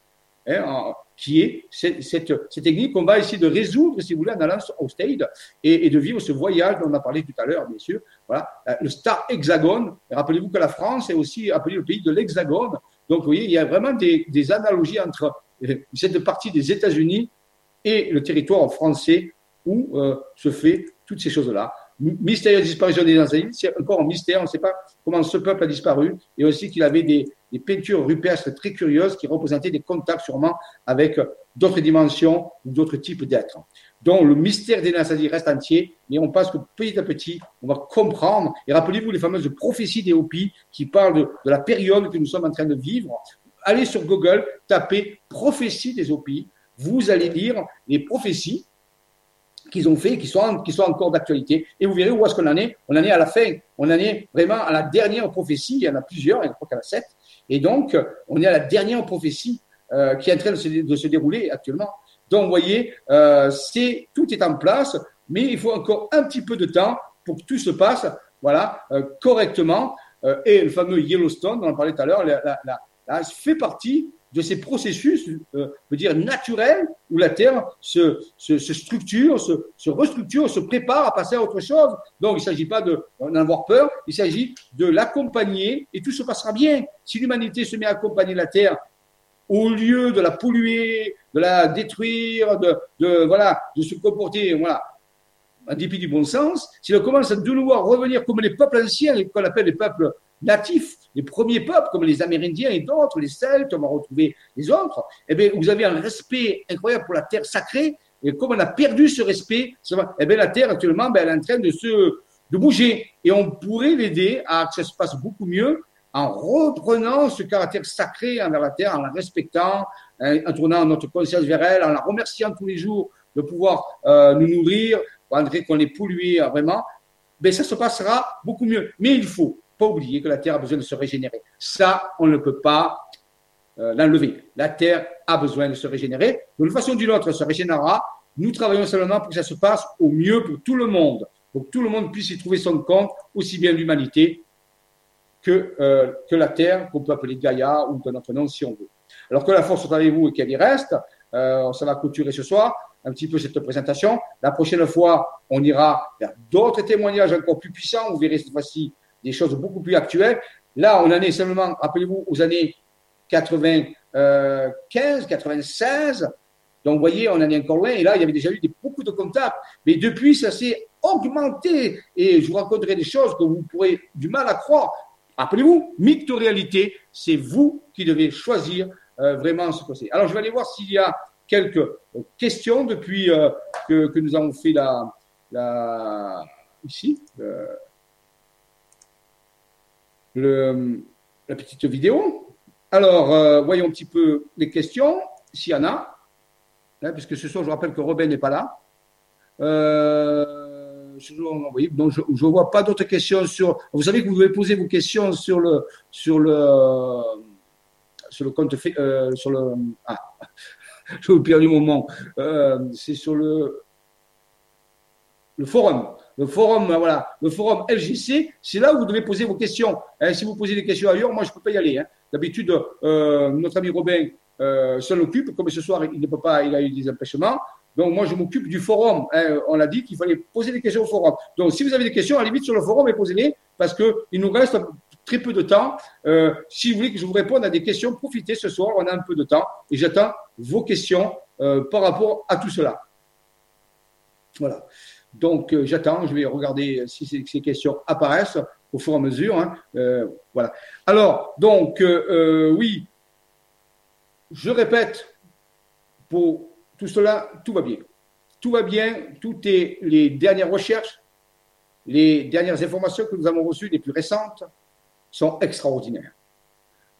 Hein, qui est cette, cette, technique qu'on va essayer de résoudre, si vous voulez, en allant au Stade et, et, de vivre ce voyage dont on a parlé tout à l'heure, bien sûr. Voilà, euh, le Star Hexagone. Rappelez-vous que la France est aussi appelée le pays de l'Hexagone. Donc, vous voyez, il y a vraiment des, des analogies entre euh, cette partie des États-Unis et le territoire français où euh, se fait toutes ces choses-là mystérieuse disparition des anciens, c'est encore un mystère, on ne sait pas comment ce peuple a disparu, et aussi qu'il avait des, peintures rupestres très curieuses qui représentaient des contacts sûrement avec d'autres dimensions ou d'autres types d'êtres. Donc le mystère des Nassadi reste entier, mais on pense que petit à petit, on va comprendre, et rappelez-vous les fameuses prophéties des Hopis qui parlent de, de, la période que nous sommes en train de vivre. Allez sur Google, tapez prophéties des Hopis, vous allez lire les prophéties qu'ils ont fait, qui sont, qui sont encore d'actualité. Et vous verrez où est-ce qu'on en est. On en est à la fin. On en est vraiment à la dernière prophétie. Il y en a plusieurs, qu'il y en a sept. Et donc, on est à la dernière prophétie euh, qui est en train de se, de se dérouler actuellement. Donc, vous voyez, euh, c'est tout est en place, mais il faut encore un petit peu de temps pour que tout se passe, voilà, euh, correctement. Et le fameux Yellowstone, dont on en parlait tout à l'heure, la, la, la, fait partie de ces processus, euh, dire, naturels, où la Terre se, se, structure, se, restructure, se prépare à passer à autre chose. Donc, il ne s'agit pas d'en avoir peur, il s'agit de l'accompagner et tout se passera bien. Si l'humanité se met à accompagner la Terre, au lieu de la polluer, de la détruire, de, de voilà, de se comporter, voilà, en dépit du bon sens, si elle commence à de nouveau revenir comme les peuples anciens, qu'on appelle les peuples natifs, les premiers peuples comme les Amérindiens et d'autres, les Celtes, on va retrouver les autres, eh bien, vous avez un respect incroyable pour la terre sacrée. Et comme on a perdu ce respect, eh bien, la terre actuellement, ben, elle est en train de se de bouger. Et on pourrait l'aider à que ça se passe beaucoup mieux en reprenant ce caractère sacré envers la terre, en la respectant, hein, en tournant notre conscience vers elle, en la remerciant tous les jours de pouvoir euh, nous nourrir, malgré qu'on est pollué vraiment, ben ça se passera beaucoup mieux. Mais il faut oublier que la Terre a besoin de se régénérer. Ça, on ne peut pas euh, l'enlever. La Terre a besoin de se régénérer. De une façon ou d'une autre, elle se régénérera. Nous travaillons seulement pour que ça se passe au mieux pour tout le monde, pour que tout le monde puisse y trouver son compte, aussi bien l'humanité que, euh, que la Terre, qu'on peut appeler Gaïa ou que notre nom si on veut. Alors que la force soit avec vous et qu'elle y reste, euh, ça va clôturer ce soir un petit peu cette présentation. La prochaine fois, on ira vers d'autres témoignages encore plus puissants. Vous verrez cette fois-ci des choses beaucoup plus actuelles. Là, on en est seulement, rappelez-vous, aux années 95, 96. Donc, vous voyez, on en est encore loin. Et là, il y avait déjà eu des, beaucoup de contacts. Mais depuis, ça s'est augmenté. Et je vous raconterai des choses que vous pourrez du mal à croire. Rappelez-vous, mythe réalité, c'est vous qui devez choisir euh, vraiment ce que c'est. Alors, je vais aller voir s'il y a quelques questions depuis euh, que, nous avons fait la, la ici. Euh, le, la petite vidéo. Alors, euh, voyons un petit peu les questions, s'il y en a, hein, puisque ce soir, je rappelle que Robin n'est pas là. Euh, je ne vois pas d'autres questions sur. Vous savez que vous pouvez poser vos questions sur le sur le sur le compte euh, sur le ah, je vous perdu mon moment. C'est sur le le forum. Le forum, voilà, le forum LGC, c'est là où vous devez poser vos questions. Hein, si vous posez des questions ailleurs, moi je ne peux pas y aller. Hein. D'habitude, euh, notre ami Robin euh, s'en occupe, comme ce soir il ne peut pas, il a eu des empêchements. Donc moi je m'occupe du forum. Hein. On a dit qu'il fallait poser des questions au forum. Donc si vous avez des questions, à la limite sur le forum, et posez-les parce qu'il nous reste très peu de temps. Euh, si vous voulez que je vous réponde à des questions, profitez ce soir, on a un peu de temps et j'attends vos questions euh, par rapport à tout cela. Voilà. Donc, euh, j'attends, je vais regarder si ces, questions apparaissent au fur et à mesure. Hein. Euh, voilà. Alors, donc, euh, oui, je répète, pour tout cela, tout va bien. Tout va bien, tout est les dernières recherches, les dernières informations que nous avons reçues, les plus récentes, sont extraordinaires.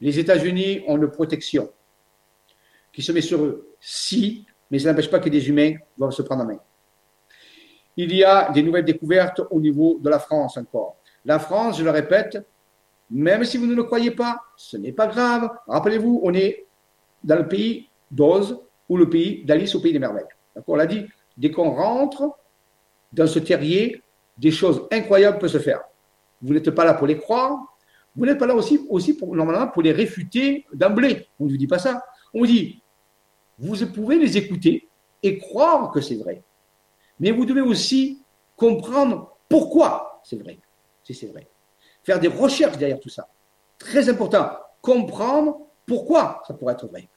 Les États-Unis ont une protection qui se met sur eux. Si, mais ça n'empêche pas que des humains doivent se prendre en main. Il y a des nouvelles découvertes au niveau de la France encore. La France, je le répète, même si vous ne le croyez pas, ce n'est pas grave. Rappelez-vous, on est dans le pays d'Oz ou le pays d'Alice au pays des merveilles. D'accord On l'a dit, dès qu'on rentre dans ce terrier, des choses incroyables peuvent se faire. Vous n'êtes pas là pour les croire, vous n'êtes pas là aussi, pour, normalement pour les réfuter d'emblée. On ne vous dit pas ça. On vous dit, vous pouvez les écouter et croire que c'est vrai mais vous devez aussi comprendre pourquoi c'est vrai, si c'est vrai. Faire des recherches derrière tout ça. Très important. Comprendre pourquoi ça pourrait être vrai.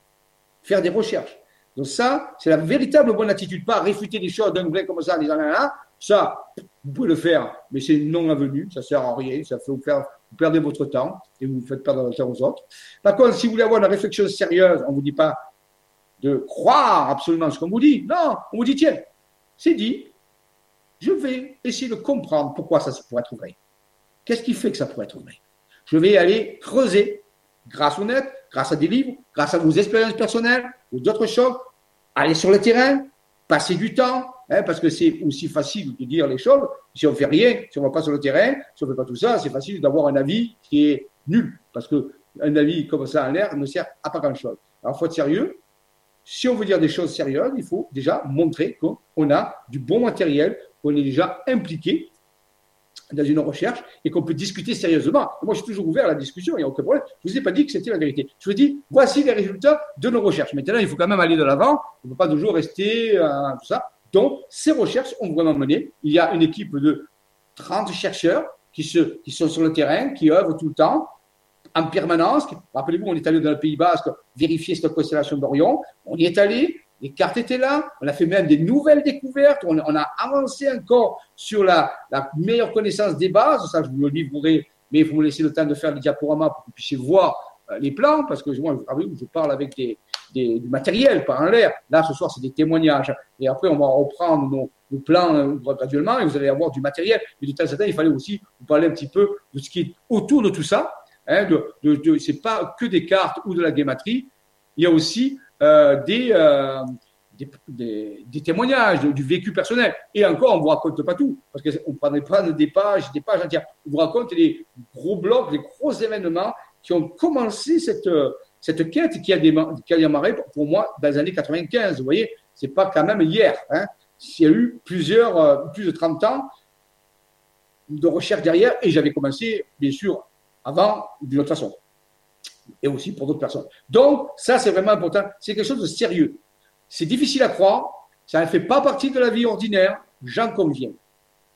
Faire des recherches. Donc ça, c'est la véritable bonne attitude. Pas réfuter des choses d'un vrai comme ça, des là, ça, vous pouvez le faire, mais c'est non avenu, ça sert à rien, ça fait vous, faire, vous perdez votre temps et vous faites perdre votre temps aux autres. Par contre, si vous voulez avoir une réflexion sérieuse, on ne vous dit pas de croire absolument ce qu'on vous dit. Non, on vous dit, tiens, c'est dit, je vais essayer de comprendre pourquoi ça, pourrait être vrai. Qu'est-ce qui fait que ça pourrait être vrai Je vais aller creuser grâce au net, grâce à des livres, grâce à vos expériences personnelles ou d'autres choses, aller sur le terrain, passer du temps, hein, parce que c'est aussi facile de dire les choses. Si on fait rien, si on ne va pas sur le terrain, si on ne fait pas tout ça, c'est facile d'avoir un avis qui est nul, parce qu'un avis comme ça en l'air ne sert à pas grand-chose. Alors, faut être sérieux, si on veut dire des choses sérieuses, il faut déjà montrer qu'on a du bon matériel, qu'on est déjà impliqué dans une recherche et qu'on peut discuter sérieusement. Moi, je suis toujours ouvert à la discussion, il n'y a aucun problème. Je ne vous ai pas dit que c'était la vérité. Je vous ai dit, voici les résultats de nos recherches. Maintenant, il faut quand même aller de l'avant. On ne peut pas toujours rester euh, tout ça. Donc, ces recherches ont vraiment mené. Il y a une équipe de 30 chercheurs qui, se, qui sont sur le terrain, qui œuvrent tout le temps, en permanence. Rappelez-vous, on est allé dans le Pays Basque vérifier cette constellation d'Orion. On y est allé, les cartes étaient là, on a fait même des nouvelles découvertes, on, a avancé encore sur la, meilleure connaissance des bases. Ça, je vous le livrerai, mais il faut me laisser le temps de faire les diaporamas pour que vous puissiez voir euh, les plans, parce que moi, je parle avec des, du matériel, pas en l'air. Là, ce soir, c'est des témoignages. Et après, on va reprendre nos, plans euh, graduellement et vous allez avoir du matériel. Mais de temps en temps, il fallait aussi vous parler un petit peu de ce qui est autour de tout ça. Hein, de, c'est pas que des cartes ou de la guématrie. Il y a aussi euh, des, euh, des, témoignages, du vécu personnel. Et encore, on ne vous raconte pas tout, parce qu'on ne prendrait pas des pages, des pages entières. On vous raconte les gros blocs, les gros événements qui ont commencé cette, cette quête qui a, qui a démarré pour moi dans les années 95. Vous voyez, c'est pas quand même hier. Hein. Il y a eu plusieurs, euh, plus de 30 ans de recherche derrière, et j'avais commencé, bien sûr, avant d'une autre façon. Et aussi pour d'autres personnes. Donc, ça, c'est vraiment important. C'est quelque chose de sérieux. C'est difficile à croire. Ça ne fait pas partie de la vie ordinaire. J'en conviens.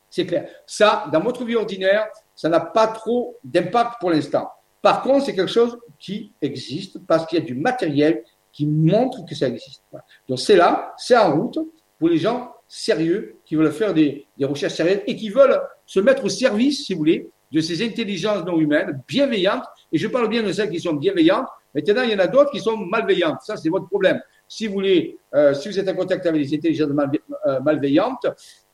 C'est clair. Ça, dans votre vie ordinaire, ça n'a pas trop d'impact pour l'instant. Par contre, c'est quelque chose qui existe parce qu'il y a du matériel qui montre que ça existe. Donc, c'est là, c'est en route pour les gens sérieux qui veulent faire des, des recherches sérieuses et qui veulent se mettre au service, si vous voulez, de ces intelligences non humaines bienveillantes, et je parle bien de celles qui sont bienveillantes, maintenant il y en a d'autres qui sont malveillantes, ça c'est votre problème. Si vous voulez, euh, si vous êtes en contact avec les intelligences euh, malveillantes,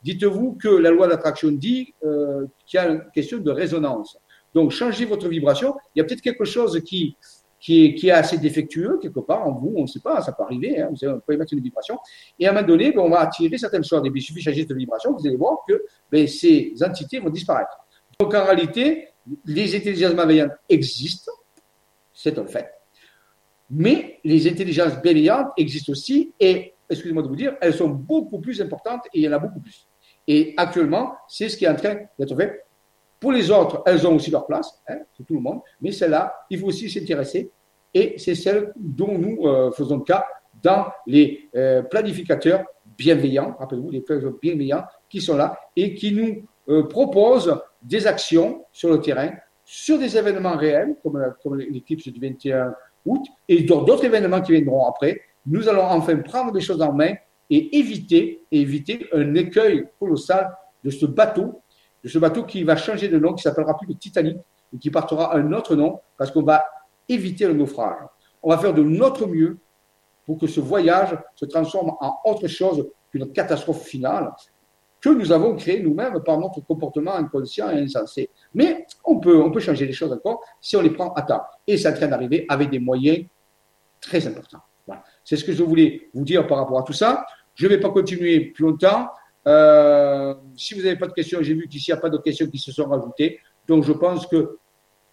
dites-vous que la loi d'attraction dit euh, qu'il y a une question de résonance. Donc, changez votre vibration. Il y a peut-être quelque chose qui, qui est, qui est assez défectueux quelque part en vous, on ne sait pas, ça peut arriver, hein, vous pouvez mettre une vibration, et à un moment donné, ben, on va attirer certaines choses, et puis il suffit de changer de vibration, vous allez voir que ben, ces entités vont disparaître. Donc en réalité, les intelligences malveillantes existent, c'est un fait, mais les intelligences bienveillantes existent aussi, et excusez-moi de vous dire, elles sont beaucoup plus importantes, et il y en a beaucoup plus. Et actuellement, c'est ce qui est en train d'être fait pour les autres, elles ont aussi leur place, hein, pour tout le monde, mais celle-là, il faut aussi s'intéresser, et c'est celle dont nous euh, faisons cas dans les euh, planificateurs bienveillants, rappelez-vous, les planificateurs bienveillants qui sont là et qui nous euh, proposent des actions sur le terrain, sur des événements réels, comme, l'éclipse du 21 août, et d'autres événements qui viendront après. Nous allons enfin prendre des choses en main et éviter, éviter un écueil colossal de ce bateau de ce bateau qui va changer de nom, qui s'appellera plus le Titanic, et qui partira un autre nom, parce qu'on va éviter le naufrage. On va faire de notre mieux pour que ce voyage se transforme en autre chose qu'une catastrophe finale que nous avons créée nous-mêmes par notre comportement inconscient et insensé. Mais on peut, on peut changer les choses encore si on les prend à temps. Et c'est en train d'arriver avec des moyens très importants. Voilà. C'est ce que je voulais vous dire par rapport à tout ça. Je ne vais pas continuer plus longtemps. Euh, si vous n'avez pas de questions, j'ai vu qu'ici, il n'y a pas de questions qui se sont rajoutées. Donc, je pense que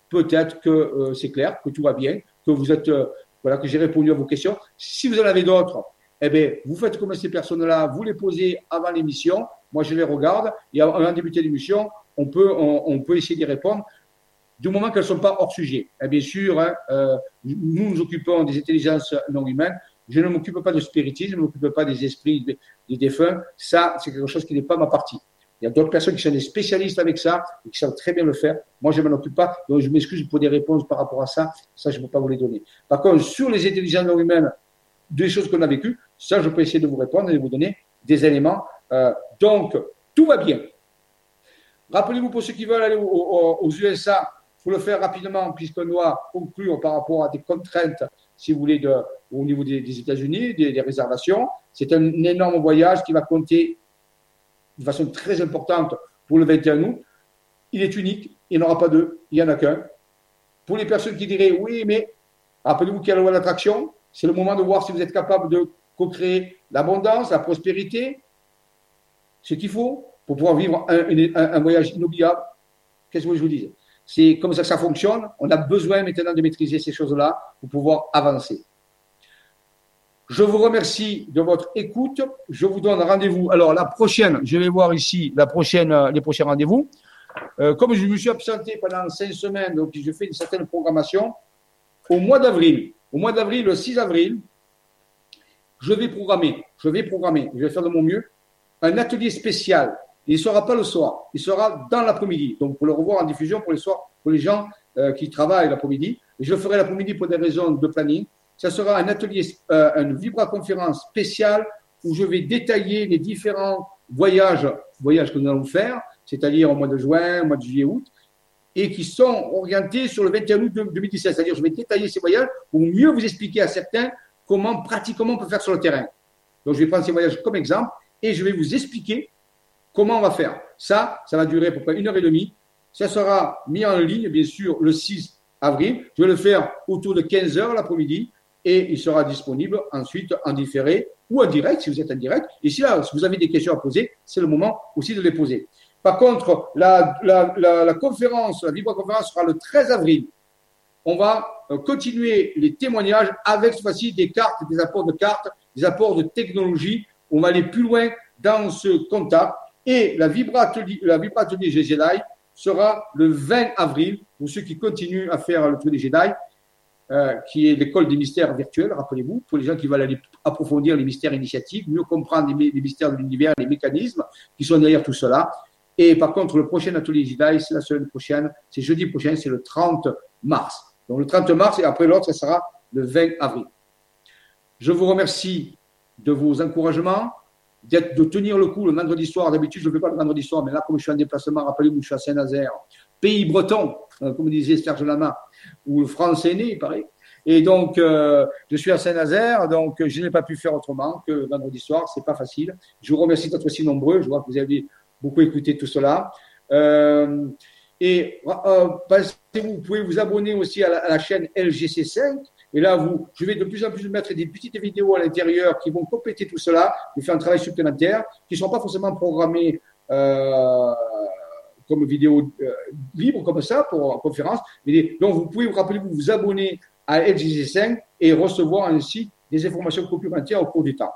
peut-être que euh, c'est clair, que tout va bien, que vous êtes, euh, voilà, que j'ai répondu à vos questions. Si vous en avez d'autres, eh bien, vous faites comme ces personnes-là, vous les posez avant l'émission. Moi, je les regarde et avant de débuter l'émission, on peut, on, peut essayer d'y répondre du moment qu'elles ne sont pas hors sujet. Et bien sûr, hein, nous nous occupons des intelligences non humaines. Je ne m'occupe pas de spiritisme, je ne m'occupe pas des esprits des, défunts. Ça, c'est quelque chose qui n'est pas ma partie. Il y a d'autres personnes qui sont des spécialistes avec ça et qui savent très bien le faire. Moi, je ne m'en occupe pas, donc je m'excuse pour des réponses par rapport à ça. Ça, je ne peux pas vous les donner. Par contre, sur les intelligences non humaines, des choses qu'on a vécues, ça, je peux essayer de vous répondre et de vous donner des éléments. Euh, donc, tout va bien. Rappelez-vous, pour ceux qui veulent aller aux, USA, il faut le faire rapidement puisqu'on doit conclure par rapport à des contraintes si vous voulez, au niveau des, États-Unis, des, réservations. C'est un énorme voyage qui va compter de façon très importante pour le 21 août. Il est unique, il n'y en aura pas deux, il n'y en a qu'un. Pour les personnes qui diraient oui, mais rappelez-vous qu'il y a la loi d'attraction, c'est le moment de voir si vous êtes capable de co-créer l'abondance, la prospérité, ce qu'il faut pour pouvoir vivre un, voyage inoubliable. Qu'est-ce que je vous dis c'est comme ça que ça fonctionne. On a besoin maintenant de maîtriser ces choses-là pour pouvoir avancer. Je vous remercie de votre écoute. Je vous donne rendez-vous. Alors, la prochaine, je vais voir ici la prochaine, euh, les prochains rendez-vous. Euh, comme je me suis absenté pendant cinq semaines, donc je fais une certaine programmation, au mois d'avril, au mois d'avril, le 6 avril, je vais programmer, je vais programmer, je vais faire de mon mieux, un atelier spécial il ne sera pas le soir, il sera dans l'après-midi. Donc, pour le revoir en diffusion pour les, soirs, pour les gens euh, qui travaillent l'après-midi. Je ferai l'après-midi pour des raisons de planning. Ça sera un atelier, euh, une vibra-conférence spéciale où je vais détailler les différents voyages, voyages que nous allons faire, c'est-à-dire au mois de juin, mois de juillet, août, et qui sont orientés sur le 21 août 2017. C'est-à-dire, je vais détailler ces voyages pour mieux vous expliquer à certains comment pratiquement on peut faire sur le terrain. Donc, je vais prendre ces voyages comme exemple et je vais vous expliquer Comment on va faire Ça, ça va durer à peu près une heure et demie. Ça sera mis en ligne, bien sûr, le 6 avril. Je vais le faire autour de 15 heures l'après-midi et il sera disponible ensuite en différé ou en direct si vous êtes en direct. Et si là, si vous avez des questions à poser, c'est le moment aussi de les poser. Par contre, la, la, la, conférence, la vibra-conférence sera le 13 avril. On va euh, continuer les témoignages avec cette fois-ci des cartes, des apports de cartes, des apports de technologie. On va aller plus loin dans ce contact et la vibratelier, la vibratelier Jedi sera le 20 avril pour ceux qui continuent à faire le tour des Jedi, euh, qui est l'école des mystères virtuels, rappelez-vous, pour les gens qui veulent aller approfondir les mystères initiatiques, mieux comprendre les, mystères de l'univers, les mécanismes qui sont derrière tout cela. Et par contre, le prochain atelier Jedi, c'est la semaine prochaine, c'est jeudi prochain, c'est le 30 mars. Donc le 30 mars et après l'autre, ce sera le 20 avril. Je vous remercie de vos encouragements de tenir le coup le vendredi soir. D'habitude, je ne fais pas le vendredi soir, mais là, comme je suis en déplacement, rappelez-vous, je suis à Saint-Nazaire, pays breton, euh, comme disait Serge Lama, où le français est né, il paraît. Et donc, euh, je suis à Saint-Nazaire, donc je n'ai pas pu faire autrement que vendredi soir. C'est pas facile. Je vous remercie d'être aussi nombreux. Je vois que vous avez beaucoup écouté tout cela. Euh, Et euh, vous pouvez vous abonner aussi à la, chaîne LGC5. Et là, vous, je vais de plus en plus mettre des petites vidéos à l'intérieur qui vont compléter tout cela, vous faire un travail supplémentaire, qui ne sont pas forcément programmés euh, comme vidéo euh, libre comme ça pour conférence. Mais donc, vous pouvez, vous rappeler, vous vous abonner à LGC5 et recevoir ainsi des informations complémentaires au cours du temps.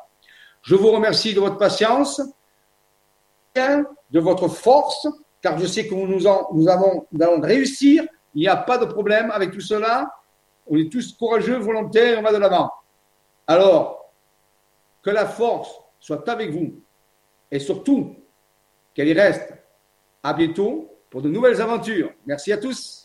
Je vous remercie de votre patience, de votre force, car je sais que nous, en, nous, avons, nous allons réussir. Il n'y a pas de problème avec tout cela. On est tous courageux, volontaires, on va de l'avant. Alors, que la force soit avec vous et surtout qu'elle y reste. À bientôt pour de nouvelles aventures. Merci à tous.